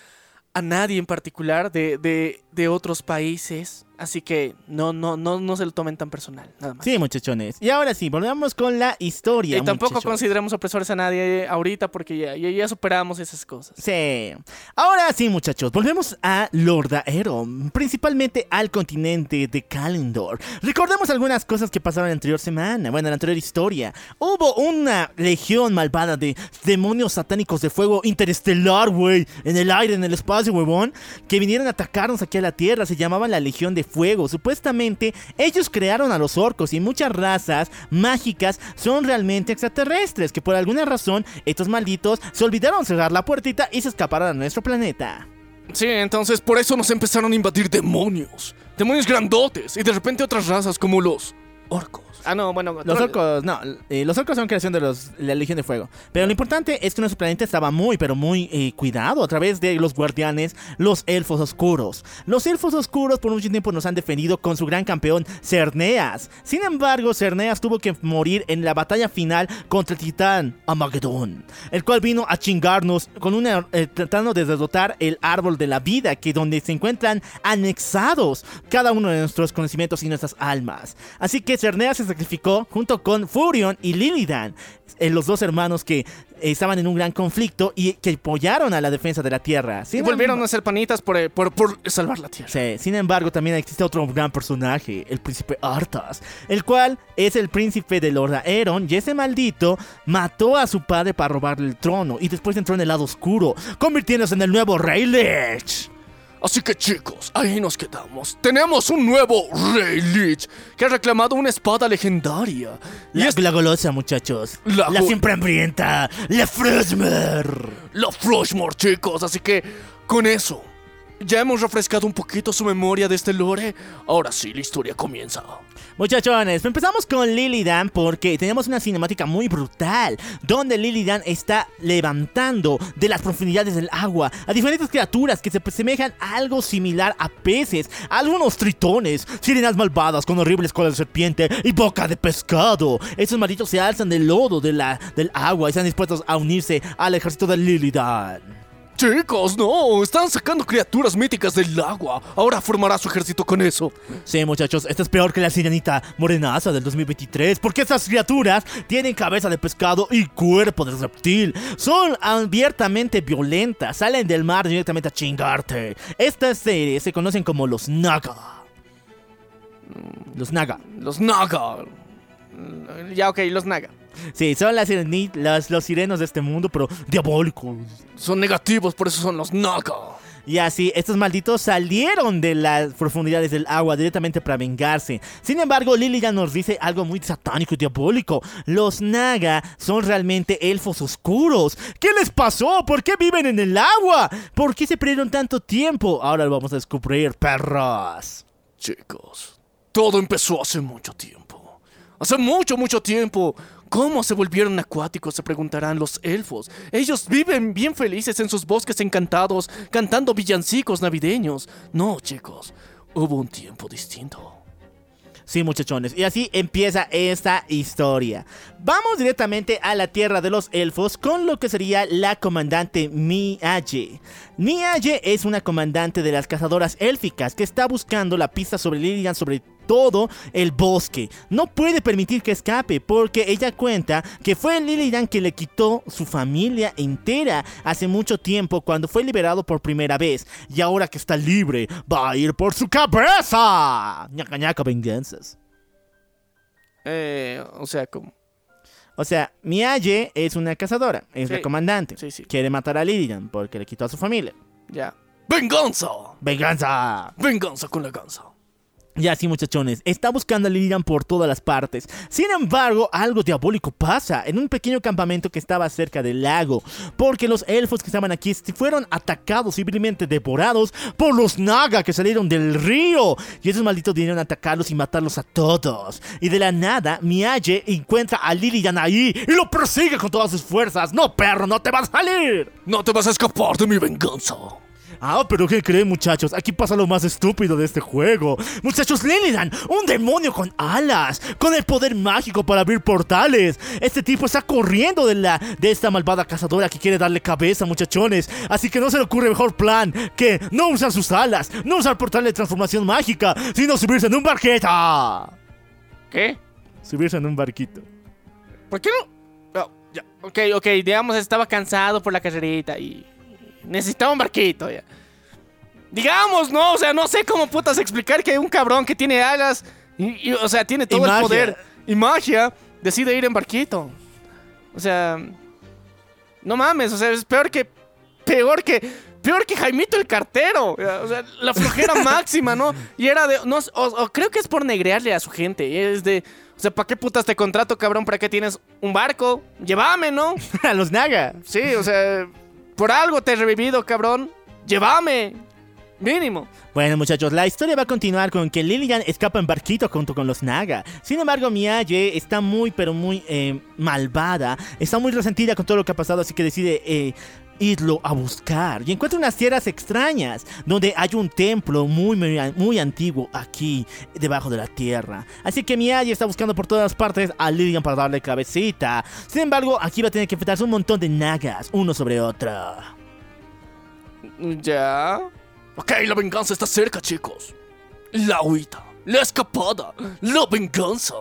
a nadie en particular de, de, de otros países. Así que no, no, no, no se lo tomen tan personal, nada más. Sí, muchachones. Y ahora sí, volvamos con la historia. y tampoco muchachones. consideremos opresores a nadie ahorita porque ya, ya, ya superamos esas cosas. Sí. Ahora sí, muchachos, volvemos a Lordaero, principalmente al continente de Kalendor. Recordemos algunas cosas que pasaron la anterior semana, bueno, en la anterior historia. Hubo una legión malvada de demonios satánicos de fuego interestelar, güey, en el aire, en el espacio, huevón, que vinieron a atacarnos aquí a la Tierra, se llamaban la Legión de Fuego. Supuestamente, ellos crearon a los orcos y muchas razas mágicas son realmente extraterrestres, que por alguna razón estos malditos se olvidaron cerrar la puertita y se escaparon a nuestro planeta. Sí, entonces por eso nos empezaron a invadir demonios. Demonios grandotes y de repente otras razas como los orcos. Ah, no, bueno, Los troll- orcos, no, eh, los orcos son creación de los, la Legión de Fuego. Pero lo importante es que nuestro planeta estaba muy, pero muy eh, cuidado a través de los guardianes, los elfos oscuros. Los elfos oscuros por mucho tiempo nos han defendido con su gran campeón, Cerneas. Sin embargo, Cerneas tuvo que morir en la batalla final contra el titán Amagedón, el cual vino a chingarnos con una, eh, tratando de derrotar el árbol de la vida, que donde se encuentran anexados cada uno de nuestros conocimientos y nuestras almas. Así que Cerneas se sacrificó junto con Furion y Lilidan, eh, los dos hermanos que estaban en un gran conflicto y que apoyaron a la defensa de la Tierra. Y Sin volvieron embargo- a ser panitas por, eh, por, por salvar la tierra. Sí, sin embargo, también existe otro gran personaje, el príncipe Arthas, el cual es el príncipe de Lord Aeron y ese maldito mató a su padre para robarle el trono y después entró en el lado oscuro, convirtiéndose en el nuevo Rey Lich. Así que chicos, ahí nos quedamos. Tenemos un nuevo Rey Lich que ha reclamado una espada legendaria. Y La, es la golosa, muchachos. La siempre hambrienta. La Frosmer. la Flushmore, chicos. Así que con eso, ya hemos refrescado un poquito su memoria de este lore. Ahora sí, la historia comienza. Muchachones, empezamos con Lilidan porque tenemos una cinemática muy brutal donde Lilidan está levantando de las profundidades del agua a diferentes criaturas que se asemejan a algo similar a peces, algunos tritones, sirenas malvadas con horribles colas de serpiente y boca de pescado. Estos malditos se alzan del lodo de la, del agua y están dispuestos a unirse al ejército de Lilidan. Chicos, no, están sacando criaturas míticas del agua. Ahora formará su ejército con eso. Sí, muchachos, esto es peor que la sirenita morenaza del 2023, porque estas criaturas tienen cabeza de pescado y cuerpo de reptil. Son abiertamente violentas, salen del mar directamente a chingarte. Estas series se conocen como los Naga. Los Naga. Los Naga. Ya, ok, los Naga. Sí, son las los sirenos de este mundo, pero diabólicos. Son negativos, por eso son los Naga. Y así, estos malditos salieron de las profundidades del agua directamente para vengarse. Sin embargo, Lilian nos dice algo muy satánico y diabólico. Los Naga son realmente elfos oscuros. ¿Qué les pasó? ¿Por qué viven en el agua? ¿Por qué se perdieron tanto tiempo? Ahora lo vamos a descubrir, perros. Chicos, todo empezó hace mucho tiempo. Hace mucho, mucho tiempo. ¿Cómo se volvieron acuáticos? Se preguntarán los elfos. Ellos viven bien felices en sus bosques encantados, cantando villancicos navideños. No, chicos, hubo un tiempo distinto. Sí, muchachones. Y así empieza esta historia. Vamos directamente a la tierra de los elfos con lo que sería la comandante Miaje. Miaje es una comandante de las cazadoras élficas que está buscando la pista sobre Lilian sobre todo el bosque. No puede permitir que escape porque ella cuenta que fue Lilian que le quitó su familia entera hace mucho tiempo cuando fue liberado por primera vez. Y ahora que está libre, va a ir por su cabeza. Ñaca ñaca venganzas. Eh, o sea, como. O sea, Miaje es una cazadora, es Sí. la comandante. Sí, sí. Quiere matar a Lilian porque le quitó a su familia. Ya. ¡Venganza! ¡Venganza! ¡Venganza con la ganza! Y así muchachones, está buscando a Lilian por todas las partes. Sin embargo, algo diabólico pasa en un pequeño campamento que estaba cerca del lago. Porque los elfos que estaban aquí fueron atacados, civilmente devorados por los Naga que salieron del río. Y esos malditos vinieron a atacarlos y matarlos a todos. Y de la nada, Miaje encuentra a Lilian ahí y lo persigue con todas sus fuerzas. No, perro, no te vas a salir. ¡No te vas a escapar de mi venganza! Ah, pero ¿qué creen, muchachos? Aquí pasa lo más estúpido de este juego. Muchachos, Lilian, un demonio con alas, con el poder mágico para abrir portales. Este tipo está corriendo de la de esta malvada cazadora que quiere darle cabeza, muchachones. Así que no se le ocurre mejor plan que no usar sus alas, no usar portal de transformación mágica, sino subirse en un barqueta. ¿Qué? Subirse en un barquito. ¿Por qué no? No, ya. Ok, ok, digamos, estaba cansado por la carrerita y necesitaba un barquito ya. Digamos, no, o sea, no sé cómo putas explicar que hay un cabrón que tiene alas y, y, o sea, tiene todo el magia. poder y magia, decide ir en barquito. O sea, no mames, o sea, es peor que peor que peor que Jaimito el cartero, o sea, la flojera máxima, ¿no? Y era de no o, o creo que es por negrearle a su gente, es de o sea, ¿para qué putas te contrato, cabrón? ¿Para qué tienes un barco? Llévame, ¿no? A los Naga. Sí, o sea, por algo te he revivido, cabrón. Llévame. Mínimo. Bueno muchachos, la historia va a continuar con que Lilian escapa en barquito junto con los Naga. Sin embargo, Miyaje está muy pero muy eh, malvada, está muy resentida con todo lo que ha pasado, así que decide eh, irlo a buscar. Y encuentra unas tierras extrañas, donde hay un templo muy, muy, muy antiguo aquí, debajo de la tierra. Así que Miyaje está buscando por todas partes a Lilian para darle cabecita. Sin embargo, aquí va a tener que enfrentarse un montón de Nagas, uno sobre otro. Ya. Ok, la venganza está cerca, chicos. La huida, la escapada, la venganza.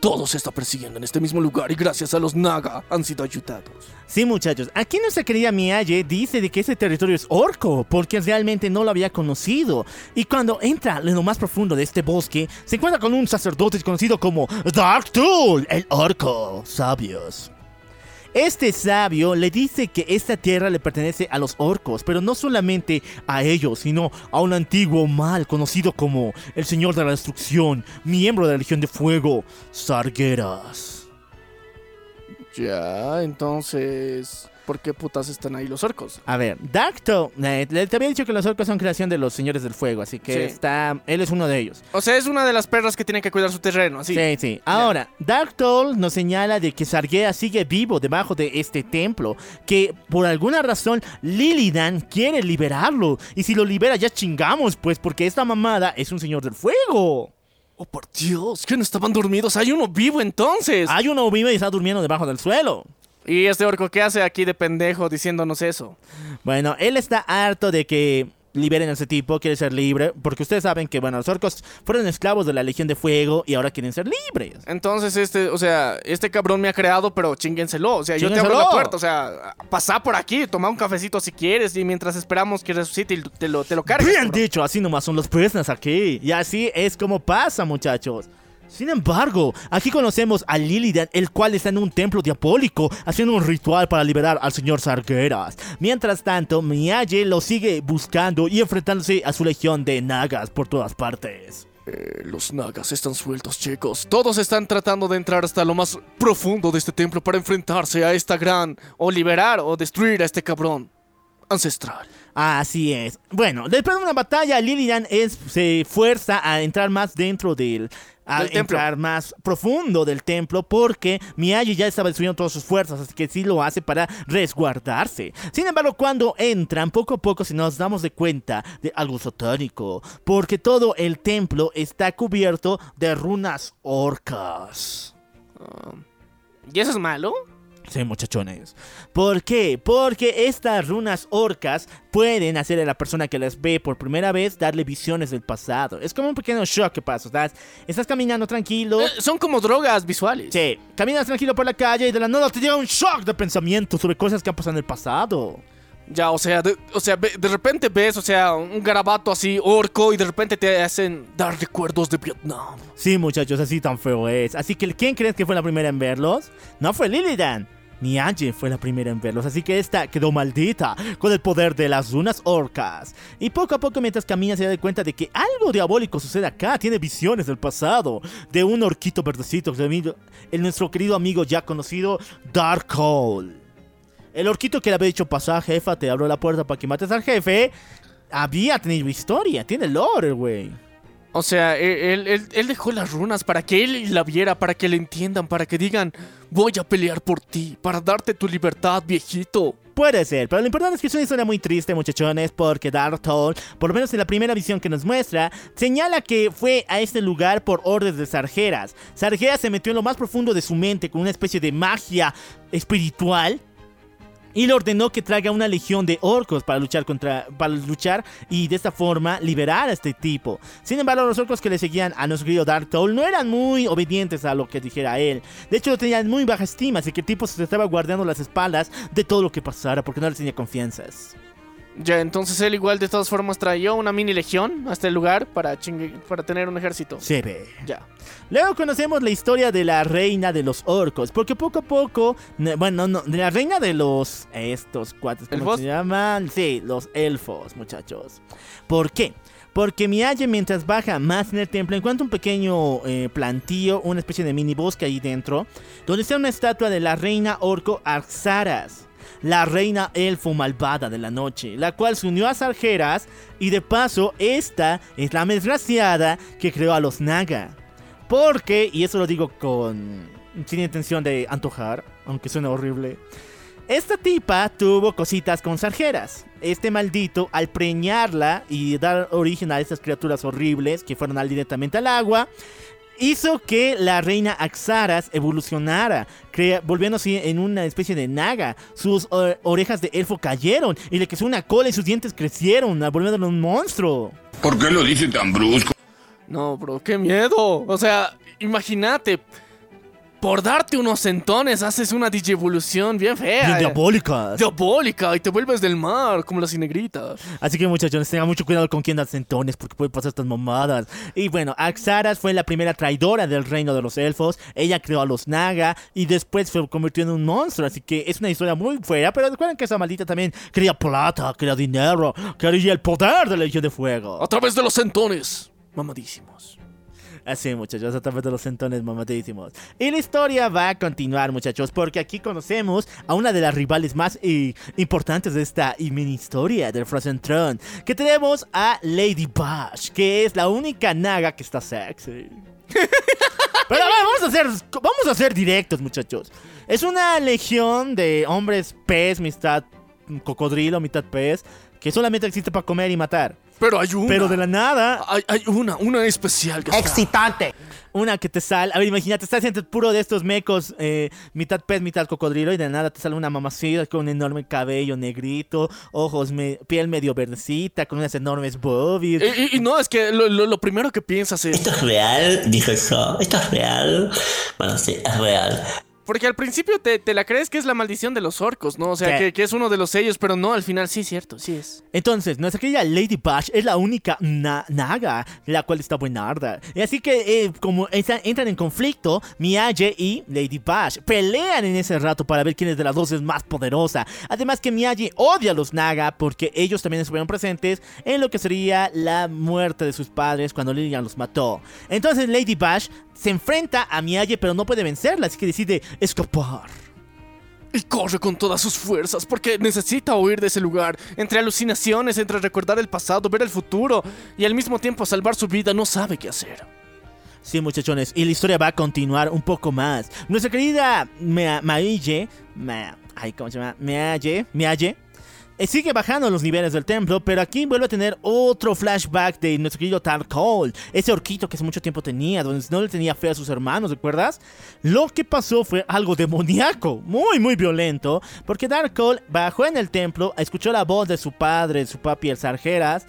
Todo se está persiguiendo en este mismo lugar y gracias a los Naga han sido ayudados. Sí, muchachos, aquí nuestra querida Miyaje dice de que ese territorio es orco, porque realmente no lo había conocido. Y cuando entra en lo más profundo de este bosque, se encuentra con un sacerdote conocido como Dark Tool, el orco. Sabios. Este sabio le dice que esta tierra le pertenece a los orcos, pero no solamente a ellos, sino a un antiguo mal conocido como el Señor de la Destrucción, miembro de la Legión de Fuego, Sargeras. Ya, entonces. ¿Por qué putas están ahí los orcos? A ver, Darkto, eh, te había dicho que los orcos son creación de los señores del fuego, así que Sí. está, él es uno de ellos. O sea, es una de las perras que tienen que cuidar su terreno, así. Sí, sí. Ahora, Darktol nos señala de que Sargea sigue vivo debajo de este templo, que por alguna razón Lilidan quiere liberarlo. Y si lo libera ya chingamos, pues, porque esta mamada es un señor del fuego. Oh, por Dios, que no estaban dormidos. Hay uno vivo entonces. Hay uno vivo y está durmiendo debajo del suelo. Y este orco, ¿qué hace aquí de pendejo diciéndonos eso? Bueno, él está harto de que liberen a ese tipo, quiere ser libre, porque ustedes saben que, bueno, los orcos fueron esclavos de la Legión de Fuego y ahora quieren ser libres. Entonces, este, o sea, este cabrón me ha creado, pero chinguenselo. O sea, yo te abro la puerta. O sea, pasá por aquí, toma un cafecito si quieres. Y mientras esperamos que resucite y te lo, te lo cargues. Bien dicho, así nomás son los business aquí. Y así es como pasa, muchachos. Sin embargo, aquí conocemos a Lilidan, el cual está en un templo diabólico haciendo un ritual para liberar al señor Sargeras. Mientras tanto, Miyaje lo sigue buscando y enfrentándose a su legión de nagas por todas partes. Eh, los nagas están sueltos, chicos. Todos están tratando de entrar hasta lo más profundo de este templo para enfrentarse a esta gran, o liberar o destruir a este cabrón ancestral. Así es. Bueno, después de una batalla, Lilian es, se fuerza a entrar más dentro del... A Del templo. entrar más profundo del templo porque Miyagi ya estaba destruyendo todas sus fuerzas, así que sí lo hace para resguardarse. Sin embargo, cuando entran, poco a poco se nos damos de cuenta de algo satánico, porque todo el templo está cubierto de runas orcas. ¿Y eso es malo? Sí, muchachones. ¿Por qué? Porque estas runas orcas pueden hacer a la persona que las ve por primera vez darle visiones del pasado. Es como un pequeño shock que pasa. Estás, estás caminando tranquilo. Eh, son como drogas visuales. Sí, caminas tranquilo por la calle y de la nada te llega un shock de pensamiento sobre cosas que han pasado en el pasado. Ya, o sea, de, o sea, de repente ves, o sea, un garabato así orco y de repente te hacen dar recuerdos de Vietnam. Sí, muchachos, así tan feo es. Así que, ¿quién crees que fue la primera en verlos? No fue Lilidan. Ni Angie fue la primera en verlos, así que esta quedó maldita con el poder de las runas orcas. Y poco a poco mientras camina se da cuenta de que algo diabólico sucede acá, tiene visiones del pasado, de un orquito verdecito, el nuestro querido amigo ya conocido Darkhold. El orquito que le había dicho pasar, jefa, te abro la puerta para que mates al jefe, había tenido historia, tiene lore, güey. O sea, e, él, él- él dejó las runas para que él la viera, para que le entiendan, para que digan, voy a pelear por ti, para darte tu libertad, viejito. Puede ser, pero lo importante es que es una historia muy triste, muchachones, porque Darkhold, por lo menos en la primera visión que nos muestra, señala que fue a este lugar por órdenes de Sargeras. Sargeras se metió en lo más profundo de su mente con una especie de magia espiritual. Y le ordenó que traiga una legión de orcos para luchar contra. para luchar y de esta forma liberar a este tipo. Sin embargo, los orcos que le seguían a nuestro querido Darkhold no eran muy obedientes a lo que dijera él. De hecho, lo tenían muy baja estima, así que el tipo se estaba guardando las espaldas de todo lo que pasara porque no les tenía confianzas. Ya, entonces él igual de todas formas traía una mini legión hasta el lugar para, chingue- para tener un ejército. Se ve. Ya. Luego conocemos la historia de la reina de los orcos, porque poco a poco, bueno, no, de la reina de los estos cuates, ¿cómo ¿Elfos? se llaman? Sí, los elfos, muchachos. ¿Por qué? Porque Miyagi mientras baja más en el templo encuentra un pequeño eh, plantío, una especie de mini bosque ahí dentro, donde está una estatua de la reina orco Arxaras. La reina elfo malvada de la noche, la cual se unió a Sargeras y de paso esta es la desgraciada que creó a los Naga. Porque, y eso lo digo con. sin intención de antojar, aunque suena horrible. Esta tipa tuvo cositas con sarjeras. Este maldito, al preñarla y dar origen a estas criaturas horribles que fueron directamente al agua, hizo que la reina Axaras evolucionara, crea- volviéndose en una especie de naga. Sus orejas de elfo cayeron y le creció una cola y sus dientes crecieron, volviéndolo un monstruo. ¿Por qué lo dice tan brusco? No, bro, qué miedo. O sea, imagínate. Por darte unos centones haces una digievolución bien fea. Bien diabólicas. Diabólica y te vuelves del mar, como las cinegritas. Así que muchachos, tengan mucho cuidado con quién dan centones porque puede pasar estas mamadas. Y bueno, Axaras fue la primera traidora del reino de los elfos. Ella creó a los Naga y después se convirtió en un monstruo. Así que es una historia muy fea. Pero recuerden que esa maldita también quería plata, quería dinero, quería el poder de la Legión de Fuego. A través de los centones. Mamadísimos. Así, muchachos, a través de los centones mamadísimos. Y la historia va a continuar, muchachos, porque aquí conocemos a una de las rivales más importantes de esta y mini historia del Frozen Throne. Que tenemos a Lady Bash, que es la única naga que está sexy. Pero a ver, vamos a ser, vamos a ser directos, muchachos. Es una legión de hombres pez, mitad cocodrilo, mitad pez, que solamente existe para comer y matar. Pero hay una. Pero de la nada, Hay, hay una, una especial que está- Excitante. una que te sale. A ver, imagínate, estás entre puro de estos mecos, eh, mitad pez, mitad cocodrilo, y de nada te sale una mamacita con un enorme cabello negrito, ojos, me- piel medio verdecita, con unas enormes boobies. Y, y- y no, es que lo, lo- lo primero que piensas es. ¿Esto es real? Dijo yo. ¿Esto es real? Bueno, sí, es real. Porque al principio te, te la crees que es la maldición de los orcos, ¿no? O sea, que, que es uno de los sellos, pero no, al final sí es cierto, sí es. Entonces, nuestra querida Lady Bash es la única na- naga, la cual está buenarda. Y así que, eh, como entran en conflicto, Miyagi y Lady Bash pelean en ese rato para ver quién es de las dos es más poderosa. Además que Miyagi odia a los naga porque ellos también estuvieron presentes en lo que sería la muerte de sus padres cuando Lilian los mató. Entonces Lady Bash se enfrenta a Miyagi pero no puede vencerla, así que decide escapar. Y corre con todas sus fuerzas porque necesita huir de ese lugar. Entre alucinaciones, entre recordar el pasado, ver el futuro y al mismo tiempo salvar su vida, no sabe qué hacer. Sí, muchachones, y la historia va a continuar un poco más. Nuestra querida Ma- Maille, Ma- ay, ¿cómo se llama? Mialle, Mialle, sigue bajando los niveles del templo, pero aquí vuelve a tener otro flashback de nuestro querido Tarkol, ese orquito que hace mucho tiempo tenía, donde no le tenía fe a sus hermanos, ¿recuerdas? Lo que pasó fue algo demoníaco, muy, muy violento, porque Darkol bajó en el templo, escuchó la voz de su padre, su papi, el Sargeras,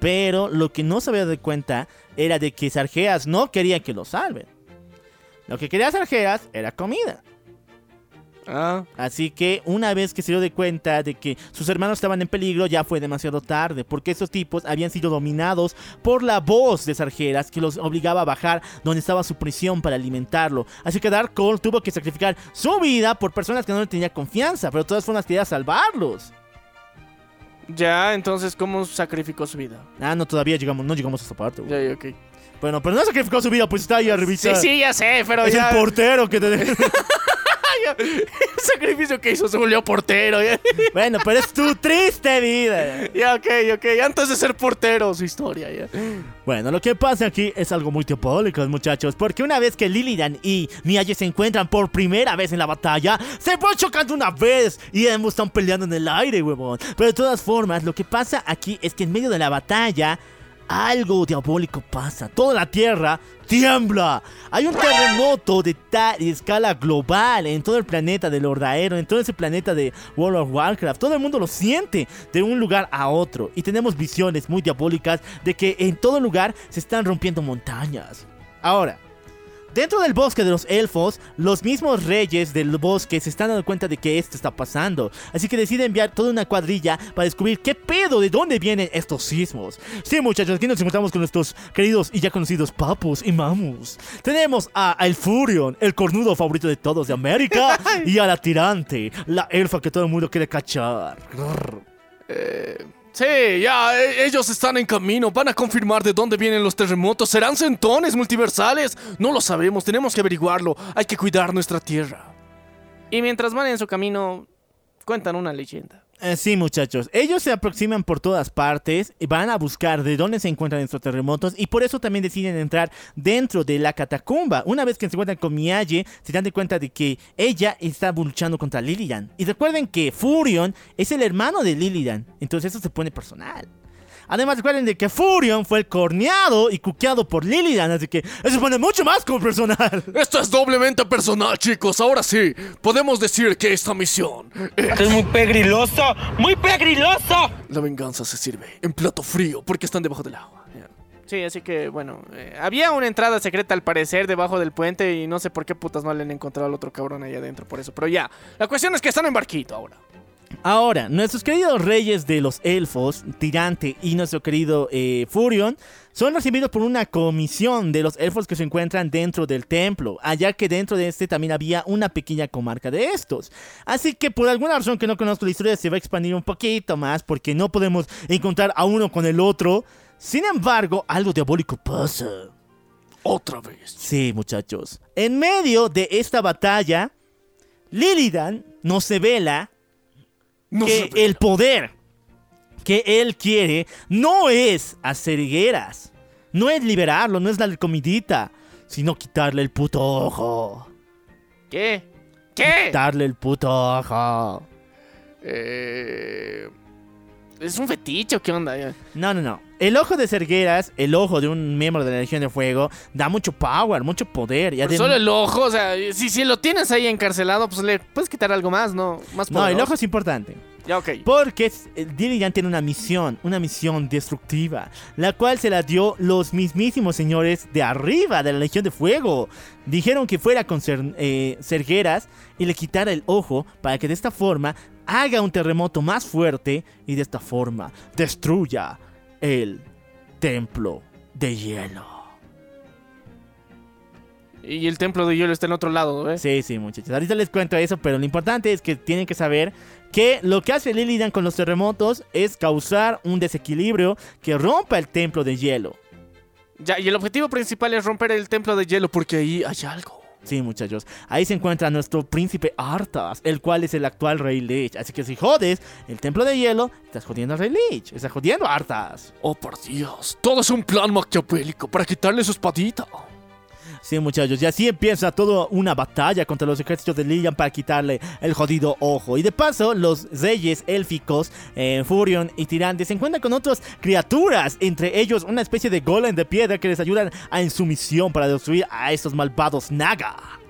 pero lo que no se había dado cuenta era de que Sargeas no quería que lo salven. Lo que quería Sargeas era comida. Ah, Así que una vez que se dio de cuenta de que sus hermanos estaban en peligro, ya fue demasiado tarde, porque esos tipos habían sido dominados por la voz de Sargeras que los obligaba a bajar donde estaba su prisión para alimentarlo. Así que Dark Cole tuvo que sacrificar su vida por personas que no le tenía confianza, pero de todas formas quería salvarlos. ya, entonces, ¿cómo sacrificó su vida? Ah, no, todavía llegamos, no llegamos a esa parte. Ya, ok. Bueno, pero no sacrificó su vida, pues está ahí arriba. Sí, sí, ya sé, pero Es ya. el portero que te... el sacrificio que hizo se volvió portero. Bueno, pero es tu triste vida. ya, ok, ok. Antes de ser portero, su historia, ya. Bueno, lo que pasa aquí es algo muy diabólico, muchachos, porque una vez que Lilian y Miyaje se encuentran por primera vez en la batalla, se van chocando una vez y ambos están peleando en el aire, huevón. Pero de todas formas, lo que pasa aquí es que en medio de la batalla, algo diabólico pasa. Toda la tierra tiembla. Hay un terremoto de tal escala global en todo el planeta del Hordaero, en todo ese planeta de World of Warcraft. Todo el mundo lo siente de un lugar a otro. Y tenemos visiones muy diabólicas de que en todo lugar se están rompiendo montañas. Ahora. Dentro del bosque de los elfos, los mismos reyes del bosque se están dando cuenta de que esto está pasando. Así que deciden enviar toda una cuadrilla para descubrir qué pedo, de dónde vienen estos sismos. Sí, muchachos, aquí nos encontramos con nuestros queridos y ya conocidos papus y mamus. Tenemos a el Furion, el cornudo favorito de todos de América, y a la tirante, la elfa que todo el mundo quiere cachar. Sí, ya, e- ellos están en camino. Van a confirmar de dónde vienen los terremotos. ¿Serán centones multiversales? No lo sabemos, tenemos que averiguarlo. Hay que cuidar nuestra tierra. Y mientras van en su camino, cuentan una leyenda. Eh, sí, muchachos. Ellos se aproximan por todas partes, van a buscar de dónde se encuentran estos terremotos y por eso también deciden entrar dentro de la catacumba. Una vez que se encuentran con Miyaje, se dan de cuenta de que ella está luchando contra Lilian. Y recuerden que Furion es el hermano de Lilian, entonces eso se pone personal. Además, recuerden de que Furion fue el corneado y cuqueado por Lilian, así que eso pone mucho más como personal. Esto es doblemente personal, chicos. Ahora sí, podemos decir que esta misión es... Es muy pegriloso, muy pegriloso. La venganza se sirve en plato frío porque están debajo del agua. Sí, así que bueno, eh, había una entrada secreta al parecer debajo del puente y no sé por qué putas no le han encontrado al otro cabrón ahí adentro por eso. Pero ya, la cuestión es que están en barquito ahora. Ahora, nuestros queridos reyes de los elfos, Tirante y nuestro querido eh, Furion, son recibidos por una comisión de los elfos que se encuentran dentro del templo, allá que dentro de este también había una pequeña comarca de estos. Así que por alguna razón que no conozco la historia se va a expandir un poquito más porque no podemos encontrar a uno con el otro. Sin embargo, algo diabólico pasa. Otra vez. Sí, muchachos. En medio de esta batalla, Lilidan nos revela No que el poder que él quiere no es hacer higueras, no es liberarlo, no es darle comidita, sino quitarle el puto ojo. ¿Qué? ¿Qué? Quitarle el puto ojo. Eh, ¿Es un fetiche o qué onda? Ya. No, no, no. El ojo de Cergueras, el ojo de un miembro de la Legión de Fuego, da mucho power, mucho poder. Y Pero adem- solo el ojo, o sea, si, si lo tienes ahí encarcelado, pues le puedes quitar algo más, ¿no? Más No, el ojo es importante. Ya, ok. Porque eh, Diligan tiene una misión, una misión destructiva, la cual se la dio los mismísimos señores de arriba de la Legión de Fuego. Dijeron que fuera con Cer- eh, Cergueras y le quitara el ojo para que de esta forma haga un terremoto más fuerte y de esta forma destruya el templo de hielo. Y el templo de hielo está en otro lado, ¿ves? Sí, sí, muchachos. Ahorita les cuento eso, pero lo importante es que tienen que saber que lo que hace Lilidan con los terremotos es causar un desequilibrio que rompa el templo de hielo. Ya, y el objetivo principal es romper el templo de hielo porque ahí hay algo. Sí, muchachos. Ahí se encuentra nuestro príncipe Arthas, el cual es el actual Rey Lich. Así que si jodes el templo de hielo, estás jodiendo al Rey Lich. Estás jodiendo a Arthas. Oh, por Dios. Todo es un plan maquiavélico para quitarle su espadita. Sí, muchachos. Y así empieza toda una batalla contra los ejércitos de Lilian para quitarle el jodido ojo. Y de paso, los reyes élficos, eh, Furion y Tirante, se encuentran con otras criaturas. Entre ellos, una especie de golem de piedra que les ayudan a en su misión para destruir a estos malvados Naga.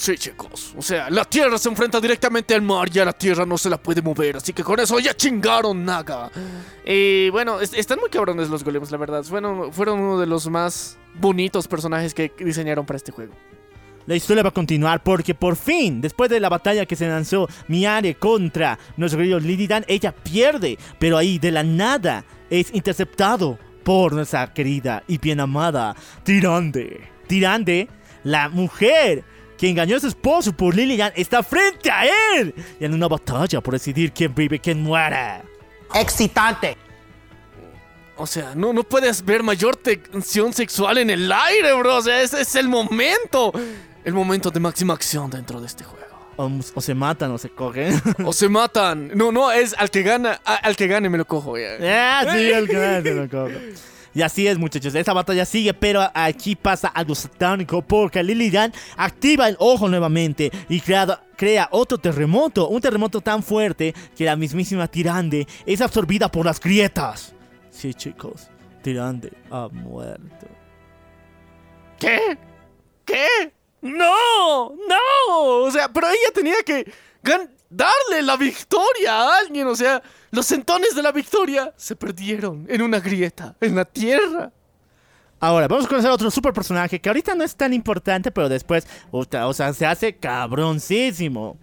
Sí, chicos. O sea, la tierra se enfrenta directamente al mar y a la tierra no se la puede mover. Así que con eso ya chingaron, Naga. Y bueno, es- están muy cabrones los golems, la verdad. Fueron, fueron uno de los más bonitos personajes que diseñaron para este juego. La historia va a continuar porque por fin, después de la batalla que se lanzó Miare contra nuestro querido Lilidan, ella pierde, pero ahí de la nada es interceptado por nuestra querida y bien amada Tirande. Tirande, la mujer que engañó a su esposo por Lilidan, está frente a él y en una batalla por decidir quién vive y quién muere. Excitante. O sea, no, no puedes ver mayor tensión sexual en el aire, bro. O sea, ese es el momento. El momento de máxima acción dentro de este juego. O, o se matan o se cogen. O se matan. No, no, es al que gana. a- al que gane me lo cojo. ya. Ah, sí, el canal se lo cojo. Y así es, muchachos. Esta batalla sigue, pero aquí pasa algo satánico porque Lilian activa el ojo nuevamente y crea, crea otro terremoto. Un terremoto tan fuerte que la mismísima Tirande es absorbida por las grietas. Sí, chicos. Tirande ha muerto. ¿Qué? ¿Qué? No, no. O sea, pero ella tenía que darle la victoria a alguien. O sea, los centones de la victoria se perdieron en una grieta, en la tierra. Ahora, vamos a conocer otro super personaje que ahorita no es tan importante, pero después, o sea, se hace cabroncísimo.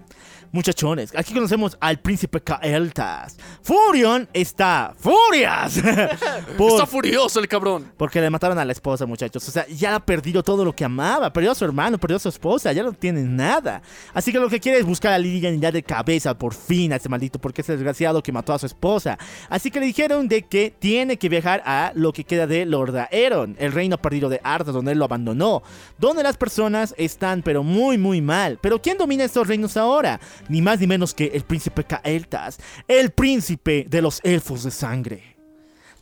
Muchachones, aquí conocemos al príncipe Kael'thas. Furion está furias. Por- Está furioso el cabrón. porque le mataron a la esposa, muchachos. O sea, ya ha perdido todo lo que amaba. Perdió a su hermano, perdió a su esposa. Ya no tiene nada. Así que lo que quiere es buscar a Lilian y ya de cabeza por fin a ese maldito. Porque es el desgraciado que mató a su esposa. Así que le dijeron de que tiene que viajar a lo que queda de Lord Aeron, el reino perdido de Arda, donde él lo abandonó. Donde las personas están, pero muy, muy mal. Pero ¿quién domina estos reinos ahora? Ni más ni menos que el príncipe Kael'thas. El príncipe de los elfos de sangre.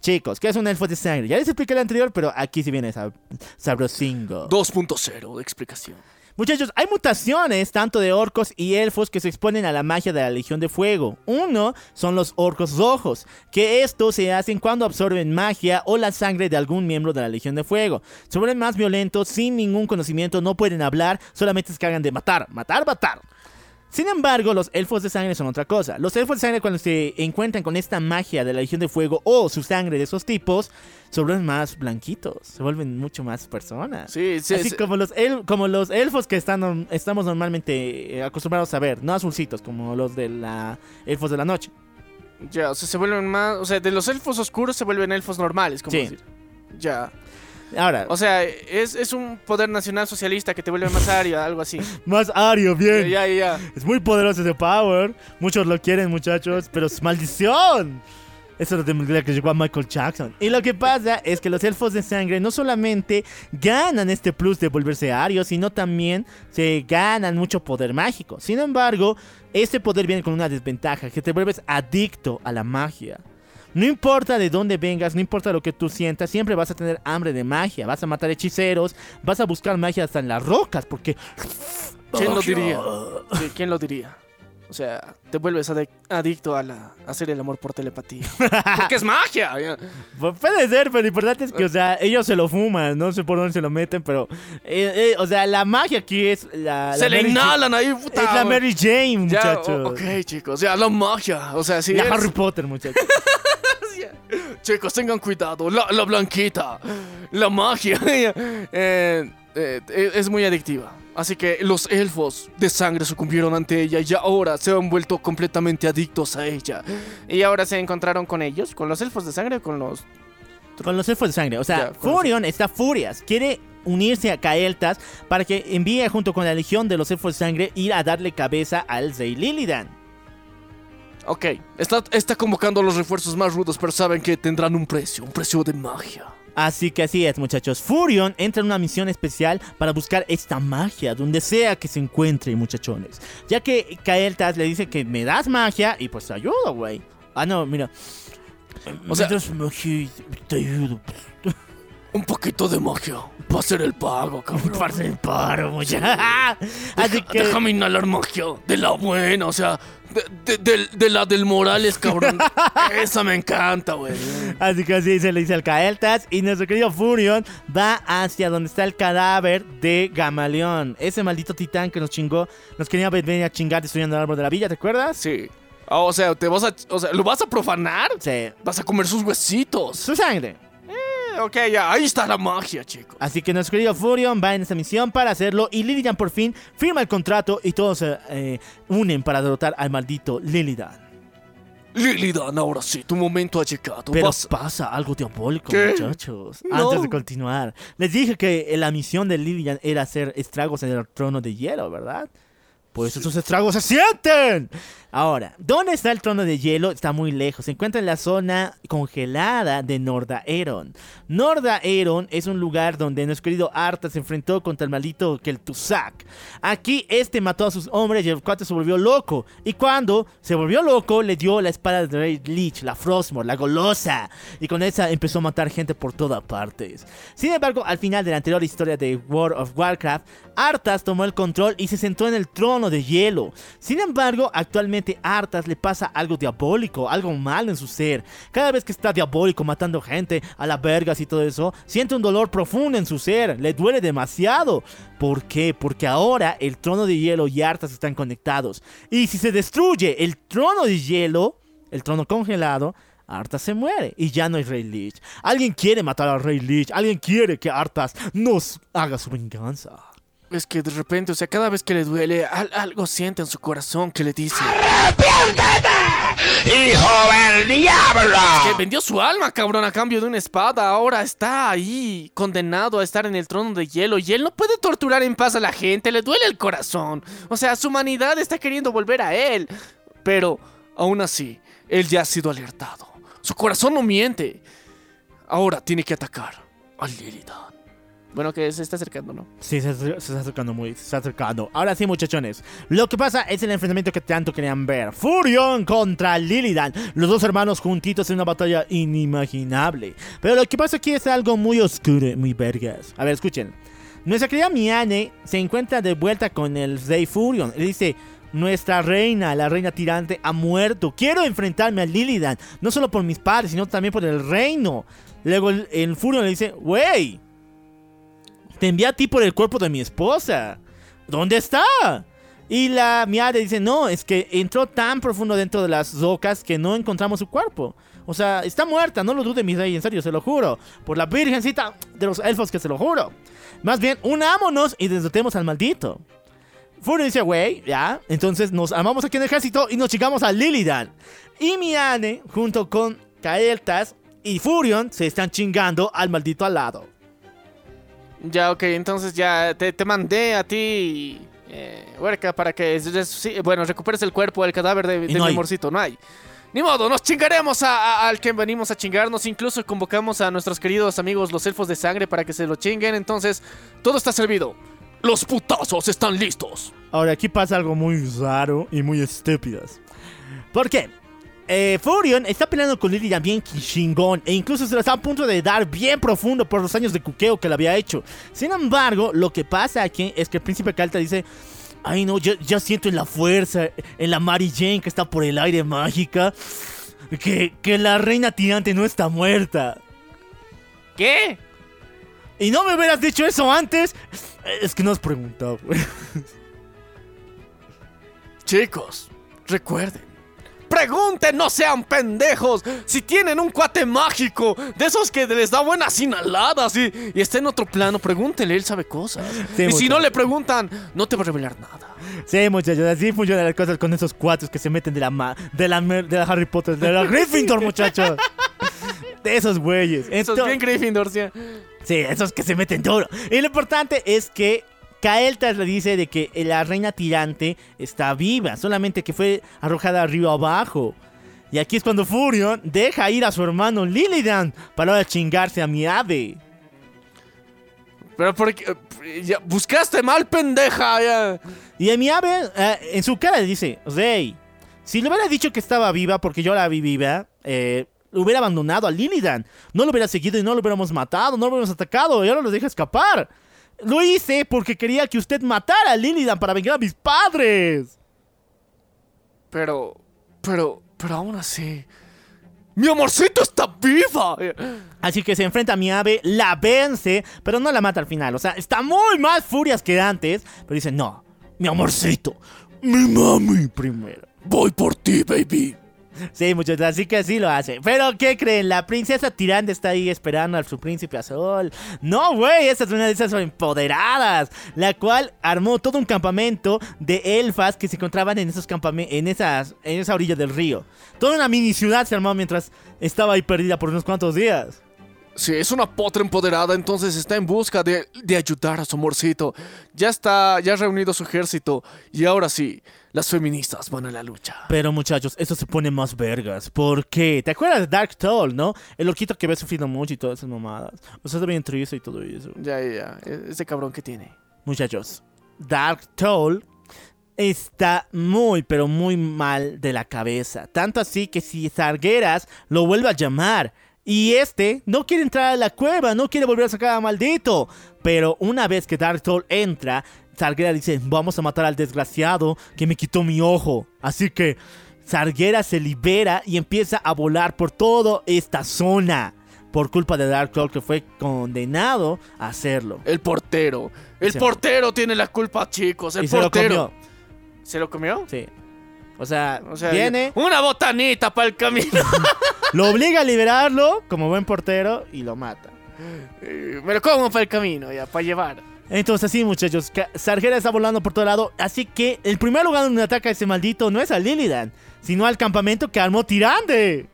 Chicos, ¿qué es un elfo de sangre? Ya les expliqué el anterior, pero aquí sí viene sab sabrosingo. 2.0 de explicación. Muchachos, hay mutaciones tanto de orcos y elfos que se exponen a la magia de la Legión de Fuego. Uno son los orcos rojos, que estos se hacen cuando absorben magia o la sangre de algún miembro de la Legión de Fuego. Se vuelven más violentos, sin ningún conocimiento, no pueden hablar, solamente se cargan de matar, matar, matar. Sin embargo, los elfos de sangre son otra cosa. Los elfos de sangre cuando se encuentran con esta magia de la Legión de Fuego o su sangre de esos tipos, se vuelven más blanquitos, se vuelven mucho más personas. Sí, sí. Así sí. como los, el- como los elfos que están, estamos normalmente eh, acostumbrados a ver, no azulcitos, como los de la elfos de la noche. Ya, o sea, se vuelven más. O sea, de los elfos oscuros se vuelven elfos normales, como Sí. decir. Ya. Ahora, O sea, es, es un poder nacional socialista que te vuelve más ario, algo así. más Ario, bien. Ya, ya, ya. Es muy poderoso ese power. Muchos lo quieren, muchachos, pero es maldición. Eso es lo que llegó a Michael Jackson. Y lo que pasa es que los elfos de sangre no solamente ganan este plus de volverse arios, sino también se ganan mucho poder mágico. Sin embargo, este poder viene con una desventaja, que te vuelves adicto a la magia. No importa de dónde vengas, no importa lo que tú sientas, siempre vas a tener hambre de magia. Vas a matar hechiceros, vas a buscar magia hasta en las rocas, porque ¿Quién lo diría? ¿Quién lo diría? O sea, te vuelves adicto a, la, a hacer el amor por telepatía. Porque es magia. ya. Pu- Puede ser, pero lo importante es que, o sea, ellos se lo fuman, no sé por dónde se lo meten, pero, eh, eh, o sea, la magia aquí es la... Se la le Mary inhalan ahí, puta. Es la Mary Jane, muchachos. ok, chicos. Ya, la magia. O sea, sí. La eres- Harry Potter, muchachos. Chicos, tengan cuidado. La, la blanquita. La magia. eh, es muy adictiva. Así que los elfos de sangre sucumbieron ante ella y ahora se han vuelto completamente adictos a ella. Y ahora se encontraron con ellos, con los elfos de sangre o con los... con los elfos de sangre. O sea, Ya, con los- Furion está furias. Quiere unirse a Kael'thas para que envíe junto con la legión de los elfos de sangre ir a darle cabeza al Rey Lilidan. Ok, está, está convocando a los refuerzos más rudos, pero saben que tendrán un precio, un precio de magia. Así que así es, muchachos. Furion entra en una misión especial para buscar esta magia donde sea que se encuentre, muchachones. Ya que Kael'thas le dice que me das magia y pues te ayudo, güey. Ah, no, mira. O sea- me das magia y te ayudo. Un poquito de magia. Va a ser el pago, cabrón. Parce el paro, muchachos. Así que. Déjame inhalar magia. De la buena, o sea, de, de- del- de la del Morales, cabrón. Esa me encanta, güey. Así que así se le dice al Kael'thas y nuestro querido Furion va hacia donde está el cadáver de Gamaleón. Ese maldito titán que nos chingó, nos quería venir a chingar destruyendo el árbol de la villa, ¿te acuerdas? Sí. Ah, o sea, te vas a. O sea, ¿lo vas a profanar? Sí. Vas a comer sus huesitos. Su sangre. Eh, ok, ya, ahí está la magia, chicos. Así que nuestro querido Furion va en esta misión para hacerlo y Lilidan por fin firma el contrato y todos se eh, unen para derrotar al maldito Lilidan. Lilidan, ahora sí, tu momento ha llegado. Pero Vas- pasa algo diabólico, ¿Qué? muchachos. No. Antes de continuar, les dije que la misión de Lilian era hacer estragos en el trono de hielo, ¿verdad? Pues esos estragos se sienten. Ahora, ¿dónde está el trono de hielo? Está muy lejos. Se encuentra en la zona congelada de Nordaeron. Nordaeron es un lugar donde nuestro querido Arta se enfrentó contra el maldito Kel'Thuzak. Aquí este mató a sus hombres y el cuate se volvió loco. Y cuando se volvió loco, le dio la espada de Rey Lich, la Frostmore, la golosa. Y con esa empezó a matar gente por todas partes. Sin embargo, al final de la anterior historia de World of Warcraft, Arthas tomó el control y se sentó en el trono de hielo. Sin embargo, actualmente Arthas le pasa algo diabólico, algo malo en su ser. Cada vez que está diabólico matando gente a la vergas y todo eso, siente un dolor profundo en su ser, le duele demasiado. ¿Por qué? Porque ahora el trono de hielo y Arthas están conectados. Y si se destruye el trono de hielo, el trono congelado, Arthas se muere y ya no hay Rey Lich. Alguien quiere matar al Rey Lich, alguien quiere que Arthas nos haga su venganza. Es que de repente, o sea, cada vez que le duele, al- algo siente en su corazón que le dice ¡Hijo del diablo! que vendió su alma, cabrón, a cambio de una espada. Ahora está ahí, condenado a estar en el trono de hielo. Y él no puede torturar en paz a la gente, le duele el corazón. O sea, su humanidad está queriendo volver a él. Pero, aún así, él ya ha sido alertado. Su corazón no miente. Ahora tiene que atacar a Lilidan. Bueno, que se está acercando, ¿no? Sí, se, está acercando muy, se está acercando. Ahora sí, muchachones. Lo que pasa es el enfrentamiento que tanto querían ver. Furion contra Lilidan. Los dos hermanos juntitos en una batalla inimaginable. Pero lo que pasa aquí es algo muy oscuro, muy vergas. A ver, escuchen. Nuestra querida Miane se encuentra de vuelta con el rey Furion. Le dice... Nuestra reina, la reina tirante, ha muerto. Quiero enfrentarme a Lilidan. No solo por mis padres, sino también por el reino. Luego el, el Furion le dice, wey, te envié a ti por el cuerpo de mi esposa. ¿Dónde está? Y la Miade dice, no, es que entró tan profundo dentro de las rocas que no encontramos su cuerpo. O sea, está muerta, no lo dude mi rey, en serio, se lo juro. Por la virgencita de los elfos que se lo juro. Más bien, unámonos y derrotemos al maldito. Fury dice, güey, ya. Entonces nos armamos aquí en el ejército y nos chingamos a Lilidan. Y Miane, junto con Kael'thas y Furion, se están chingando al maldito al lado. Ya, ok, entonces ya te, te mandé a ti, eh, Huerca, para que bueno, recuperes el cuerpo, el cadáver de, de no mi hay. amorcito. No hay. Ni modo, nos chingaremos a- a- al que venimos a chingarnos. Incluso convocamos a nuestros queridos amigos, los elfos de sangre, para que se lo chinguen. Entonces, todo está servido. Los putazos están listos. Ahora, aquí pasa algo muy raro y muy estúpido. ¿Por qué? Eh, Furion está peleando con Lilian bien chingón e incluso se lo está a punto de dar bien profundo por los años de cuqueo que le había hecho. Sin embargo, lo que pasa aquí es que el príncipe Calta dice... Ay no, yo, yo siento en la fuerza, en la Mary Jane que está por el aire mágica, que, que la reina tirante no está muerta. ¿Qué? Y no me hubieras dicho eso antes. Es que no has preguntado. Chicos, recuerden. Pregunten, no sean pendejos. Si tienen un cuate mágico, de esos que les da buenas inhaladas y, y está en otro plano, pregúntenle, él sabe cosas. Sí, y si no le preguntan, no te va a revelar nada. Sí, muchachos, así funcionan las cosas con esos cuates que se meten de la ma- de la, de la Harry Potter, de la Gryffindor, muchachos. De esos güeyes. Eso es Ento- bien Gryffindor, sí. Sí, esos que se meten duro. Y lo importante es que Kael'thas le dice de que la reina tirante está viva, solamente que fue arrojada río abajo. Y aquí es cuando Furion deja ir a su hermano Lilidan para ahora chingarse a mi ave. Pero porque. Ya, buscaste mal, pendeja. Ya. Y a mi ave, eh, en su cara le dice, Rey, si le hubiera dicho que estaba viva porque yo la vi viva, eh, lo hubiera abandonado a Lilidan. No lo hubiera seguido y no lo hubiéramos matado, no lo hubiéramos atacado y ahora lo deja escapar. Lo hice porque quería que usted matara a Lilidan para vengar a mis padres. Pero. Pero. Pero aún así. ¡Mi amorcito está viva! Así que se enfrenta a mi ave, la vence, pero no la mata al final. O sea, está muy más furias que antes. Pero dice, no, mi amorcito, mi mami primero. Voy por ti, baby. Sí, muchachos, así que así lo hace. Pero, ¿qué creen? La princesa tirante está ahí esperando a su príncipe azul. No, güey, esa es una de esas empoderadas. La cual armó todo un campamento de elfas que se encontraban en esos en, esas, en esa orilla del río. Toda una mini ciudad se armó mientras estaba ahí perdida por unos cuantos días. Sí, es una potra empoderada, entonces está en busca de, de ayudar a su amorcito. Ya está, ya ha reunido su ejército. Y ahora sí, las feministas van a la lucha. Pero muchachos, esto se pone más vergas. ¿Por qué? ¿Te acuerdas de Dark Toll, no? El loquito que ve sufrido mucho y todas esas mamadas. O sea, está bien triste y todo eso. Ya, ya, ya. Ese cabrón que tiene. Muchachos, Dark Toll está muy, pero muy mal de la cabeza. Tanto así que si Sargueras lo vuelve a llamar y este no quiere entrar a la cueva, no quiere volver a sacar a maldito. Pero una vez que Dark Soul entra, Sarguera dice, vamos a matar al desgraciado que me quitó mi ojo. Así que Sarguera se libera y empieza a volar por toda esta zona. Por culpa de Dark Soul que fue condenado a hacerlo. El portero. El Sí. portero tiene la culpa, chicos. El y se lo portero. comió. ¿Se lo comió? Sí. O sea, O sea, viene, Una botanita para el camino. lo obliga a liberarlo como buen portero y lo mata. Eh, Me lo como para el camino, ya, para llevar. Entonces sí, muchachos, Sargera está volando por todo lado, así que el primer lugar donde ataca ese maldito no es a Lilidan, sino al campamento que armó Tirande.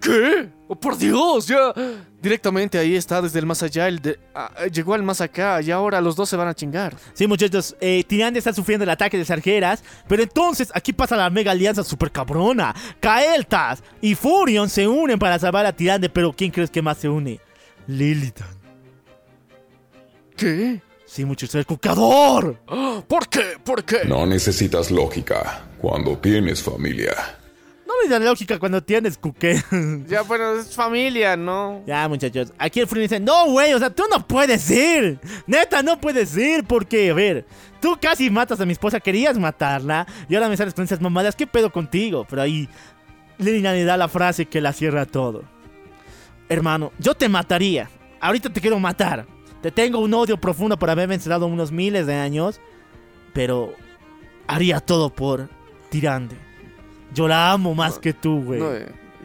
¿Qué? Oh, por Dios, ya. Directamente ahí está, desde el más allá. El de, ah, llegó al más acá y ahora los dos se van a chingar. Sí, muchachos, eh, Tirande está sufriendo el ataque de Sargeras, pero entonces aquí pasa la mega alianza super cabrona. Kael'thas y Furion se unen para salvar a Tirande, pero ¿quién crees que más se une? Lilidan. ¿Qué? Sí, muchachos, el cucador. ¿Por qué? ¿Por qué? No necesitas lógica cuando tienes familia. No me da lógica cuando tienes cuque. Ya, bueno, es familia, ¿no? Ya, muchachos. Aquí el Furion dice, no, güey, o sea, tú no puedes ir. Neta, no puedes ir porque, a ver, tú casi matas a mi esposa, querías matarla y ahora me sales con esas mamadas. ¿Qué pedo contigo? Pero ahí Lina le da la frase que la cierra todo. Hermano, yo te mataría. Ahorita te quiero matar. Te tengo un odio profundo por haberme encerrado unos miles de años. Pero haría todo por Tirande. Yo la amo más que tú, güey. No,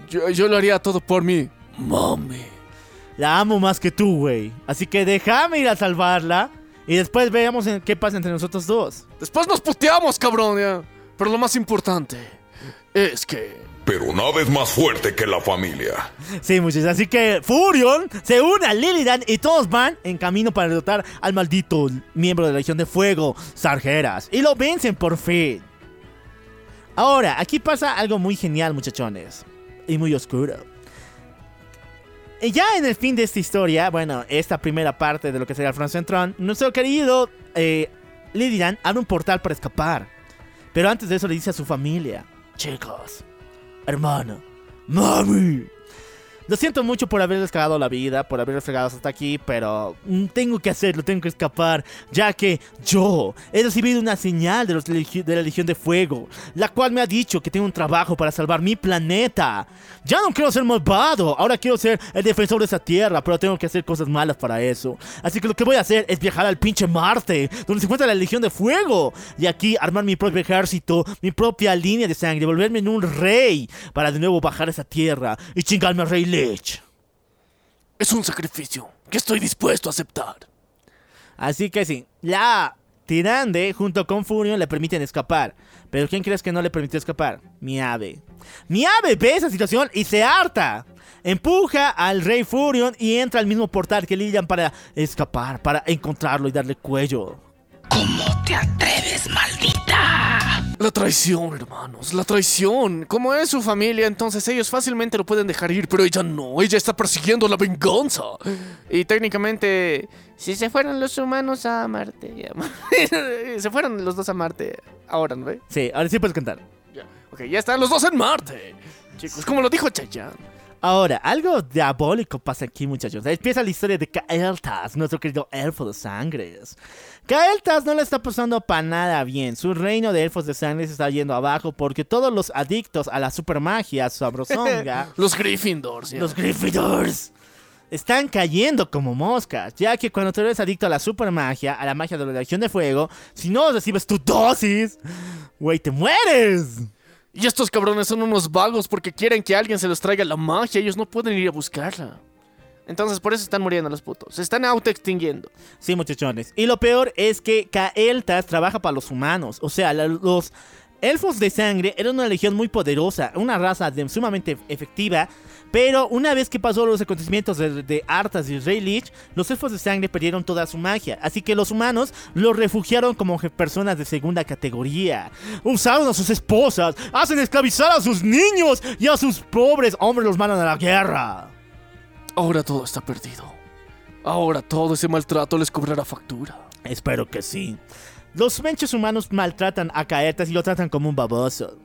yo, yo lo haría todo por mí. Mami. La amo más que tú, güey. Así que déjame ir a salvarla. Y después veamos en qué pasa entre nosotros dos. Después nos puteamos, cabrón, ya. Pero lo más importante es que. Pero nada es más fuerte que la familia. Sí, muchachos. Así que Furion se une a Lilidan y todos van en camino para derrotar al maldito miembro de la Legión de Fuego, Sargeras. Y lo vencen por fin. Ahora, aquí pasa algo muy genial, muchachones. Y muy oscuro. Y ya en el fin de esta historia, bueno, esta primera parte de lo que sería el Franz Tron, nuestro querido eh, abre un portal para escapar. Pero antes de eso le dice a su familia, chicos, hermano, mami. Lo siento mucho por haberles cagado la vida, por haberles fregado hasta aquí, pero mm, tengo que hacerlo, tengo que escapar, ya que yo he recibido una señal de, la Legión de Fuego, la cual me ha dicho que tengo un trabajo para salvar mi planeta. Ya no quiero ser malvado, ahora quiero ser el defensor de esa tierra, pero tengo que hacer cosas malas para eso. Así que lo que voy a hacer es viajar al pinche Marte, donde se encuentra la Legión de Fuego, y aquí armar mi propio ejército, mi propia línea de sangre, volverme en un rey, para de nuevo bajar esa tierra y chingarme al rey Lich. Es un sacrificio que estoy dispuesto a aceptar. Así que sí, la Tirande junto con Furion le permiten escapar. Pero ¿quién crees que no le permitió escapar? Mi ave. Mi ave ve esa situación y se harta. Empuja al rey Furion y entra al mismo portal que Lilian para escapar, para encontrarlo y darle cuello. ¿Cómo te atreves, maldita? La traición, hermanos, la traición. Como es su familia, entonces ellos fácilmente lo pueden dejar ir, pero ella no, ella está persiguiendo la venganza. Y técnicamente, si se fueron los humanos a Marte, ya. se fueron los dos a Marte ahora, ¿no ve? Sí, ahora sí puedes cantar. Ya. Ok, ya están los dos en Marte. Chicos, como lo dijo Chayanne. Ahora, algo diabólico pasa aquí, muchachos. Empieza la historia de Kael'thas, nuestro querido elfo de sangres. Kael'thas no le está pasando para nada bien. Su reino de elfos de sangre se está yendo abajo porque todos los adictos a la supermagia sabrosonga, Los Gryffindors, ya. los Gryffindors, están cayendo como moscas. Ya que cuando tú eres adicto a la supermagia, a la magia de la legión de fuego, si no recibes tu dosis, güey, te mueres. Y estos cabrones son unos vagos porque quieren que alguien se les traiga la magia. Ellos no pueden ir a buscarla. Entonces por eso están muriendo los putos. Se están autoextinguiendo. Sí, muchachones. Y lo peor es que Kael'thas trabaja para los humanos. O sea, los elfos de sangre eran una legión muy poderosa, una raza de- sumamente efectiva. Pero una vez que pasó los acontecimientos de, de Arthas y Rey Lich, los elfos de sangre perdieron toda su magia. Así que los humanos los refugiaron como personas de segunda categoría. Usaron a sus esposas, hacen esclavizar a sus niños y a sus pobres hombres los mandan a la guerra. Ahora todo está perdido. Ahora todo ese maltrato les cobrará factura. Espero que sí. Los menchos humanos maltratan a Kael'thas y lo tratan como un baboso.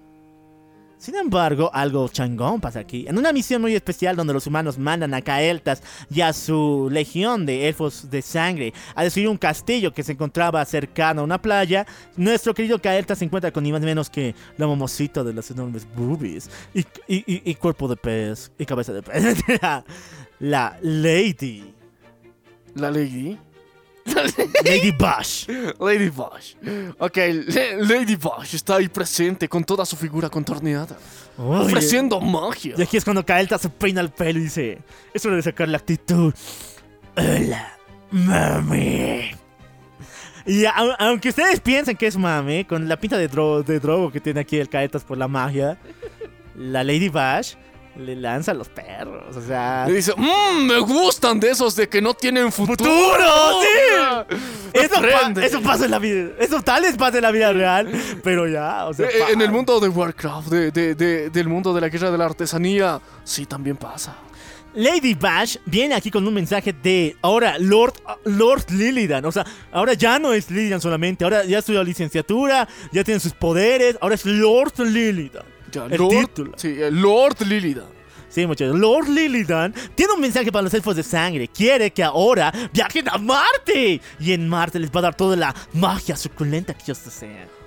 Sin embargo, algo changón pasa aquí. En una misión muy especial donde los humanos mandan a Kael'thas y a su legión de elfos de sangre a destruir un castillo que se encontraba cercano a una playa, nuestro querido Kael'thas se encuentra con ni más ni menos que la momosita de las enormes boobies y cuerpo de pez y cabeza de pez. la Lady. ¿La Lady? Lady Bash. Lady Bosch. Ok, Le- Lady Bosch está ahí presente con toda su figura contorneada. Oye. Ofreciendo magia. Y aquí es cuando Kael'thas se peina el pelo y dice: Es hora de sacar la actitud. Hola, mami. Y au- aunque ustedes piensen que es mami, con la pinta de, dro- de drogo que tiene aquí el Kael'thas por la magia, la Lady Bash le lanza a los perros. O sea. Le dice, mmm, me gustan de esos de que no tienen futuro. ¡Futuro! ¡Sí! Eso, pa- eso pasa en la vida. Eso tal vez pasa en la vida real. Pero ya, o sea. Eh, en el mundo de Warcraft, de, de- de- del mundo de la guerra de la artesanía, sí también pasa. Lady Bash viene aquí con un mensaje de ahora Lord Lord Lillidan, o sea, ahora ya no es Lillidan solamente, ahora ya estudió licenciatura, ya tiene sus poderes, ahora es Lord Lillidan. Ya, El Lord, título. Sí, Lord Lillidan. Sí, muchachos, Lord Lillidan tiene un mensaje para los elfos de sangre, quiere que ahora viajen a Marte y en Marte les va a dar toda la magia suculenta que ellos desean.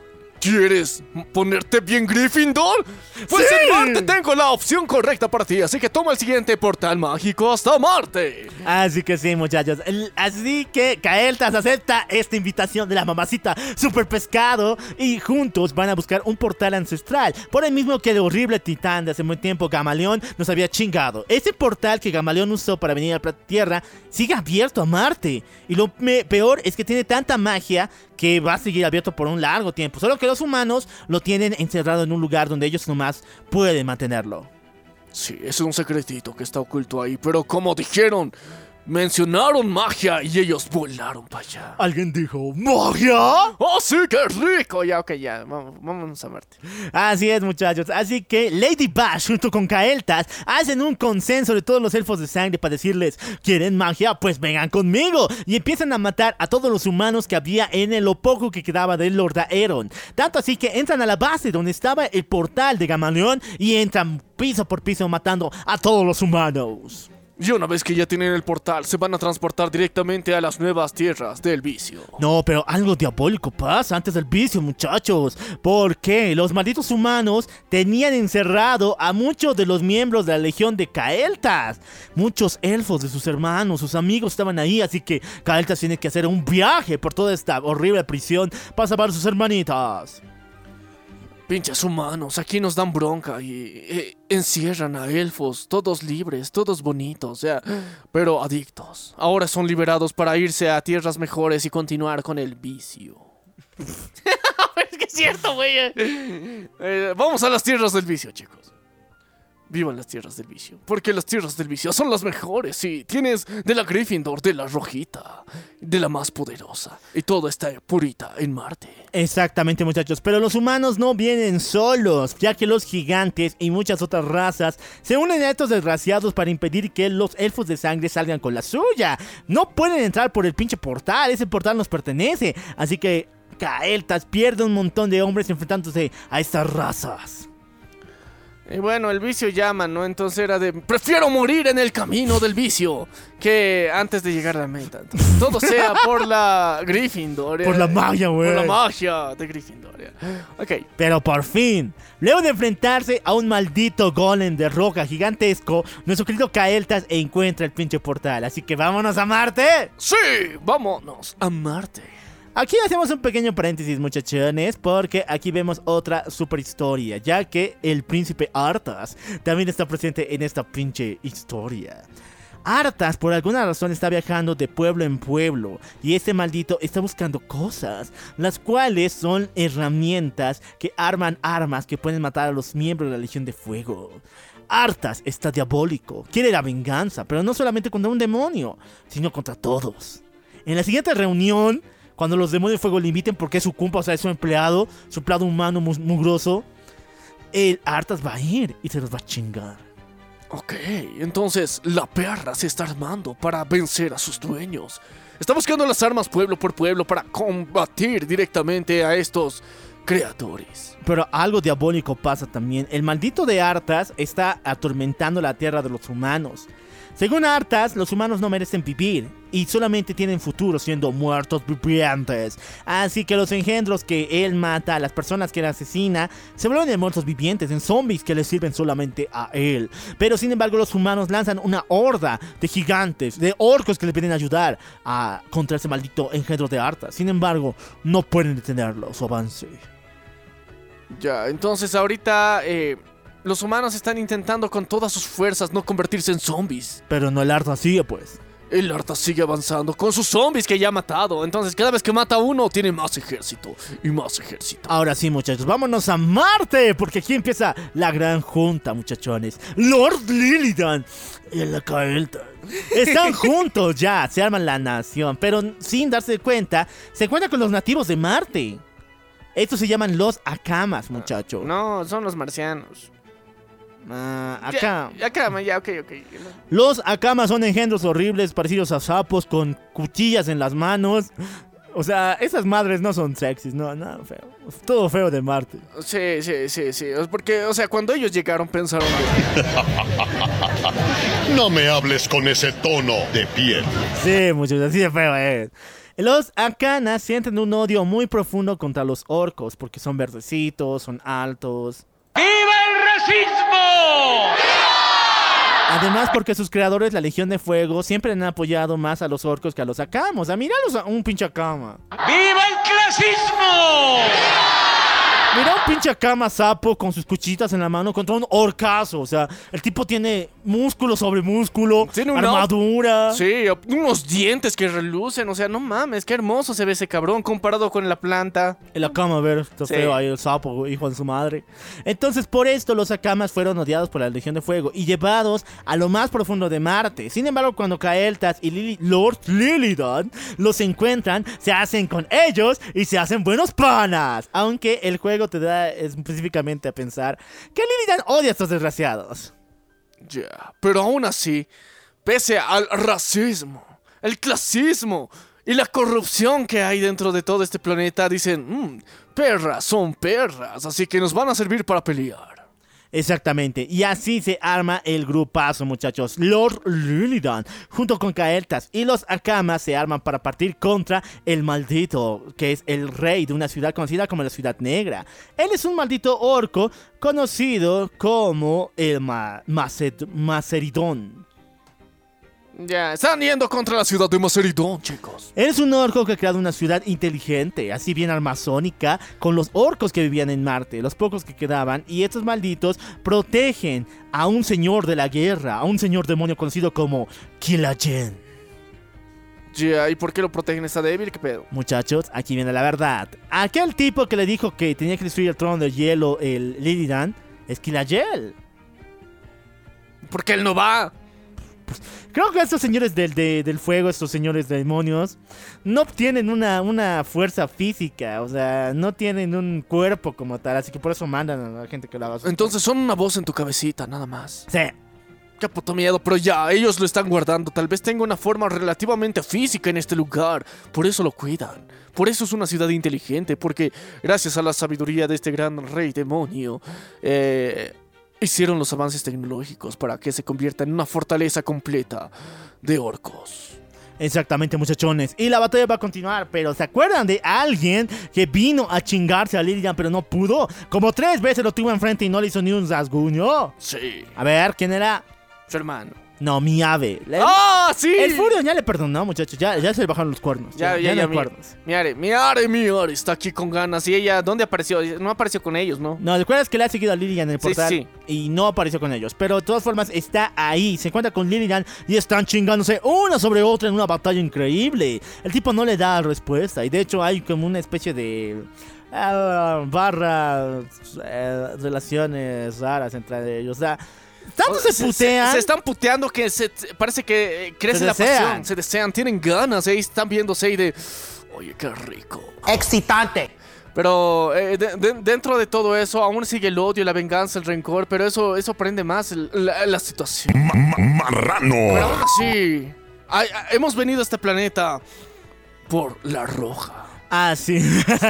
¿Quieres ponerte bien Gryffindor? Pues ¡Sí! en Marte tengo la opción correcta para ti, así que toma el siguiente portal mágico hasta Marte. Así que sí, muchachos. Así que Kael'thas acepta esta invitación de la mamacita Super Pescado y juntos van a buscar un portal ancestral. Por el mismo que el horrible titán de hace muy tiempo, Gamaleón, nos había chingado. Ese portal que Gamaleón usó para venir a la Tierra sigue abierto a Marte. Y lo peor es que tiene tanta magia que va a seguir abierto por un largo tiempo. Solo que los humanos lo tienen encerrado en un lugar donde ellos nomás pueden mantenerlo. Sí, es un secretito que está oculto ahí, pero como dijeron, mencionaron magia y ellos volaron para allá. ¿Alguien dijo magia? ¡Oh, sí, qué rico! Ya, ok, ya, vamos, vámonos a Marte. Así es, muchachos. Así que Lady Bash junto con Kael'thas hacen un consenso de todos los elfos de sangre para decirles, ¿quieren magia? Pues vengan conmigo. Y empiezan a matar a todos los humanos que había en el lo poco que quedaba del Lord Aeron. Tanto así que entran a la base donde estaba el portal de Gamaleón y entran piso por piso matando a todos los humanos. Y una vez que ya tienen el portal, se van a transportar directamente a las nuevas tierras del vicio. No, pero algo diabólico pasa antes del vicio, muchachos. Porque los malditos humanos tenían encerrado a muchos de los miembros de la legión de Kael'thas. Muchos elfos de sus hermanos, sus amigos estaban ahí, así que Kael'thas tiene que hacer un viaje por toda esta horrible prisión para salvar a sus hermanitas. Pinches humanos, aquí nos dan bronca y eh, encierran a elfos, todos libres, todos bonitos, sea, pero adictos. Ahora son liberados para irse a tierras mejores y continuar con el vicio. es que es cierto, güey. Eh, vamos a las tierras del vicio, chicos. Vivan las tierras del vicio. Porque las tierras del vicio son las mejores. Sí, tienes de la Gryffindor, de la rojita, de la más poderosa. Y todo está purita en Marte. Exactamente, muchachos. Pero los humanos no vienen solos, ya que los gigantes y muchas otras razas se unen a estos desgraciados para impedir que los elfos de sangre salgan con la suya. No pueden entrar por el pinche portal, ese portal nos pertenece. Así que Kael'thas pierde un montón de hombres enfrentándose a estas razas. Y bueno, el vicio llama, ¿no? Entonces era de, prefiero morir en el camino del vicio que antes de llegar a la meta. Entonces, todo sea por la Gryffindor. Por la eh, magia, güey. Por la magia de Gryffindor. Ok. Pero por fin, luego de enfrentarse a un maldito golem de roca gigantesco, nuestro querido Kael'thas encuentra el pinche portal. Así que vámonos a Marte. Sí, vámonos a Marte. Aquí hacemos un pequeño paréntesis, muchachones, porque aquí vemos otra super historia, ya que el príncipe Arthas también está presente en esta pinche historia. Arthas por alguna razón está viajando de pueblo en pueblo y este maldito está buscando cosas, las cuales son herramientas que arman armas que pueden matar a los miembros de la Legión de Fuego. Arthas está diabólico, quiere la venganza, pero no solamente contra un demonio, sino contra todos. En la siguiente reunión, cuando los demonios de fuego le inviten porque es su compa, o sea, es su empleado, su empleado humano mu- mugroso, el Arthas va a ir y se los va a chingar. Ok, entonces la perra se está armando para vencer a sus dueños. Está buscando las armas pueblo por pueblo para combatir directamente a estos creadores. Pero algo diabólico pasa también. El maldito de Arthas está atormentando la tierra de los humanos. Según Arthas, los humanos no merecen vivir y solamente tienen futuro siendo muertos vivientes. Así que los engendros que él mata, las personas que él asesina, se vuelven en muertos vivientes, en zombies que le sirven solamente a él. Pero sin embargo, los humanos lanzan una horda de gigantes, de orcos que le piden ayudar a contra ese maldito engendro de Arthas. Sin embargo, no pueden detenerlo su avance. Ya, entonces ahorita eh, los humanos están intentando con todas sus fuerzas no convertirse en zombies. Pero no el Arthas sigue, pues. El Arta sigue avanzando con sus zombies que ya ha matado. Entonces cada vez que mata a uno tiene más ejército y más ejército. Ahora sí, muchachos, vámonos a Marte, porque aquí empieza la gran junta, muchachones. Lord Lilidan y el Kael'thas. Están juntos ya, se arman la nación, pero sin darse cuenta, se cuenta con los nativos de Marte. Estos se llaman los Akamas, muchacho. No, son los marcianos. Ah, acá. Ya, acá, ya, ok, ok. Los Akamas son engendros horribles, parecidos a sapos, con cuchillas en las manos. O sea, esas madres no son sexys, no, no, feo. Todo feo de Marte. Sí, sí, sí, sí. Es Porque, o sea, cuando ellos llegaron pensaron. No me hables con ese tono de piel. Sí, muchachos, así de feo es. Los Akanas sienten un odio muy profundo contra los orcos porque son verdecitos, son altos. ¡Viva el racismo! Además, porque sus creadores, la Legión de Fuego, siempre han apoyado más a los orcos que a los Akamos. O sea, míralos a un pinche Akama. ¡Viva el clasismo! Mira un pinche Akama sapo con sus cuchitas en la mano contra un orcazo. O sea, el tipo tiene músculo sobre músculo, Tiene una- armadura. Sí, unos dientes que relucen. O sea, no mames, qué hermoso se ve ese cabrón comparado con la planta. El Akama, a ver, está Sí. feo ahí el sapo, hijo de su madre. Entonces, por esto, los Akamas fueron odiados por la Legión de Fuego y llevados a lo más profundo de Marte. Sin embargo, cuando Kael'thas y Lili- Lord Lilidan los encuentran, se hacen con ellos y se hacen buenos panas. Aunque el juego te da específicamente a pensar que Lilidan odia a estos desgraciados. Ya, pero aún así, pese al racismo, el clasismo y la corrupción que hay dentro de todo este planeta, dicen, "Mm, perras son perras, así que nos van a servir para pelear. Exactamente, y así se arma el grupazo, muchachos. Lord Lilidan, junto con Kael'thas y los Akamas se arman para partir contra el maldito, que es el rey de una ciudad conocida como la Ciudad Negra. Él es un maldito orco conocido como el Ma Maced-. Ya, están yendo contra la ciudad de Maceridón, chicos. Él es un orco que ha creado una ciudad inteligente, así bien armazónica, con los orcos que vivían en Marte, los pocos que quedaban, y estos malditos protegen a un señor de la guerra, a un señor demonio conocido como Killagen. Ya, ¿y por qué lo protegen? ¿Está débil? ¿Qué pedo? Muchachos, aquí viene la verdad. Aquel tipo que le dijo que tenía que destruir el trono de hielo, el Lilidan, es Kilagel. Porque él no va. Creo que estos señores del, de- del fuego, estos señores demonios, no tienen una, una fuerza física, o sea, no tienen un cuerpo como tal, así que por eso mandan a la gente que lo haga. Entonces son una voz en tu cabecita, nada más. Sí. Qué puto miedo, pero ya, ellos lo están guardando. Tal vez tenga una forma relativamente física en este lugar. Por eso lo cuidan. Por eso es una ciudad inteligente, porque gracias a la sabiduría de este gran rey demonio, eh, hicieron los avances tecnológicos para que se convierta en una fortaleza completa de orcos. Exactamente, muchachones. Y la batalla va a continuar, pero ¿se acuerdan de alguien que vino a chingarse a Lilian pero no pudo? Como tres veces lo tuvo enfrente y no le hizo ni un rasguño. Sí. A ver, ¿quién era? Su hermano. No, mi ave. ¡Ah, sí! El Furion ya le perdonó, muchachos. Ya, ya se le bajaron los cuernos. Ya, ya, ya, hay mi, cuernos. Miare, Miare, Miare, está aquí con ganas. ¿Y ella dónde apareció? No apareció con ellos, ¿no? No, ¿recuerdas que le ha seguido a Lilian en el portal? sí. Y no apareció con ellos. Pero de todas formas está ahí. Se encuentra con Lilian y están chingándose una sobre otra en una batalla increíble. El tipo no le da respuesta. Y de hecho hay como una especie de... ah, barra eh, relaciones raras entre ellos. O sea, tanto se putean. Se, están puteando que se, parece que eh, crece Se la desean. pasión. Se desean, tienen ganas. Ahí están viéndose y de. Oye, qué rico. Excitante. Pero eh, de- de- dentro de todo eso, aún sigue el odio, la venganza, el rencor. Pero eso, eso prende más la, la situación. Pero Marrano. aún así, hemos venido a este planeta por la roja. Ah, sí.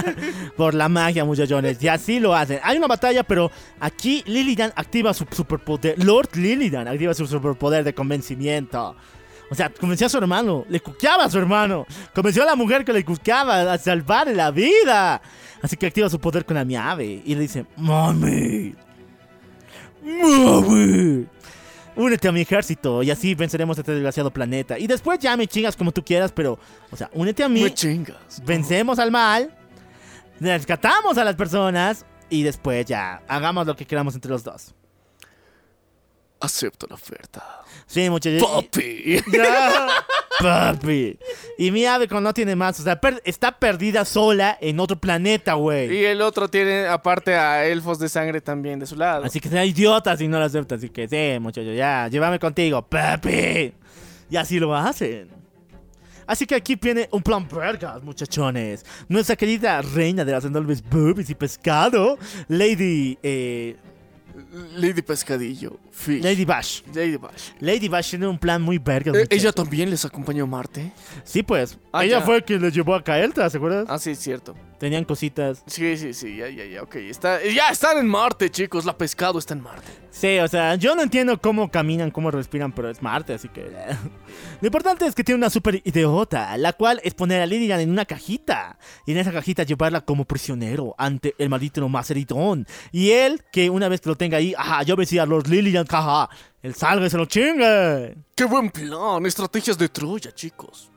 Por la magia, muchachones. Y así lo hacen. Hay una batalla, pero aquí Lilidan activa su superpoder. Lord Lilidan activa su superpoder de convencimiento. O sea, convenció a su hermano. Le cuqueaba a su hermano. Convenció a la mujer que le cuqueaba a salvarle la vida. Así que activa su poder con la miave. Y le dice, Mami. Mami. Únete a mi ejército y así venceremos este desgraciado planeta. Y después ya me chingas como tú quieras, pero, o sea, únete a mí Me chingas. vencemos al mal, rescatamos a las personas y después ya hagamos lo que queramos entre los dos. Acepto la oferta. Sí, muchachos. Papi. Ya, Papi. Y mi ave con no tiene más, o sea, per- está perdida sola en otro planeta, güey. Y el otro tiene aparte a elfos de sangre también de su lado. Así que sea idiota si no lo acepta. Así que sí, muchachos, ya, llévame contigo, papi. Y así lo hacen. Así que aquí viene un plan vergas, muchachones. Nuestra querida reina de las enormes boobies y pescado, Lady. Eh, Lady Pescadillo. Fish. Lady Bash. Lady Bash. Lady Bash tiene un plan muy vergas. Eh. ¿Ella también les acompañó a Marte? Sí, pues. Ah, ella ya. fue quien les llevó a Kael'thas, ¿se acuerdas? Ah, sí, es cierto. Tenían cositas. Sí, sí, sí, ya, ya, ya, ok. Está, ya están en Marte, chicos. La pescado está en Marte. Sí, o sea, yo no entiendo cómo caminan, cómo respiran, pero es Marte, así que... Lo importante es que tiene una super idiota, la cual es poner a Lilian en una cajita. Y en esa cajita llevarla como prisionero ante el maldito Maceritón. Y él, que una vez que lo tenga ahí, ajá, yo vencí a los Lilian, jaja, él salga y se lo chingue. ¡Qué buen plan! Estrategias de Troya, chicos.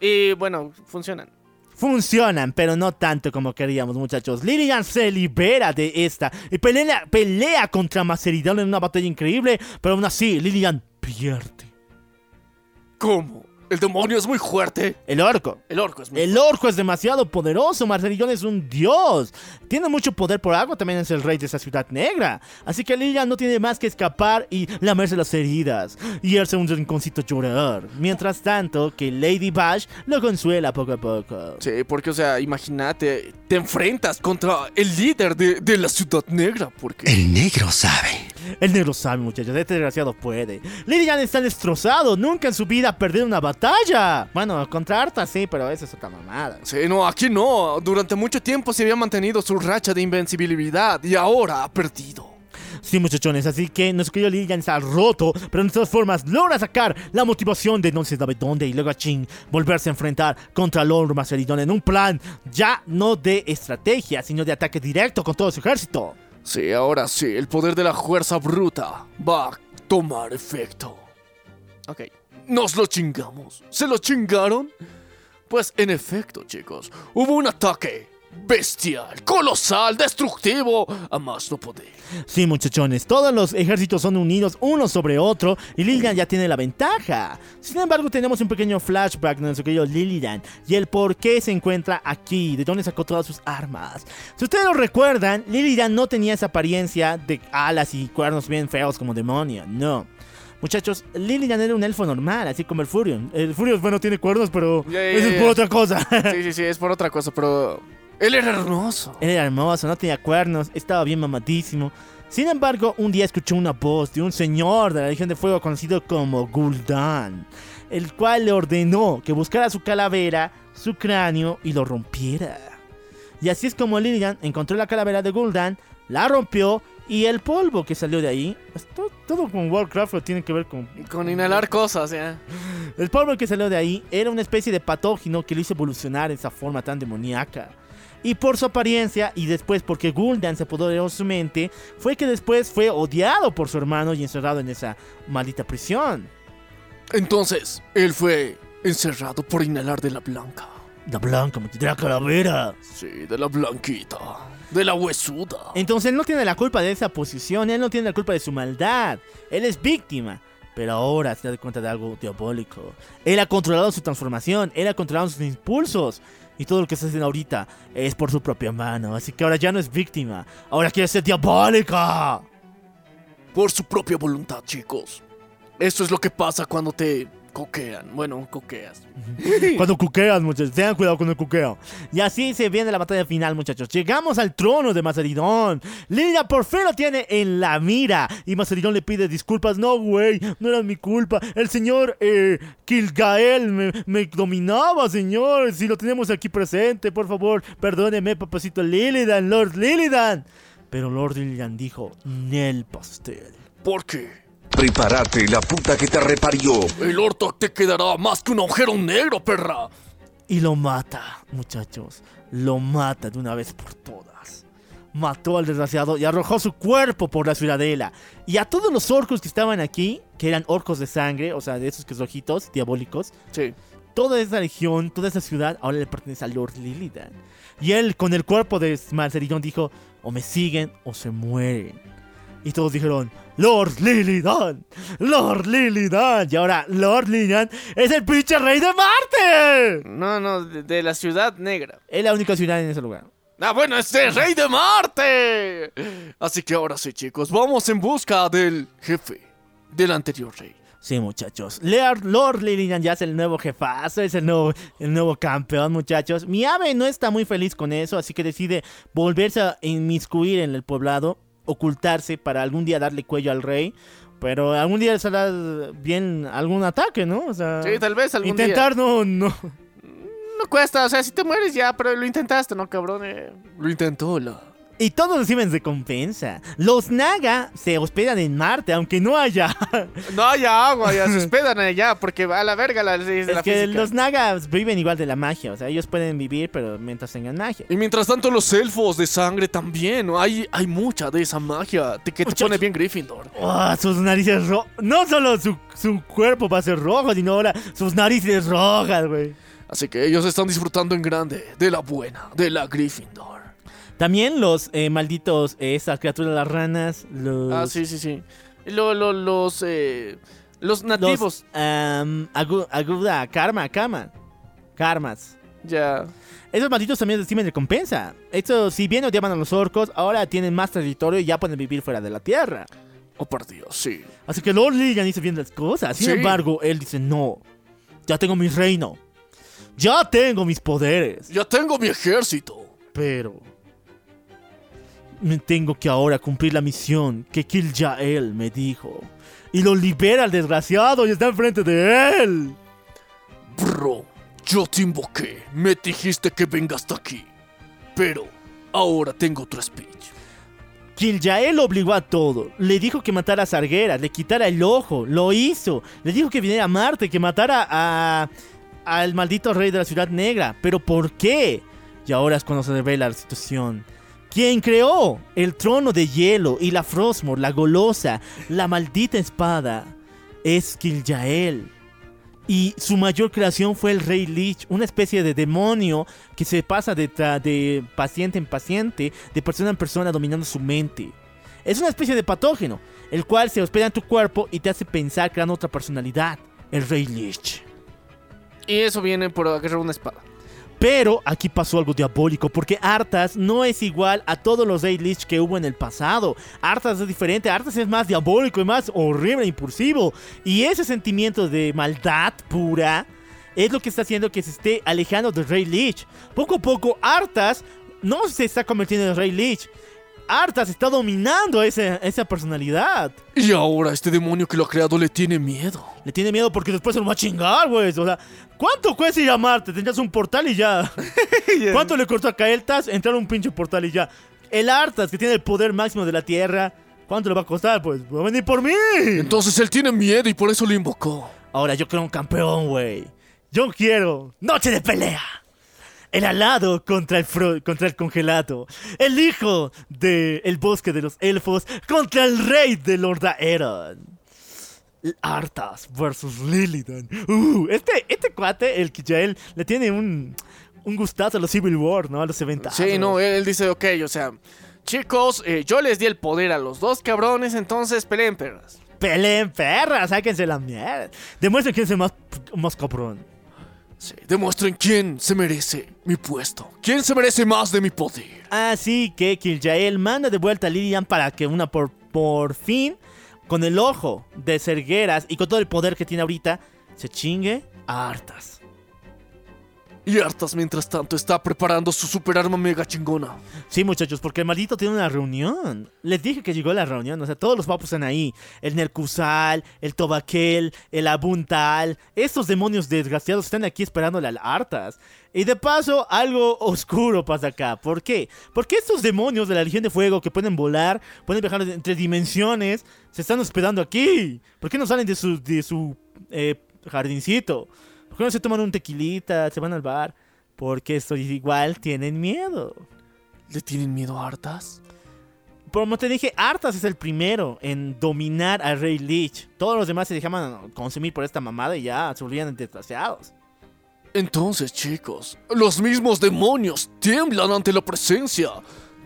Y bueno, funcionan. Funcionan, pero no tanto como queríamos, muchachos. Lilian se libera de esta y pelea, pelea contra Maceridón en una batalla increíble, pero aún así, Lilian pierde. ¿Cómo? El demonio es muy fuerte. El orco. El orco es muy El orco es demasiado poderoso, Marcelillón es un dios. Tiene mucho poder por algo, también es el rey de esa ciudad negra. Así que Lilian no tiene más que escapar y lamerse las heridas. Y irse a un rinconcito a llorar. Mientras tanto, que Lady Bash lo consuela poco a poco. Sí, porque, o sea, imagínate, te enfrentas contra el líder de, de la ciudad negra, porque... El negro sabe. El negro sabe, muchachos, este desgraciado puede. Lilian está destrozado, nunca en su vida ha perdido una batalla. Bueno, contra Arta sí, pero esa es otra mamada. Sí, no, aquí no. Durante mucho tiempo se había mantenido su racha de invencibilidad y ahora ha perdido. Sí, muchachones, así que nuestro querido Lilian está roto, pero de todas formas logra sacar la motivación de no se sabe dónde y luego a Chin volverse a enfrentar contra Lord Maceridón en un plan ya no de estrategia, sino de ataque directo con todo su ejército. Sí, ahora sí, el poder de la fuerza bruta va a tomar efecto. Ok. Nos lo chingamos. ¿Se lo chingaron? Pues en efecto, chicos, hubo un ataque bestial, colosal, destructivo, a más no poder. Sí, muchachones, todos los ejércitos son unidos uno sobre otro y Lilian ya tiene la ventaja. Sin embargo, tenemos un pequeño flashback de nuestro querido Lilian y el por qué se encuentra aquí, de dónde sacó todas sus armas. Si ustedes lo recuerdan, Lilian no tenía esa apariencia de alas y cuernos bien feos como demonio, no. Muchachos, Lilian era un elfo normal, así como el Furion. El Furion, bueno, tiene cuernos, pero eso es por otra cosa. Sí, sí, sí, es por otra cosa, pero él era hermoso. Él era hermoso, no tenía cuernos, estaba bien mamadísimo. Sin embargo, un día escuchó una voz de un señor de la Legión de Fuego conocido como Gul'dan, el cual le ordenó que buscara su calavera, su cráneo y lo rompiera. Y así es como Lilian encontró la calavera de Gul'dan, la rompió y el polvo que salió de ahí, pues, todo, todo con Warcraft lo tiene que ver con Con inhalar cosas, ya. el polvo que salió de ahí era una especie de patógeno que lo hizo evolucionar de esa forma tan demoníaca. Y por su apariencia, y después porque Gul'dan se apoderó de su mente, fue que después fue odiado por su hermano y encerrado en esa maldita prisión. Entonces, él fue encerrado por inhalar de la blanca. La blanca, de la calavera. Sí, de la blanquita. De la huesuda. Entonces él no tiene la culpa de esa posición, él no tiene la culpa de su maldad. Él es víctima. Pero ahora se da cuenta de algo diabólico. Él ha controlado su transformación, él ha controlado sus impulsos. Y todo lo que está haciendo ahorita es por su propia mano. Así que ahora ya no es víctima. Ahora quiere ser diabólica. Por su propia voluntad, chicos. Esto es lo que pasa cuando te coquean. Bueno, coqueas. Cuando cuqueas, muchachos. Tengan cuidado con el cuqueo. Y así se viene la batalla final, muchachos. Llegamos al trono de Maceridón. Lilia por fin lo tiene en la mira. Y Maceridón le pide disculpas. No, güey, no era mi culpa. El señor eh, Kilgael me, me dominaba, señor. Si lo tenemos aquí presente, por favor, perdóneme, papacito Lilidan, Lord Lilidan. Pero Lord Lilidan dijo, Nel pastel. ¿Por qué? Prepárate, la puta que te reparió. El orto te quedará más que un agujero negro, perra. Y lo mata, muchachos. Lo mata de una vez por todas. Mató al desgraciado y arrojó su cuerpo por la ciudadela. Y a todos los orcos que estaban aquí, que eran orcos de sangre, o sea, de esos que son ojitos diabólicos, Sí. toda esa región, toda esa ciudad, ahora le pertenece a Lord Lilidan. Y él, con el cuerpo de Malceridón, dijo: o me siguen o se mueren. Y todos dijeron: Lord Lilidan, Lord Lilidan. Y ahora Lord Lilidan es el pinche rey de Marte. No, no, de, de la ciudad negra. Es la única ciudad en ese lugar. Ah, bueno, es el rey de Marte. Así que ahora sí, chicos, vamos en busca del jefe del anterior rey. Sí, muchachos. Lord, Lord Lilian ya es el nuevo jefazo, es el nuevo, el nuevo campeón, muchachos. Mi ave no está muy feliz con eso, así que decide volverse a inmiscuir en el poblado, ocultarse para algún día darle cuello al rey. Pero algún día será bien algún ataque, ¿no? O sea, Sí, tal vez algún intentar no, no. No cuesta, o sea, si te mueres ya, pero lo intentaste, ¿no, cabrón? Eh, lo intentó la... Y todos reciben recompensa. Los Naga se hospedan en Marte, aunque no haya. No haya agua, ya se hospedan allá, porque a la verga la, es es la que física. los Nagas viven igual de la magia. O sea, ellos pueden vivir, pero mientras tengan magia. Y mientras tanto los elfos de sangre también, ¿no? hay, hay mucha de esa magia que te pone bien Gryffindor. Oh, sus narices rojas. No solo su, su cuerpo va a ser rojo, sino ahora sus narices rojas, güey. Así que ellos están disfrutando en grande de la buena, de la Gryffindor. También los eh, malditos, eh, esas criaturas, las ranas, los. Ah, sí, sí, sí. Lo- lo- los, eh, los los, nativos, agu- aguda, karma, kama. Karmas. ya. Esos malditos también reciben recompensa. Estos, si bien odiaban a los orcos, ahora tienen más territorio y ya pueden vivir fuera de la tierra. Oh, por Dios, sí. Así que Lord Lilian dice bien las cosas. Sin Sí. embargo, él dice: No, ya tengo mi reino. Ya tengo mis poderes. Ya tengo mi ejército. Pero tengo que ahora cumplir la misión que Kil'jael me dijo. Y lo libera al desgraciado y está enfrente de él. Bro, yo te invoqué. Me dijiste que venga hasta aquí. Pero ahora tengo otro speech. Kil'jael lo obligó a todo. Le dijo que matara a Sarguera, le quitara el ojo. Lo hizo. Le dijo que viniera a Marte, que matara a al maldito rey de la ciudad negra. Pero ¿por qué? Y ahora es cuando se revela la situación. ¿Quién creó el trono de hielo y la Frostmore, la golosa, la maldita espada? Es Kil'jael. Y su mayor creación fue el Rey Lich, una especie de demonio que se pasa de, de paciente en paciente, de persona en persona, dominando su mente. Es una especie de patógeno, el cual se hospeda en tu cuerpo y te hace pensar creando otra personalidad, el Rey Lich. Y eso viene por agarrar una espada. Pero aquí pasó algo diabólico, porque Arthas no es igual a todos los Rey Lich que hubo en el pasado. Arthas es diferente, Arthas es más diabólico y más horrible, e impulsivo. Y ese sentimiento de maldad pura es lo que está haciendo que se esté alejando del Rey Lich. Poco a poco, Arthas no se está convirtiendo en Rey Lich. Arthas está dominando esa, esa personalidad. Y ahora este demonio que lo ha creado le tiene miedo. Le tiene miedo porque después se lo va a chingar, güey. O sea, ¿cuánto cuesta ir a Marte? Tendrías un portal y ya. ¿Cuánto le costó a Kael'thas entrar a un pinche portal y ya? El Arthas, que tiene el poder máximo de la Tierra, ¿cuánto le va a costar? Pues va a venir por mí. Entonces él tiene miedo y por eso lo invocó. Ahora yo quiero un campeón, güey. Yo quiero noche de pelea. El alado contra el, fro- contra el congelado. El hijo del bosque de los elfos contra el rey de Lord Aeron. Arthas versus Lilidan. Uh, este, este cuate, el Kijael, le tiene un, un gustazo a los Civil War, ¿no? A los eventazos. Sí, no, él, él dice, ok, o sea, chicos, eh, yo les di el poder a los dos cabrones, entonces peleen perras. Peleen perra, sáquense la mierda. Demuestren quién es el más, más cabrón. Demuestren quién se merece mi puesto. ¿Quién se merece más de mi poder? Así que Kiljael manda de vuelta a Lilian para que una por, por fin, con el ojo de Sergueras y con todo el poder que tiene ahorita, se chingue a Arthas. Y Arthas, mientras tanto, está preparando su super arma mega chingona. Sí, muchachos, porque el maldito tiene una reunión. Les dije que llegó la reunión, o sea, todos los papos están ahí. El Nercusal, el Tobaquel, el Abuntal. Estos demonios desgraciados están aquí esperándole al Arthas. Y de paso, algo oscuro pasa acá. ¿Por qué? Porque estos demonios de la Legión de Fuego que pueden volar, pueden viajar entre dimensiones, se están hospedando aquí. ¿Por qué no salen de su, de su eh, jardincito? ¿Por qué no se toman un tequilita, se van al bar? Porque estos igual tienen miedo. ¿Le tienen miedo a Arthas? Como te dije, Arthas es el primero en dominar al Rey Lich. Todos los demás se dejaban consumir por esta mamada y ya se volvían desgraciados. Entonces, chicos, los mismos demonios tiemblan ante la presencia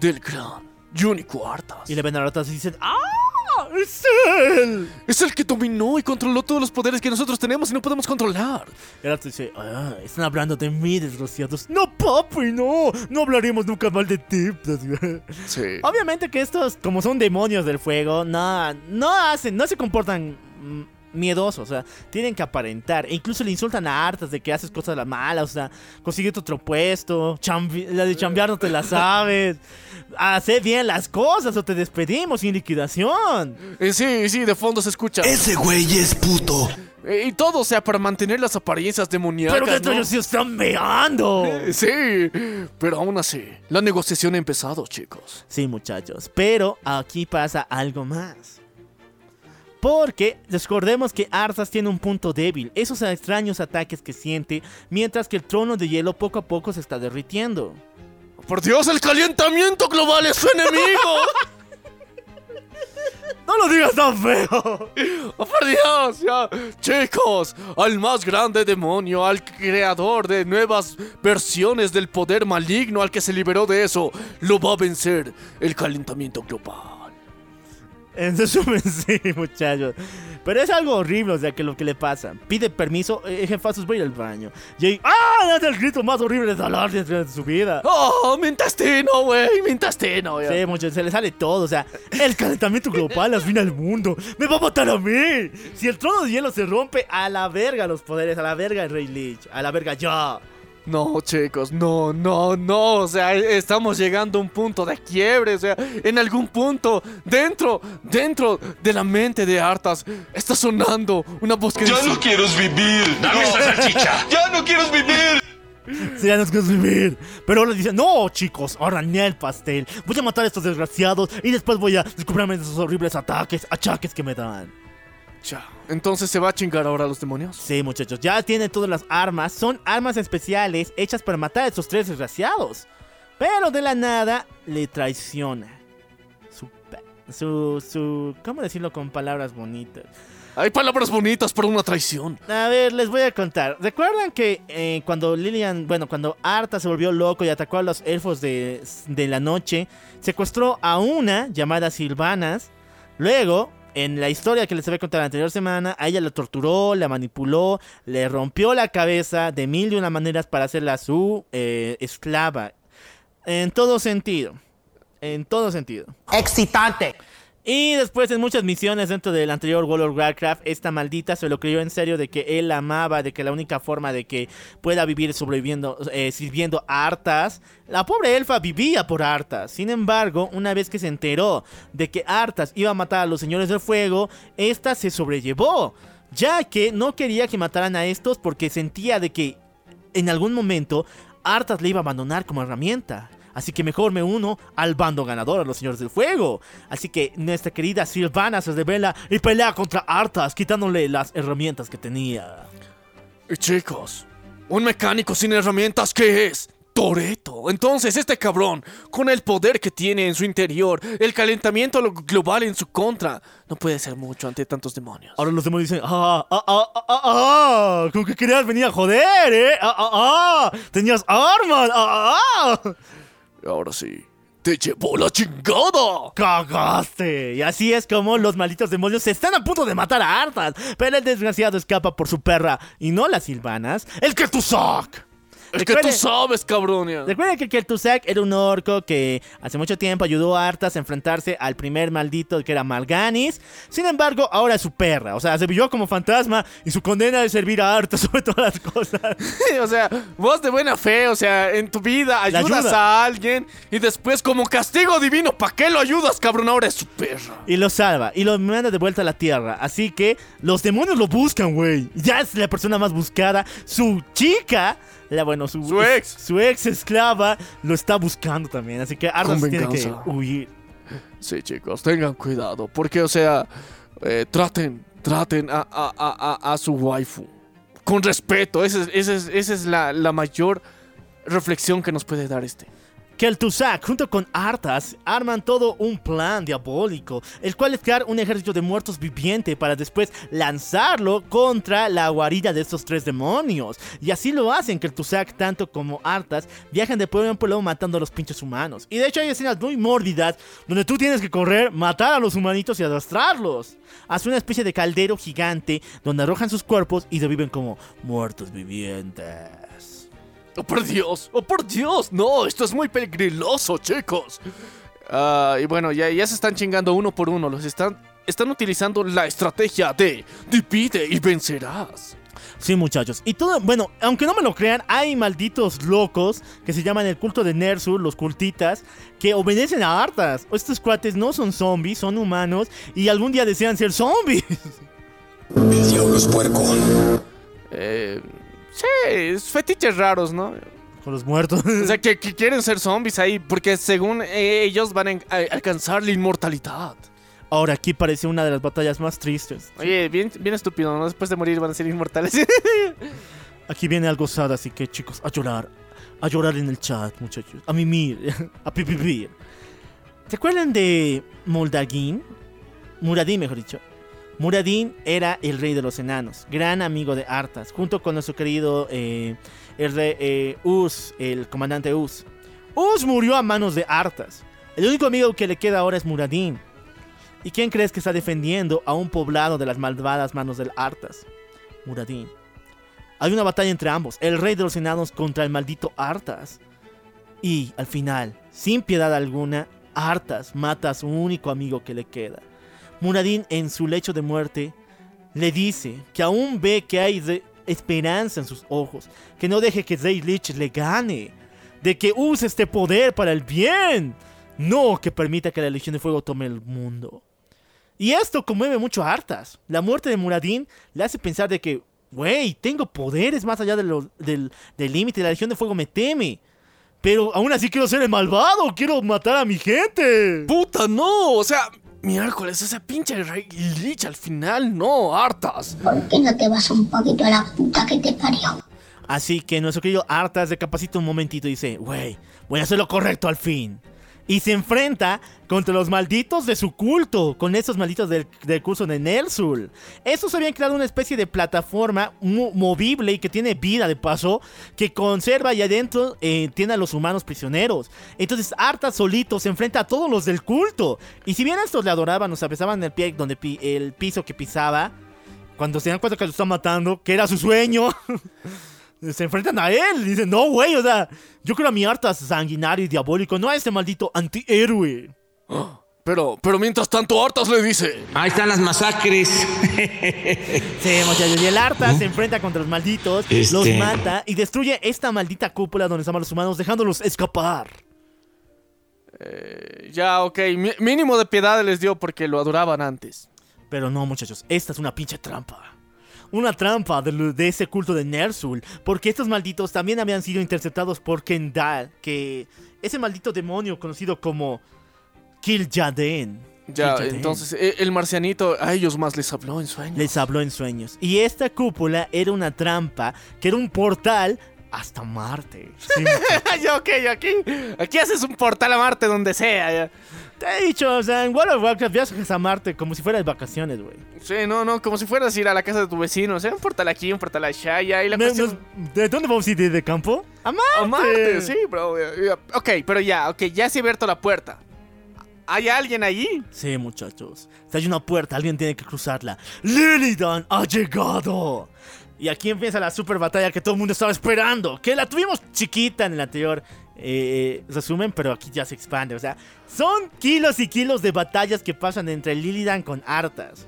del gran y único Arthas. Y le ven a Arthas y dicen, ¡Ah! ¡Es él! Es el que dominó y controló todos los poderes que nosotros tenemos y no podemos controlar. Y Arthas dice, ah, están hablando de mí, desgraciados. No, papi, no. No hablaremos nunca mal de ti. Sí. Obviamente que estos, como son demonios del fuego, no, no hacen, no se comportan mm, miedosos, o sea, tienen que aparentar. E incluso le insultan a Arthas de que haces cosas a la mala, o sea, consigues otro puesto, la de chambear no te la sabes. Hacer bien las cosas o te despedimos sin liquidación. Eh, sí, sí, de fondo se escucha. Ese güey es puto. Eh, y todo, o sea, para mantener las apariencias demoníacas. Pero dentro ¿no? ellos sí están meando. Eh, Sí, pero aún así, la negociación ha empezado, chicos. Sí, muchachos. Pero aquí pasa algo más. Porque recordemos que Arthas tiene un punto débil, esos extraños ataques que siente, mientras que el trono de hielo poco a poco se está derritiendo. Por Dios, el calentamiento global es su enemigo. ¡No lo digas tan feo! ¡Oh, por Dios! Ya. Chicos, al más grande demonio, al creador de nuevas versiones del poder maligno, al que se liberó de eso, lo va a vencer el calentamiento global. En resumen, sí, muchachos. Pero es algo horrible, o sea, que lo que le pasa. Pide permiso, eh, jefazos, voy al baño. Y ahí, ¡ah! Hace el grito más horrible de dolor de su vida. ¡Oh, mi intestino, güey! ¡Mi intestino! ya. Sí, muchachos, se le sale todo, o sea, el calentamiento global arruina el mundo. ¡Me va a matar a mí! Si el trono de hielo se rompe, a la verga los poderes, a la verga el Rey Lich, a la verga yo. No, chicos, no, no, no. O sea, estamos llegando a un punto de quiebre. O sea, en algún punto, dentro, dentro de la mente de Artas, está sonando una voz que Ya dice... no quiero vivir. Dame esa salchicha. Ya no quiero vivir. Se ya nos quiero vivir. Pero ahora dicen, no, chicos, ahora ni el pastel. Voy a matar a estos desgraciados y después voy a descubrirme esos horribles ataques, achaques que me dan. Ya. Entonces se va a chingar ahora a los demonios. Sí, muchachos, ya tienen todas las armas. Son armas especiales hechas para matar a estos tres desgraciados. Pero de la nada le traiciona. Su Su, su, ¿cómo decirlo con palabras bonitas? Hay palabras bonitas para una traición. A ver, les voy a contar. ¿Recuerdan que eh, cuando Lilian, bueno, cuando Arta se volvió loco y atacó a los elfos de, de la noche, secuestró a una llamada Silvanas? Luego, en la historia que les había contado la anterior semana, a ella la torturó, la manipuló, le rompió la cabeza de mil y una maneras para hacerla su eh, esclava. En todo sentido. En todo sentido. Excitante. Y después en muchas misiones dentro del anterior World of Warcraft, esta maldita se lo creyó en serio de que él amaba, de que la única forma de que pueda vivir sobreviviendo, eh, sirviendo a Arthas, la pobre elfa vivía por Arthas. Sin embargo, una vez que se enteró de que Arthas iba a matar a los señores del fuego, esta se sobrellevó, ya que no quería que mataran a estos porque sentía de que en algún momento Arthas le iba a abandonar como herramienta. Así que mejor me uno al bando ganador, a los señores del fuego. Así que nuestra querida Silvana se revela y pelea contra Arthas, quitándole las herramientas que tenía. Y chicos, un mecánico sin herramientas, ¿qué es? Toreto. Entonces, este cabrón, con el poder que tiene en su interior, el calentamiento global en su contra, no puede ser mucho ante tantos demonios. Ahora los demonios dicen, ah, ah, ah, ah, ah, ah, con que querías venir a joder, eh, ah, ah, ah, tenías armas, ah, ah, ah. Ahora sí. ¡Te llevó la chingada! ¡Cagaste! Y así es como los malditos demonios están a punto de matar a Arthas. Pero el desgraciado escapa por su perra. Y no las silvanas. ¡El que Es que tú sabes, cabrón. Recuerden que Kel'Thuzad era un orco que hace mucho tiempo ayudó a Arthas a enfrentarse al primer maldito que era Malganis. Sin embargo, ahora es su perra. O sea, se vivió como fantasma y su condena es servir a Arthas sobre todas las cosas. o sea, vos de buena fe, o sea, en tu vida ayudas a alguien y después como castigo divino, ¿para qué lo ayudas, cabrón? Ahora es su perra. Y lo salva y lo manda de vuelta a la tierra. Así que los demonios lo buscan, güey. Ya es la persona más buscada. Su chica la, bueno, su, su, ex. Su ex esclava lo está buscando también. Así que Arthas tiene que huir. Sí, chicos, tengan cuidado. Porque, o sea, eh, traten, traten a, a, a, a, su waifu. Con respeto. Esa es, esa es, es la, la mayor reflexión que nos puede dar este que el Tuzak junto con Arthas arman todo un plan diabólico, el cual es crear un ejército de muertos viviente para después lanzarlo contra la guarida de estos tres demonios. Y así lo hacen que el Tuzak tanto como Arthas viajan de pueblo en pueblo matando a los pinches humanos. Y de hecho hay escenas muy mórbidas donde tú tienes que correr, matar a los humanitos y arrastrarlos. Hace una especie de caldero gigante donde arrojan sus cuerpos y se viven como muertos vivientes. ¡Oh, por Dios! ¡Oh, por Dios! No, esto es muy peligroso, chicos. Ah, y bueno, ya, ya se están chingando uno por uno. Los están, están utilizando la estrategia de divide y vencerás. Sí, muchachos. Y todo, bueno, aunque no me lo crean, hay malditos locos que se llaman el culto de Nersul, los cultitas, que obedecen a hartas. Estos cuates no son zombies, son humanos y algún día desean ser zombies. El diablo es puerco. Eh. Sí, fetiches raros, ¿no? Con los muertos. O sea, que, quieren ser zombies ahí, porque según ellos van a, alcanzar la inmortalidad. Ahora aquí parece una de las batallas más tristes. Oye, bien, bien estúpido, ¿no? Después de morir van a ser inmortales. aquí viene algo sad, así que chicos, a llorar. A llorar en el chat, muchachos. A mimir, a pipipir. ¿Se acuerdan de Moldagin? Muradín, mejor dicho. Muradin era el rey de los enanos, gran amigo de Arthas, junto con nuestro querido eh, el rey, eh, Us, el comandante Us. Us murió a manos de Arthas. El único amigo que le queda ahora es Muradin. ¿Y quién crees que está defendiendo a un poblado de las malvadas manos del Arthas? Muradin. Hay una batalla entre ambos, el rey de los enanos contra el maldito Arthas. Y al final, sin piedad alguna, Arthas mata a su único amigo que le queda. Muradin en su lecho de muerte le dice que aún ve que hay esperanza en sus ojos, que no deje que Rey Lich le gane, de que use este poder para el bien, no que permita que la Legión de Fuego tome el mundo. Y esto conmueve mucho a Arthas. La muerte de Muradin le hace pensar de que, wey, tengo poderes más allá del límite, la Legión de Fuego me teme. Pero aún así quiero ser el malvado, quiero matar a mi gente. Puta, no, o sea, Miércoles, ese pinche Rey Lich al final, no, hartas. ¿Por qué no te vas un poquito a la puta que te parió? Así que nuestro querido Artas recapacita un momentito y dice, wey, voy a hacer lo correcto al fin. Y se enfrenta contra los malditos de su culto, con esos malditos del, curso de Nersul. Estos habían creado una especie de plataforma mo- movible y que tiene vida de paso, que conserva y adentro eh, tiene a los humanos prisioneros. Entonces Arthas solito se enfrenta a todos los del culto. Y si bien estos le adoraban, o sea, besaban el pie donde el piso que pisaba, cuando se dan cuenta que lo están matando, que era su sueño. Se enfrentan a él. Dicen, no, güey, o sea, yo creo a mi Arthas sanguinario y diabólico, no a este maldito antihéroe. Pero, pero mientras tanto, Artas le dice: Ahí están las masacres. Sí, muchachos, y el Arthas se enfrenta contra los malditos, Este- los mata y destruye esta maldita cúpula donde estaban los humanos, dejándolos escapar. Eh, Ya, ok, mínimo de piedad les dio porque lo adoraban antes. Pero no, muchachos, esta es una pinche trampa. Una trampa de, ese culto de Nersul, porque estos malditos también habían sido interceptados por Kendall, que ese maldito demonio conocido como Kil'jaeden. Ya, entonces eh, el marcianito a ellos más les habló en sueños. Les habló en sueños. Y esta cúpula era una trampa, que era un portal hasta Marte. Sí, ya, ok, aquí, aquí haces un portal a Marte donde sea. ya. Te he dicho, o sea, en World of Warcraft viajas a Marte como si fueras de vacaciones, güey. Sí, no, no, como si fueras a ir a la casa de tu vecino. O sea, un portal aquí, un portal allá. Y la cuestión... no, ¿De dónde vamos a ir? ¿De, campo? ¡A Marte! A Marte, sí, bro. Ok, pero ya, ok, ya se ha abierto la puerta. ¿Hay alguien allí? Sí, muchachos. Si hay una puerta, alguien tiene que cruzarla. ¡Lilidan ha llegado! Y aquí empieza la super batalla que todo el mundo estaba esperando. Que la tuvimos chiquita en el anterior eh, resumen, pero aquí ya se expande. O sea, son kilos y kilos de batallas que pasan entre Lilidan con Arthas.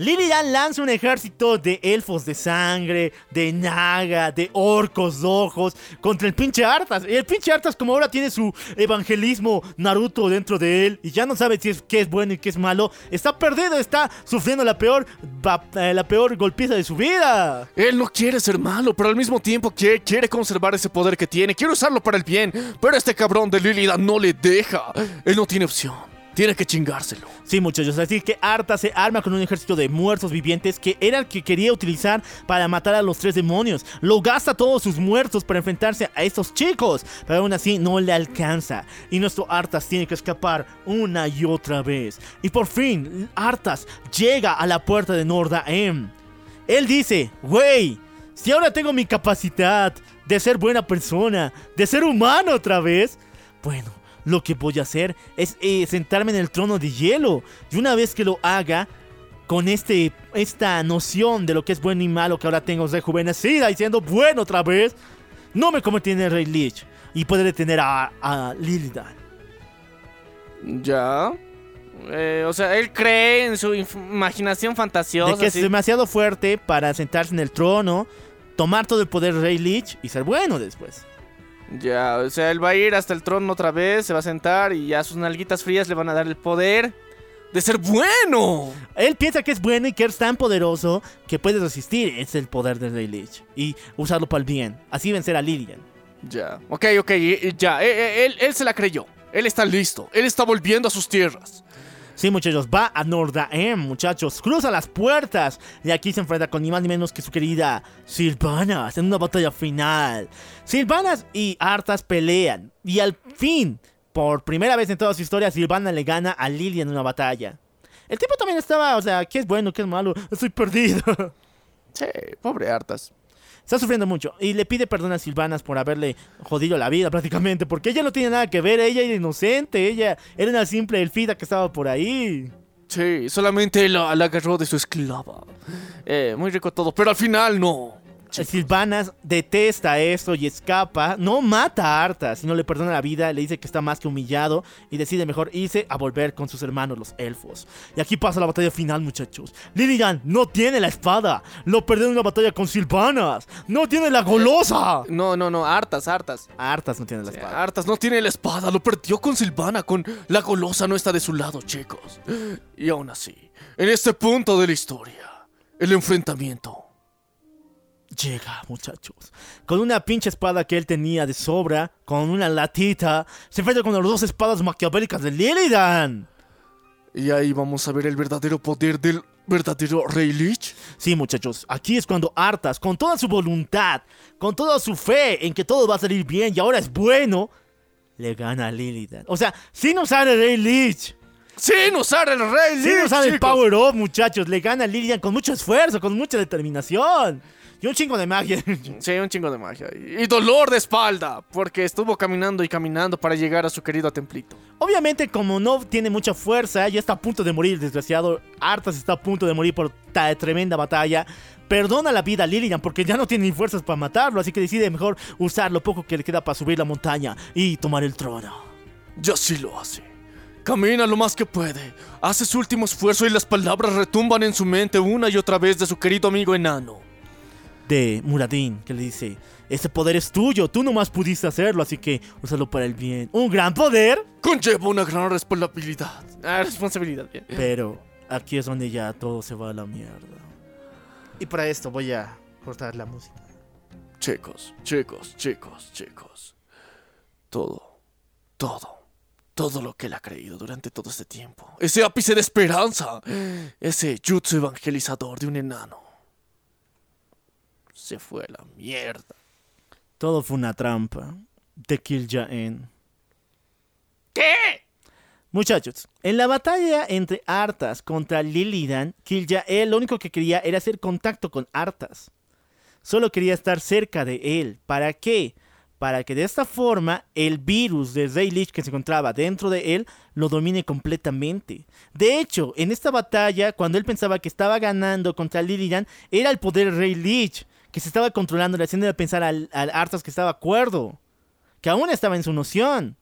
Lilidan lanza un ejército de elfos de sangre, de naga, de orcos rojos contra el pinche Arthas. Y el pinche Arthas, como ahora tiene su evangelismo Naruto dentro de él y ya no sabe si es, qué es bueno y qué es malo, está perdido, está sufriendo la peor, eh, la peor golpiza de su vida. Él no quiere ser malo, pero al mismo tiempo quiere, quiere conservar ese poder que tiene. Quiere usarlo para el bien. Pero este cabrón de Lilida no le deja. Él no tiene opción. Tiene que chingárselo. Sí, muchachos, así que Arta se arma con un ejército de muertos vivientes que era el que quería utilizar para matar a los tres demonios. Lo gasta todos sus muertos para enfrentarse a estos chicos, pero aún así no le alcanza. Y nuestro Artas tiene que escapar una y otra vez. Y por fin, Artas llega a la puerta de Nordaem. Él dice, güey, si ahora tengo mi capacidad de ser buena persona, de ser humano otra vez, bueno, lo que voy a hacer es eh, sentarme en el trono de hielo. Y una vez que lo haga, con este, esta noción de lo que es bueno y malo que ahora tengo rejuvenecida y siendo bueno otra vez, no me convertiré en el Rey Lich y poder detener a, a Lilidan. Ya. Eh, o sea, él cree en su imaginación fantasiosa. De que es demasiado fuerte para sentarse en el trono, tomar todo el poder Rey Lich y ser bueno después. Ya, o sea, él va a ir hasta el trono otra vez, se va a sentar y ya sus nalguitas frías le van a dar el poder de ser bueno. Él piensa que es bueno y que es tan poderoso que puede resistir. Es el poder del Rey Lich. Y usarlo para el bien. Así vencer a Lilian. Ya. Ok, ok, ya. eh, eh, Él, él se la creyó. Él está listo. Él está volviendo a sus tierras. Sí, muchachos, va a Nordaem, muchachos. Cruza las puertas. Y aquí se enfrenta con ni más ni menos que su querida Silvanas en una batalla final. Silvanas y Arthas pelean. Y al fin, por primera vez en toda su historia, Silvana le gana a Lilian en una batalla. El tipo también estaba, o sea, ¿qué es bueno, qué es malo? Estoy perdido. Sí, pobre Artas. Está sufriendo mucho y le pide perdón a Silvanas por haberle jodido la vida prácticamente, porque ella no tiene nada que ver, ella era inocente, ella era una simple elfida que estaba por ahí. Sí, solamente la, la agarró de su esclava. Eh, muy rico todo, pero al final no. Silvanas detesta esto y escapa, no mata a Arta, sino le perdona la vida, le dice que está más que humillado y decide mejor irse a volver con sus hermanos los elfos. Y aquí pasa la batalla final, muchachos. Lilian no tiene la espada, lo perdió en una batalla con Silvanas, no tiene la golosa. No, no, no, Artas, Artas. Artas no tiene la espada. Artas no tiene la espada, lo perdió con Silvana, con la golosa no está de su lado, chicos. Y aún así, en este punto de la historia, el enfrentamiento. Llega, muchachos. Con una pinche espada que él tenía de sobra, con una latita, se enfrenta con las dos espadas maquiavélicas de Lilidan. Y ahí vamos a ver el verdadero poder del verdadero Rey Lich. Sí, muchachos, aquí es cuando Artas, con toda su voluntad, con toda su fe en que todo va a salir bien y ahora es bueno, le gana a Lilidan. O sea, sin usar el Rey Lich. Sin usar el Rey Lich. Sin usar el. Power Up, muchachos. Le gana a Lilidan con mucho esfuerzo, con mucha determinación. Y un chingo de magia. Sí, un chingo de magia. Y dolor de espalda, porque estuvo caminando y caminando para llegar a su querido templito. Obviamente, como no tiene mucha fuerza, ya está a punto de morir, desgraciado. Arthas está a punto de morir por ta tremenda batalla. Perdona la vida a Lilian porque ya no tiene ni fuerzas para matarlo, así que decide mejor usar lo poco que le queda para subir la montaña y tomar el trono. Ya sí lo hace. Camina lo más que puede. Hace su último esfuerzo y las palabras retumban en su mente una y otra vez de su querido amigo enano. De Muradin, que le dice, ese poder es tuyo, tú nomás pudiste hacerlo, así que úsalo para el bien. Un gran poder, Conlleva una gran responsabilidad. Ah, responsabilidad, bien. pero aquí es donde ya todo se va a la mierda. Y para esto voy a cortar la música. Chicos, chicos, chicos, chicos. Todo, todo, todo lo que él ha creído durante todo este tiempo. Ese ápice de esperanza. Ese jutsu evangelizador de un enano. Se fue a la mierda. Todo fue una trampa de Kill Jaen. ¿Qué? Muchachos, en la batalla entre Arthas contra Lilidan, Kil'jael lo único que quería era hacer contacto con Arthas. Solo quería estar cerca de él. ¿Para qué? Para que de esta forma el virus de Rey Lich que se encontraba dentro de él lo domine completamente. De hecho, en esta batalla, cuando él pensaba que estaba ganando contra Lilidan, era el poder Rey Lich que se estaba controlando, le haciendo pensar al, al Arthas que estaba cuerdo, que aún estaba en su noción.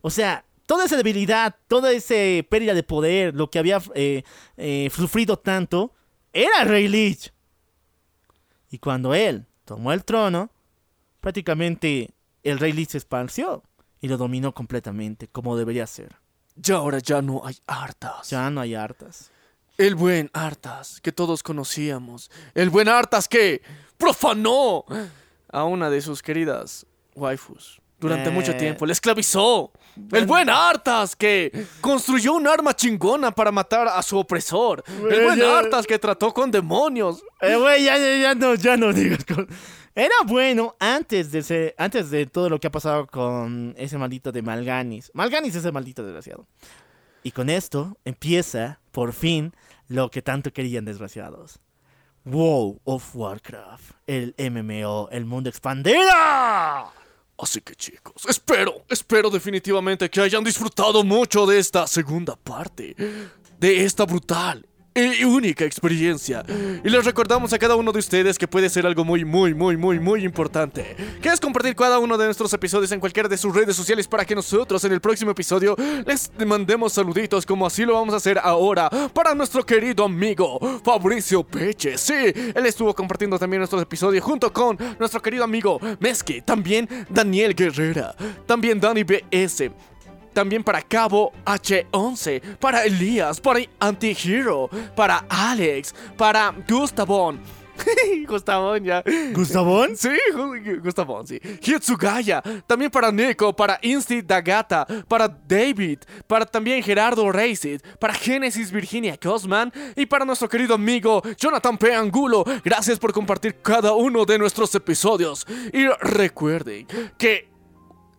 O sea, toda esa debilidad, toda esa pérdida de poder, lo que había eh, eh, sufrido tanto, era Rey Lich. Y cuando él tomó el trono, prácticamente el Rey Lich se esparció y lo dominó completamente, como debería ser. Y ahora ya no hay hartas. Ya no hay hartas. El buen Artas que todos conocíamos. El buen Artas que profanó a una de sus queridas waifus durante Eh. mucho tiempo. Le esclavizó. El buen Artas que construyó un arma chingona para matar a su opresor. El buen ya- Artas que trató con demonios. Eh, güey, ya, ya, ya no, ya no digas. con- Era bueno antes de ser, antes de todo lo que ha pasado con ese maldito de Malganis. Malganis es el maldito desgraciado. Y con esto empieza, por fin, lo que tanto querían desgraciados. WoW of Warcraft, el MMO, el mundo expandido. Así que chicos, espero, espero definitivamente que hayan disfrutado mucho de esta segunda parte, de esta brutal y única experiencia. Y les recordamos a cada uno de ustedes que puede ser algo muy, muy, muy, muy, muy importante, que compartir cada uno de nuestros episodios en cualquiera de sus redes sociales para que nosotros en el próximo episodio les mandemos saluditos como así lo vamos a hacer ahora para nuestro querido amigo Fabricio Peche. Sí, él estuvo compartiendo también nuestros episodios junto con nuestro querido amigo Meski, también Daniel Guerrera, también Dani BS. También para Cabo H11, para Elías, para Antihero, para Alex, para Gustavon. Gustavon ya. ¿Gustavón? Sí, Gu- Gustavon, sí. Hitsugaya, también para Nico, para Insti Dagata, para David, para también Gerardo Racid, para Genesis Virginia Cosman y para nuestro querido amigo Jonathan P. Angulo. Gracias por compartir cada uno de nuestros episodios. Y recuerden que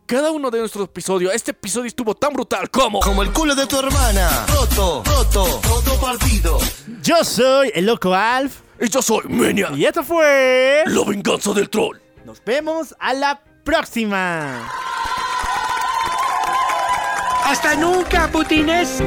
cada uno de nuestros episodios, este episodio estuvo tan brutal como... Como el culo de tu hermana. Roto, roto, roto partido. Yo soy el Loco Alf. Y yo soy Menia. Y esto fue... La venganza del troll. Nos vemos a la próxima. ¡Hasta nunca, putines!